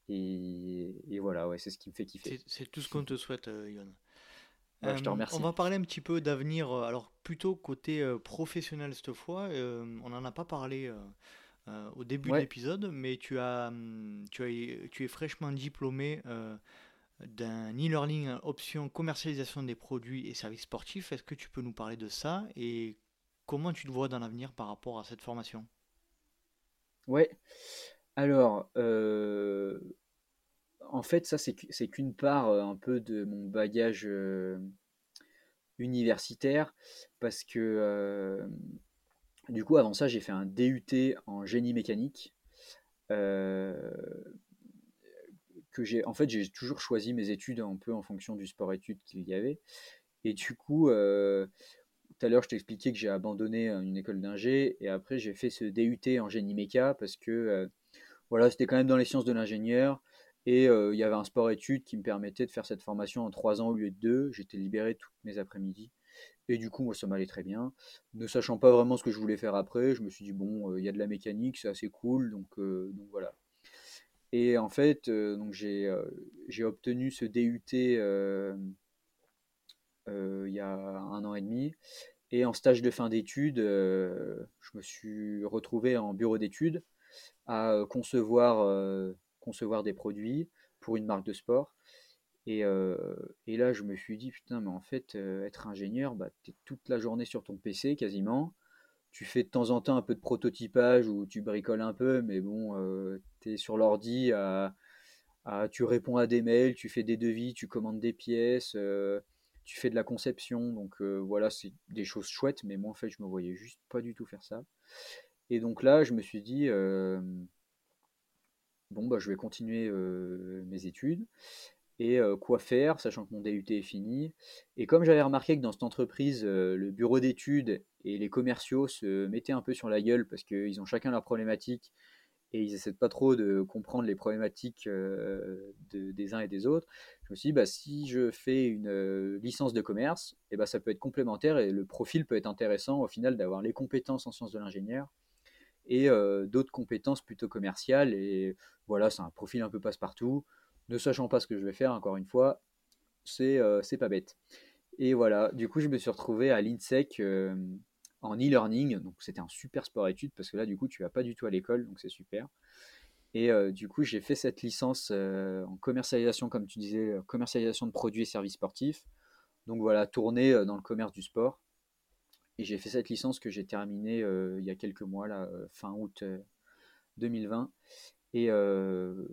et, voilà, ouais, c'est ce qui me fait kiffer. C'est tout ce qu'on te souhaite, euh, Yohan. je te euh, remercie. On va parler un petit peu d'avenir, euh, alors plutôt côté professionnel cette fois. on n'en a pas parlé au début de l'épisode, mais tu, as, hum, tu, as, tu es fraîchement diplômé d'un e-learning option commercialisation des produits et services sportifs. Est-ce que tu peux nous parler de ça et comment tu te vois dans l'avenir par rapport à cette formation? Ouais. Alors, euh, en fait, ça, c'est qu'une part euh, un peu de mon bagage euh, universitaire, parce que du coup, avant ça, j'ai fait un DUT en génie mécanique. Que j'ai, en fait, j'ai toujours choisi mes études un peu en fonction du sport-études qu'il y avait. Et du coup, tout à l'heure, je t'expliquais que j'ai abandonné une école d'ingé et après, j'ai fait ce DUT en génie méca parce que voilà, c'était quand même dans les sciences de l'ingénieur. Et euh, il y avait un sport-études qui me permettait de faire cette formation en trois ans au lieu de deux. J'étais libéré tous mes après-midi. Et du coup, moi, ça m'allait très bien. Ne sachant pas vraiment ce que je voulais faire après, je me suis dit, bon, euh, il y a de la mécanique, c'est assez cool. Donc, euh, donc voilà. Et en fait, donc j'ai obtenu ce DUT il y a un an et demi. Et en stage de fin d'études, je me suis retrouvé en bureau d'études à euh, concevoir, euh, concevoir des produits pour une marque de sport. Et, euh, et, là, je me suis dit, putain, mais en fait, être ingénieur, bah, tu es toute la journée sur ton PC quasiment. Tu fais de temps en temps un peu de prototypage ou tu bricoles un peu, mais bon, tu es sur l'ordi, tu réponds à des mails, tu fais des devis, tu commandes des pièces, tu fais de la conception. Donc voilà, c'est des choses chouettes, mais moi, en fait, je me voyais juste pas du tout faire ça. Et donc là, je me suis dit, bon, bah, je vais continuer mes études. Et quoi faire, sachant que mon DUT est fini. Et comme j'avais remarqué que dans cette entreprise, le bureau d'études et les commerciaux se mettaient un peu sur la gueule parce qu'ils ont chacun leurs problématiques et ils essaient pas trop de comprendre les problématiques des uns et des autres. Je me suis dit, bah, si je fais une licence de commerce, et bah, ça peut être complémentaire et le profil peut être intéressant au final d'avoir les compétences en sciences de l'ingénieur et d'autres compétences plutôt commerciales. Et voilà, c'est un profil un peu passe-partout. Ne sachant pas ce que je vais faire, encore une fois, c'est c'est pas bête. Et voilà, du coup, je me suis retrouvé à l'INSEC en e-learning. Donc, c'était un super sport-études parce que là, du coup, tu vas pas du tout à l'école, donc c'est super. Et du coup, j'ai fait cette licence en commercialisation, comme tu disais, commercialisation de produits et services sportifs. Donc voilà, tourner dans le commerce du sport. Et j'ai fait cette licence que j'ai terminée euh, il y a quelques mois, là, euh, fin août 2020. Euh,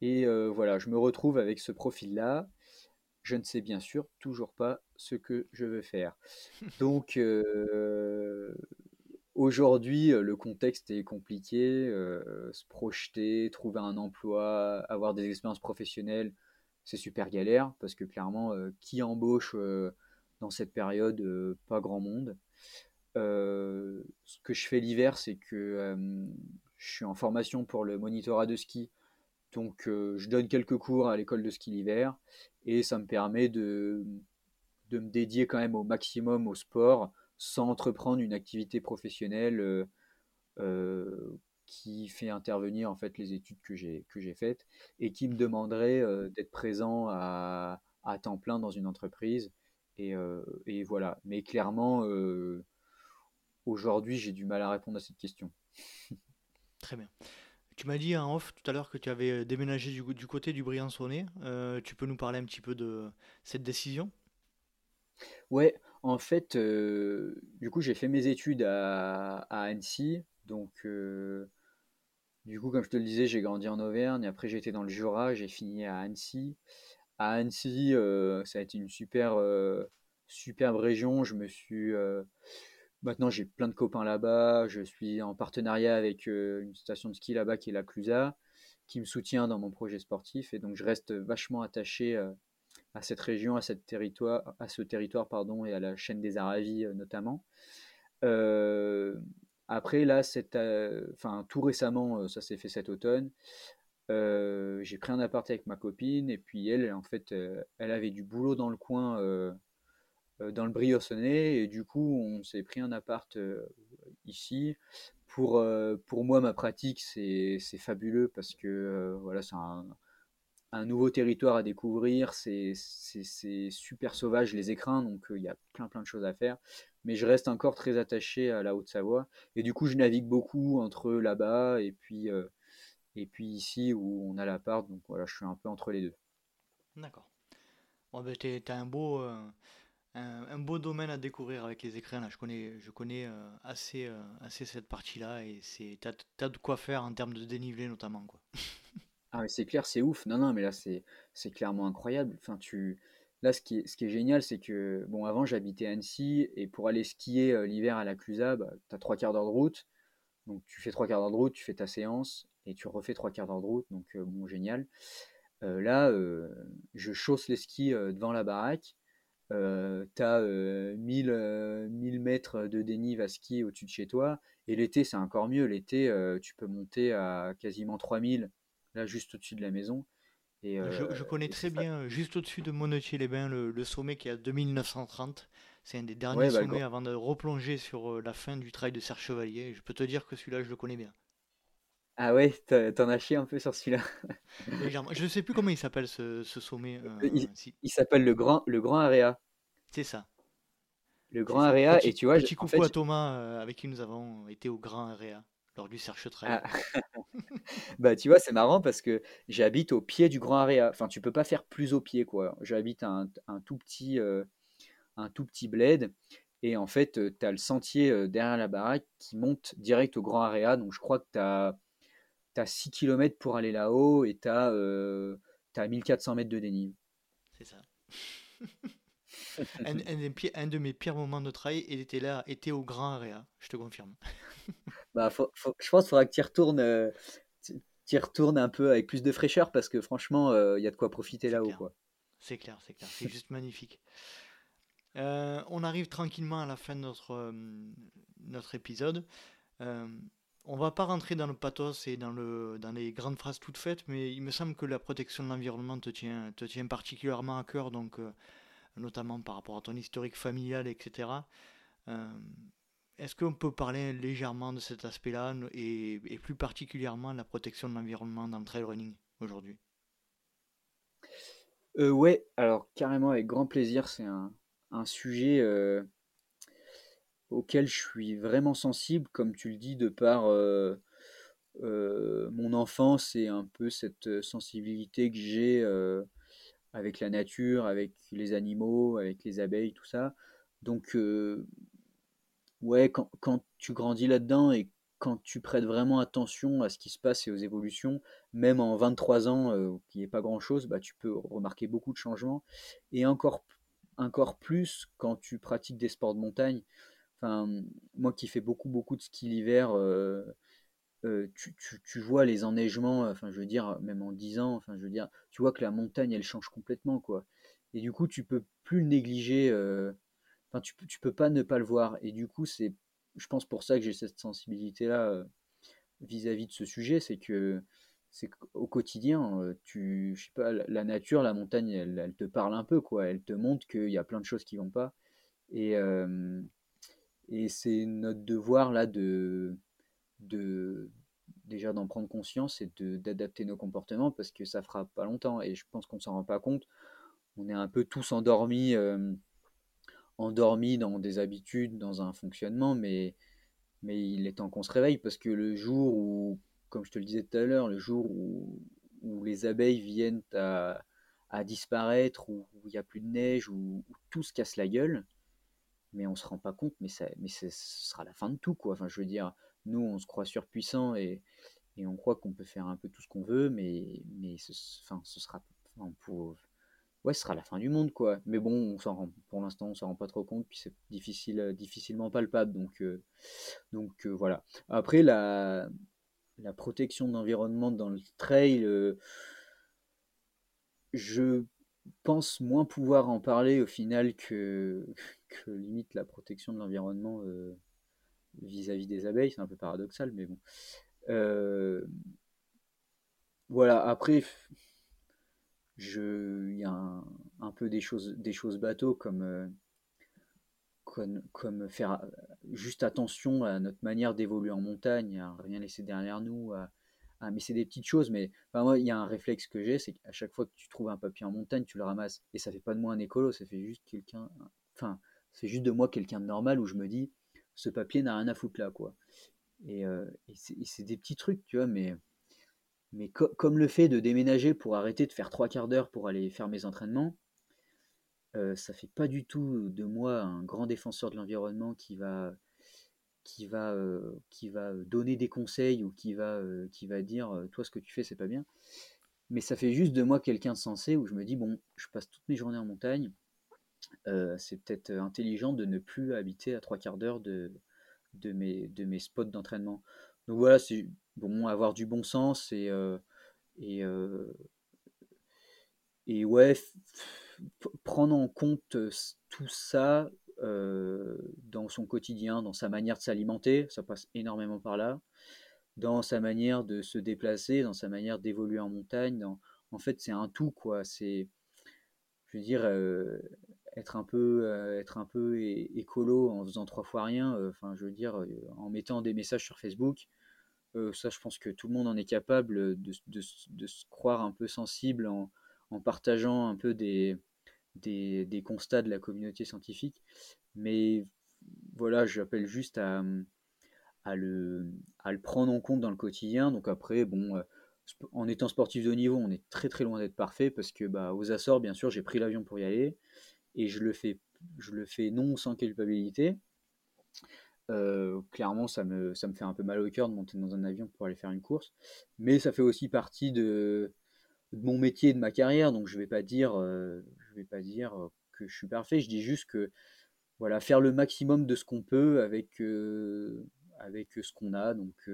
et, et voilà, je me retrouve avec ce profil-là. Je ne sais bien sûr toujours pas ce que je veux faire. [LAUGHS] Donc aujourd'hui, le contexte est compliqué. se projeter, trouver un emploi, avoir des expériences professionnelles, c'est super galère parce que clairement, qui embauche dans cette période Pas grand monde. Euh, ce que je fais l'hiver, c'est que euh, je suis en formation pour le monitorat de ski. Donc euh, je donne quelques cours à l'école de ski l'hiver et ça me permet de, de me dédier quand même au maximum au sport sans entreprendre une activité professionnelle qui fait intervenir en fait les études que j'ai faites et qui me demanderait d'être présent à, à, temps plein dans une entreprise et voilà mais clairement Aujourd'hui, j'ai du mal à répondre à cette question. Très bien. Tu m'as dit en off tout à l'heure que tu avais euh, déménagé du, côté du Briançonnais. Euh, tu peux nous parler un petit peu de cette décision? Ouais, en fait, du coup, j'ai fait mes études à, Annecy. Donc, du coup, comme je te le disais, j'ai grandi en Auvergne. Après, été dans le Jura. J'ai fini à Annecy. À Annecy, ça a été une super, superbe région. Je me suis. Maintenant, j'ai plein de copains là-bas. Je suis en partenariat avec une station de ski là-bas qui est la Clusa, qui me soutient dans mon projet sportif. Et donc, je reste vachement attaché à cette région, à, cette territoire, à ce territoire pardon, et à la chaîne des Aravis notamment. Après, là, euh, tout récemment, euh, ça s'est fait cet automne. Euh, j'ai pris un appart avec ma copine et puis elle, en fait, elle avait du boulot dans le coin, dans le Briançonnais et du coup, on s'est pris un appart ici. Pour, pour moi, ma pratique, c'est fabuleux parce que voilà, c'est un, un nouveau territoire à découvrir, c'est super sauvage les écrins, donc il y a plein plein de choses à faire mais je reste encore très attaché à la Haute-Savoie. Et du coup, je navigue beaucoup entre là-bas et puis, et puis ici où on a l'appart. Donc voilà, je suis un peu entre les deux. D'accord. Bon, ben, tu as un beau, un, beau domaine à découvrir avec les écrins. Là. Je connais, je connais euh, assez, assez cette partie-là et tu as, de quoi faire en termes de dénivelé notamment. Quoi. [LAUGHS] ah, c'est clair, c'est ouf. Non, non, mais là, c'est clairement incroyable. Enfin, tu Là, ce qui est, génial, c'est que, bon, avant, j'habitais Annecy, et pour aller skier euh, l'hiver à la Clusa, bah, tu as trois quarts d'heure de route. Donc, tu fais trois quarts d'heure de route, tu fais ta séance, et tu refais trois quarts d'heure de route. Donc, euh, bon, génial. Euh, là, je chausse les skis devant la baraque. Tu as 1000, 1000 mètres de dénive à skier au-dessus de chez toi. Et l'été, c'est encore mieux. L'été, tu peux monter à quasiment 3000, là, juste au-dessus de la maison je, euh, connais très bien, euh, juste au-dessus de Monetier-les-Bains, le, sommet qui est à 2930. C'est un des derniers bah, sommets avant de replonger sur euh, la fin du trail de Serre Chevalier. Je peux te dire que celui-là, je le connais bien. Ah ouais, t'en as chié un peu sur celui-là. [LAUGHS] je ne sais plus comment il s'appelle ce, sommet. il, s'appelle le Grand, le Grand Area. C'est ça. Le Grand Area, et tu vois. Petit coucou à Thomas avec qui nous avons été au Grand Area lors du Serge Trail. Ah. [LAUGHS] [LAUGHS] bah, tu vois, c'est marrant parce que j'habite au pied du Grand Area. Enfin, tu peux pas faire plus au pied, quoi. J'habite un, un, tout petit, euh, un tout petit bled. Et en fait, euh, tu as le sentier euh, derrière la baraque qui monte direct au Grand Area. Donc, je crois que tu as, as, 6 km pour aller là-haut et tu as, as, 1400 mètres de dénive. C'est ça. [LAUGHS] un, un, de mes pires moments de trail, il était là, était au Grand Area, je te confirme. [LAUGHS] bah, je pense qu'il faudra que tu y retournes, euh, retournes un peu avec plus de fraîcheur parce que franchement, il euh, y a de quoi profiter là-haut. C'est clair, c'est clair, c'est [LAUGHS] juste magnifique. Euh, on arrive tranquillement à la fin de notre, notre épisode. On va pas rentrer dans le pathos et dans, le, dans les grandes phrases toutes faites, mais il me semble que la protection de l'environnement te tient, te tient particulièrement à cœur, donc notamment par rapport à ton historique familial, etc. Est-ce qu'on peut parler légèrement de cet aspect-là et, plus particulièrement la protection de l'environnement dans le trail running aujourd'hui? Euh, Ouais, alors carrément avec grand plaisir. C'est un, sujet euh, auquel je suis vraiment sensible, comme tu le dis, de par euh, euh, mon enfance et un peu cette sensibilité que j'ai avec la nature, avec les animaux, avec les abeilles, tout ça. Donc ouais, quand, quand tu grandis là-dedans et quand tu prêtes vraiment attention à ce qui se passe et aux évolutions, même en 23 ans, euh, qui n'est pas grand-chose, bah, tu peux remarquer beaucoup de changements. Et encore, encore plus quand tu pratiques des sports de montagne. Enfin, moi qui fais beaucoup, beaucoup de ski l'hiver, euh, euh, tu, tu, vois les enneigements, enfin je veux dire, même en 10 ans, enfin je veux dire, tu vois que la montagne, elle change complètement, quoi. Et du coup, tu peux plus le négliger tu, tu peux pas ne pas le voir. Et du coup, c'est, je pense pour ça que j'ai cette sensibilité-là euh, vis-à-vis de ce sujet, c'est que c'est au quotidien, euh, tu, je sais pas, la nature, la montagne, elle, te parle un peu, quoi. Elle te montre qu'il y a plein de choses qui vont pas. Et, euh, et c'est notre devoir là de, déjà d'en prendre conscience et d'adapter nos comportements parce que ça fera pas longtemps. Et je pense qu'on s'en rend pas compte. On est un peu tous endormis endormi dans des habitudes, dans un fonctionnement, mais, il est temps qu'on se réveille parce que le jour où, comme je te le disais tout à l'heure, le jour où, où les abeilles viennent à, à disparaître, où il n'y a plus de neige, où, tout se casse la gueule, mais on se rend pas compte, mais, ça, mais ce sera la fin de tout, quoi. Enfin, je veux dire, nous, on se croit surpuissant et, et on croit qu'on peut faire un peu tout ce qu'on veut, mais, mais ce, enfin, ce sera, pour, ouais, ce sera la fin du monde, quoi. Mais bon, on s'en rend, pour l'instant, on s'en rend pas trop compte, puis c'est difficile, difficilement palpable, donc, euh, donc euh, voilà. Après, la, la protection de l'environnement dans le trail, euh, je pense moins pouvoir en parler au final que, limite la protection de l'environnement euh, vis-à-vis des abeilles. C'est un peu paradoxal, mais bon. Euh, voilà, après, il y a un, peu des choses, des choses bateaux comme, euh, comme, comme, faire juste attention à notre manière d'évoluer en montagne, à rien laisser derrière nous, mais c'est des petites choses, mais moi, il y a un réflexe que j'ai, c'est qu'à chaque fois que tu trouves un papier en montagne, tu le ramasses. Et ça fait pas de moi un écolo, ça fait juste quelqu'un. Enfin, c'est juste de moi quelqu'un de normal où je me dis, ce papier n'a rien à foutre là, quoi. Et, euh, c'est des petits trucs, tu vois, mais, comme le fait de déménager pour arrêter de faire trois quarts d'heure pour aller faire mes entraînements, euh, ça fait pas du tout de moi un grand défenseur de l'environnement qui va qui va, euh, qui va donner des conseils ou qui va, euh, qui va dire toi ce que tu fais c'est pas bien. Mais ça fait juste de moi quelqu'un de sensé où je me dis bon, je passe toutes mes journées en montagne. C'est peut-être intelligent de ne plus habiter à trois quarts d'heure de, de, mes, de mes spots d'entraînement. Donc voilà, c'est bon, avoir du bon sens et, et, et ouais, prendre en compte tout ça euh, dans son quotidien, dans sa manière de s'alimenter, ça passe énormément par là, dans sa manière de se déplacer, dans sa manière d'évoluer en montagne. En fait, c'est un tout, quoi. C'est, je veux dire, euh, être un peu, euh, être un peu écolo en faisant trois fois rien. Enfin, je veux dire, en mettant des messages sur Facebook. ça, je pense que tout le monde en est capable de, se croire un peu sensible en, partageant un peu des, constats de la communauté scientifique. Mais voilà, j'appelle juste à, le, prendre en compte dans le quotidien. Donc après, bon, euh, en étant sportif de haut niveau, on est très très loin d'être parfait parce que bah, aux Açores, bien sûr, j'ai pris l'avion pour y aller et je le fais, je le fais non sans culpabilité. Euh, clairement, ça me, ça me fait un peu mal au cœur de monter dans un avion pour aller faire une course, mais ça fait aussi partie de, mon métier de ma carrière, donc je vais pas dire, euh, je vais pas dire euh, que je suis parfait. Je dis juste que voilà, faire le maximum de ce qu'on peut avec avec ce qu'on a. Donc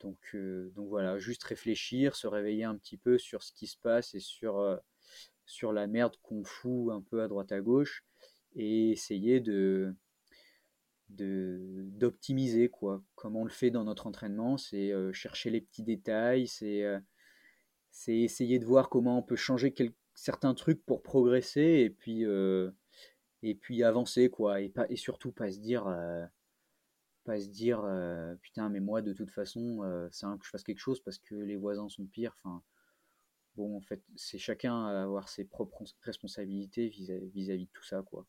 donc donc voilà, juste réfléchir, se réveiller un petit peu sur ce qui se passe et sur sur la merde qu'on fout un peu à droite à gauche et essayer de d'optimiser quoi comme on le fait dans notre entraînement c'est chercher les petits détails c'est c'est essayer de voir comment on peut changer certains trucs pour progresser et puis, euh, et puis avancer, quoi. Et, pas, et surtout pas se dire, euh, pas se dire euh, putain, mais moi de toute façon, c'est un que je fasse quelque chose parce que les voisins sont pires. Enfin, bon, en fait, c'est chacun à avoir ses propres responsabilités vis-à-vis de tout ça, quoi.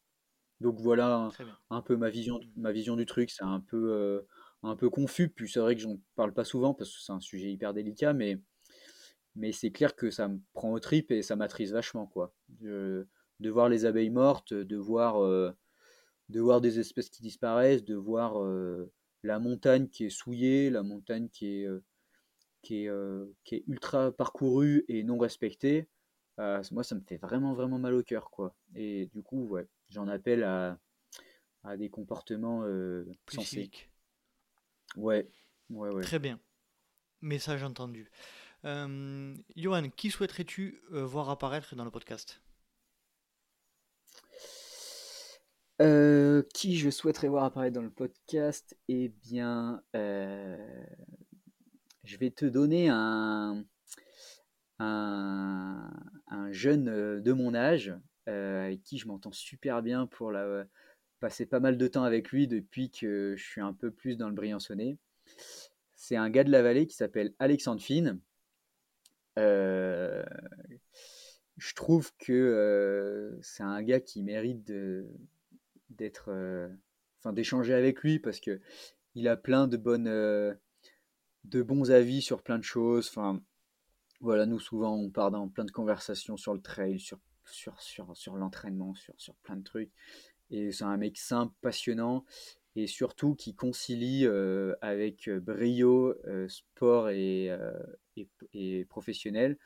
Donc voilà un, peu ma vision, ma vision du truc. C'est un peu, un peu confus. Puis c'est vrai que j'en parle pas souvent parce que c'est un sujet hyper délicat, mais mais c'est clair que ça me prend au trip et ça m'attriste vachement quoi. De, voir les abeilles mortes, de voir, euh, de voir des espèces qui disparaissent, de voir euh, la montagne qui est souillée, la montagne qui est, euh, qui est, qui est ultra parcourue et non respectée. moi, ça me fait vraiment vraiment mal au cœur quoi. Et du coup, ouais, j'en appelle à, à des comportements Plus sensés. Ouais, ouais, ouais. Très bien. Message entendu. Euh, Johan, qui souhaiterais-tu euh, voir apparaître dans le podcast? Euh, Qui je souhaiterais voir apparaître dans le podcast? Eh bien, je vais te donner un, un, jeune de mon âge avec qui je m'entends super bien pour passer pas mal de temps avec lui depuis que je suis un peu plus dans le Briançonnet. C'est un gars de la vallée qui s'appelle Alexandre Fine. Euh, je trouve que euh, c'est un gars qui mérite d'être, euh, enfin d'échanger avec lui parce que il a plein de bonnes, de bons avis sur plein de choses. Enfin, voilà, nous souvent on part dans plein de conversations sur le trail, sur sur, sur, sur l'entraînement, sur, sur plein de trucs. Et c'est un mec simple, passionnant, et surtout qui concilie avec brio sport et, et, et, professionnel.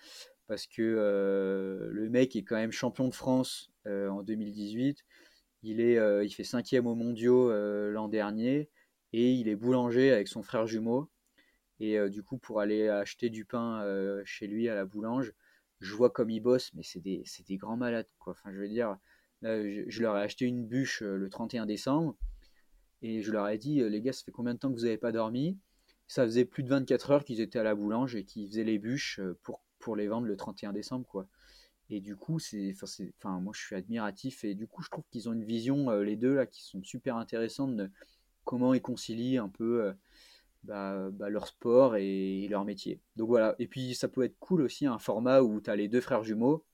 Parce que le mec est quand même champion de France en 2018. Il, est, il fait cinquième aux mondiaux l'an dernier. Et il est boulanger avec son frère jumeau. Et du coup, pour aller acheter du pain chez lui à la boulange, je vois comme il bosse, mais c'est des, des, grands malades. Quoi. Enfin, je veux dire, je, leur ai acheté une bûche le 31 décembre. Et je leur ai dit, les gars, ça fait combien de temps que vous n'avez pas dormi? Ça faisait plus de 24 heures qu'ils étaient à la boulange et qu'ils faisaient les bûches pour, pour les vendre le 31 décembre. quoi. Et du coup, c'est, enfin, moi, je suis admiratif. Et du coup, je trouve qu'ils ont une vision, les deux, là, qui sont super intéressantes de comment ils concilient un peu bah, bah, leur sport et, leur métier. Donc voilà. Et puis, ça peut être cool aussi, un format où tu as les deux frères jumeaux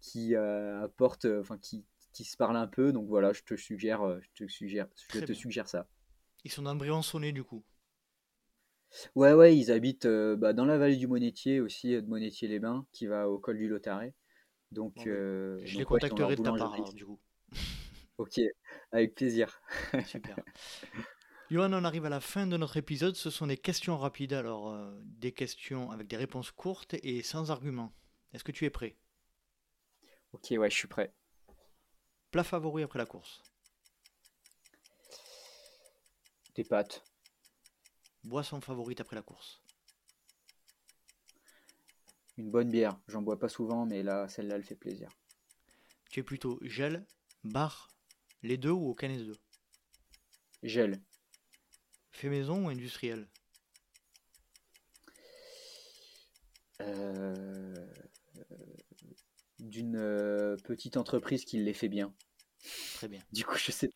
qui apportent, enfin, qui, qui se parlent un peu. Donc voilà, je te suggère, euh, je te suggère, je te suggère ça. Ils sont dans Briançonnet du coup. Ouais, ouais, ils habitent euh, bah, dans la vallée du Monétier aussi, de Monétier-les-Bains, qui va au col du Lotaret. Donc, bah, euh, je les contacterai de ta part, du coup. [LAUGHS] ok, avec plaisir. [LAUGHS] Super. [LAUGHS] Johan, on arrive à la fin de notre épisode. Ce sont des questions rapides, alors des questions avec des réponses courtes et sans arguments. Est-ce que tu es prêt? Ok, ouais, je suis prêt. Plat favori après la course Des pâtes. Boisson favorite après la course Une bonne bière. J'en bois pas souvent, mais là, celle-là, elle fait plaisir. Tu es plutôt gel, bar, les deux ou aucun des deux? Gel. Fait maison ou industriel? Euh, D'une euh, petite entreprise qui les fait bien. Très bien. Du coup, je sais.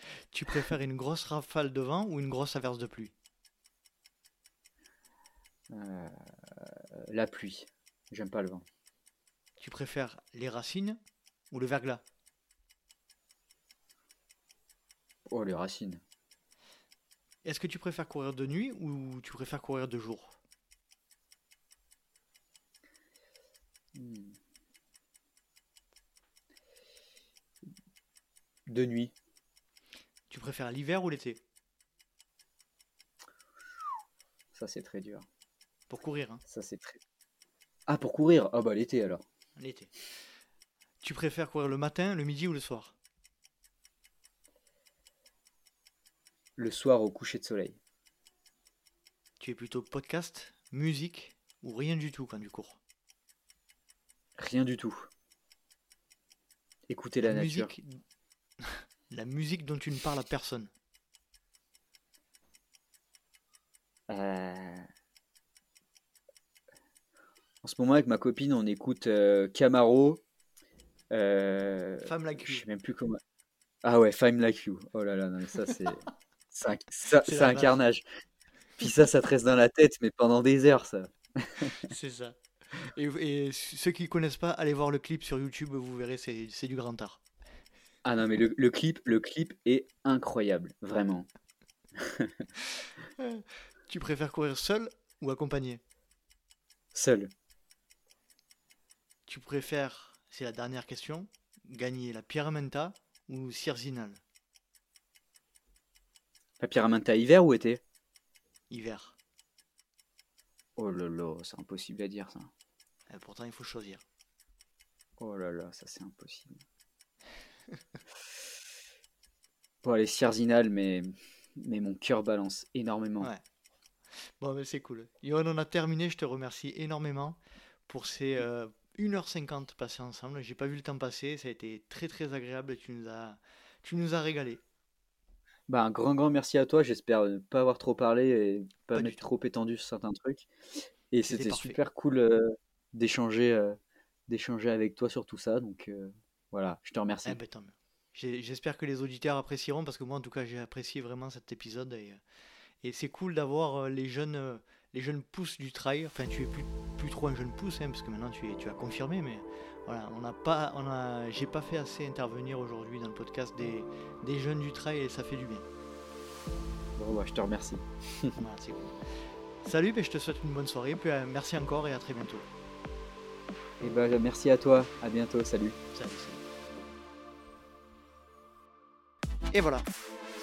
[LAUGHS] tu préfères une grosse rafale de vent ou une grosse averse de pluie? Euh, La pluie. J'aime pas le vent. Tu préfères les racines ou le verglas? Oh, les racines. Est-ce que tu préfères courir de nuit ou tu préfères courir de jour? Hmm. De nuit. Tu préfères l'hiver ou l'été? Ça, c'est très dur. Pour courir, hein. Ça, c'est très. Ah, pour courir? Ah, bah l'été alors. L'été. Tu préfères courir le matin, le midi ou le soir? Le soir au coucher de soleil. Tu es plutôt podcast, musique ou rien du tout quand tu cours Rien du tout. Écouter la, nature. [LAUGHS] La musique dont tu ne parles à personne. Euh, en ce moment, avec ma copine, on écoute euh, Camaro. Euh... Femme like you. Je sais même plus comment. Ah ouais, Femme like you. Oh là là, non, mais ça, c'est. [LAUGHS] c'est un, carnage. Puis ça, ça te reste dans la tête, mais pendant des heures, ça. [LAUGHS] c'est ça. Et, et, ceux qui ne connaissent pas, allez voir le clip sur YouTube, vous verrez, c'est du grand art. Ah non, mais le, clip, le clip est incroyable, vraiment. [LAUGHS] tu préfères courir seul ou accompagné? Seul. Tu préfères, c'est la dernière question, gagner la Pyramenta ou Cirzinal La Pyramenta hiver ou été? Hiver. Oh là là, c'est impossible à dire ça. Et eh, pourtant, il faut choisir. Oh là là, ça c'est impossible. [LAUGHS] Bon, aller Sierzinal, mais, mais mon cœur balance énormément. Ouais. Bon, mais c'est cool. Yoann, on a terminé. Je te remercie énormément pour ces 1h50 euh, passées ensemble. J'ai pas vu le temps passer. Ça a été très très agréable. Tu nous as, tu nous as régalé. Bah, un grand grand merci à toi. J'espère ne pas avoir trop parlé et pas, pas trop étendu sur certains trucs. Et c'était super cool euh, d'échanger euh, d'échanger avec toi sur tout ça. Donc voilà, je te remercie. Eh ben, J'espère que les auditeurs apprécieront parce que moi en tout cas j'ai apprécié vraiment cet épisode et, et c'est cool d'avoir euh, les jeunes euh, les jeunes pousses du trail. Enfin tu es plus, plus trop un jeune pousse hein, parce que maintenant tu, es, tu as confirmé mais voilà on n'a pas on a j'ai pas fait assez intervenir aujourd'hui dans le podcast des, des, jeunes du trail et ça fait du bien. Bon bah je te remercie. Salut, et je te souhaite une bonne soirée, puis, euh, merci encore et à très bientôt. Et ben, merci à toi. À bientôt. Salut. Salut, salut. Et voilà,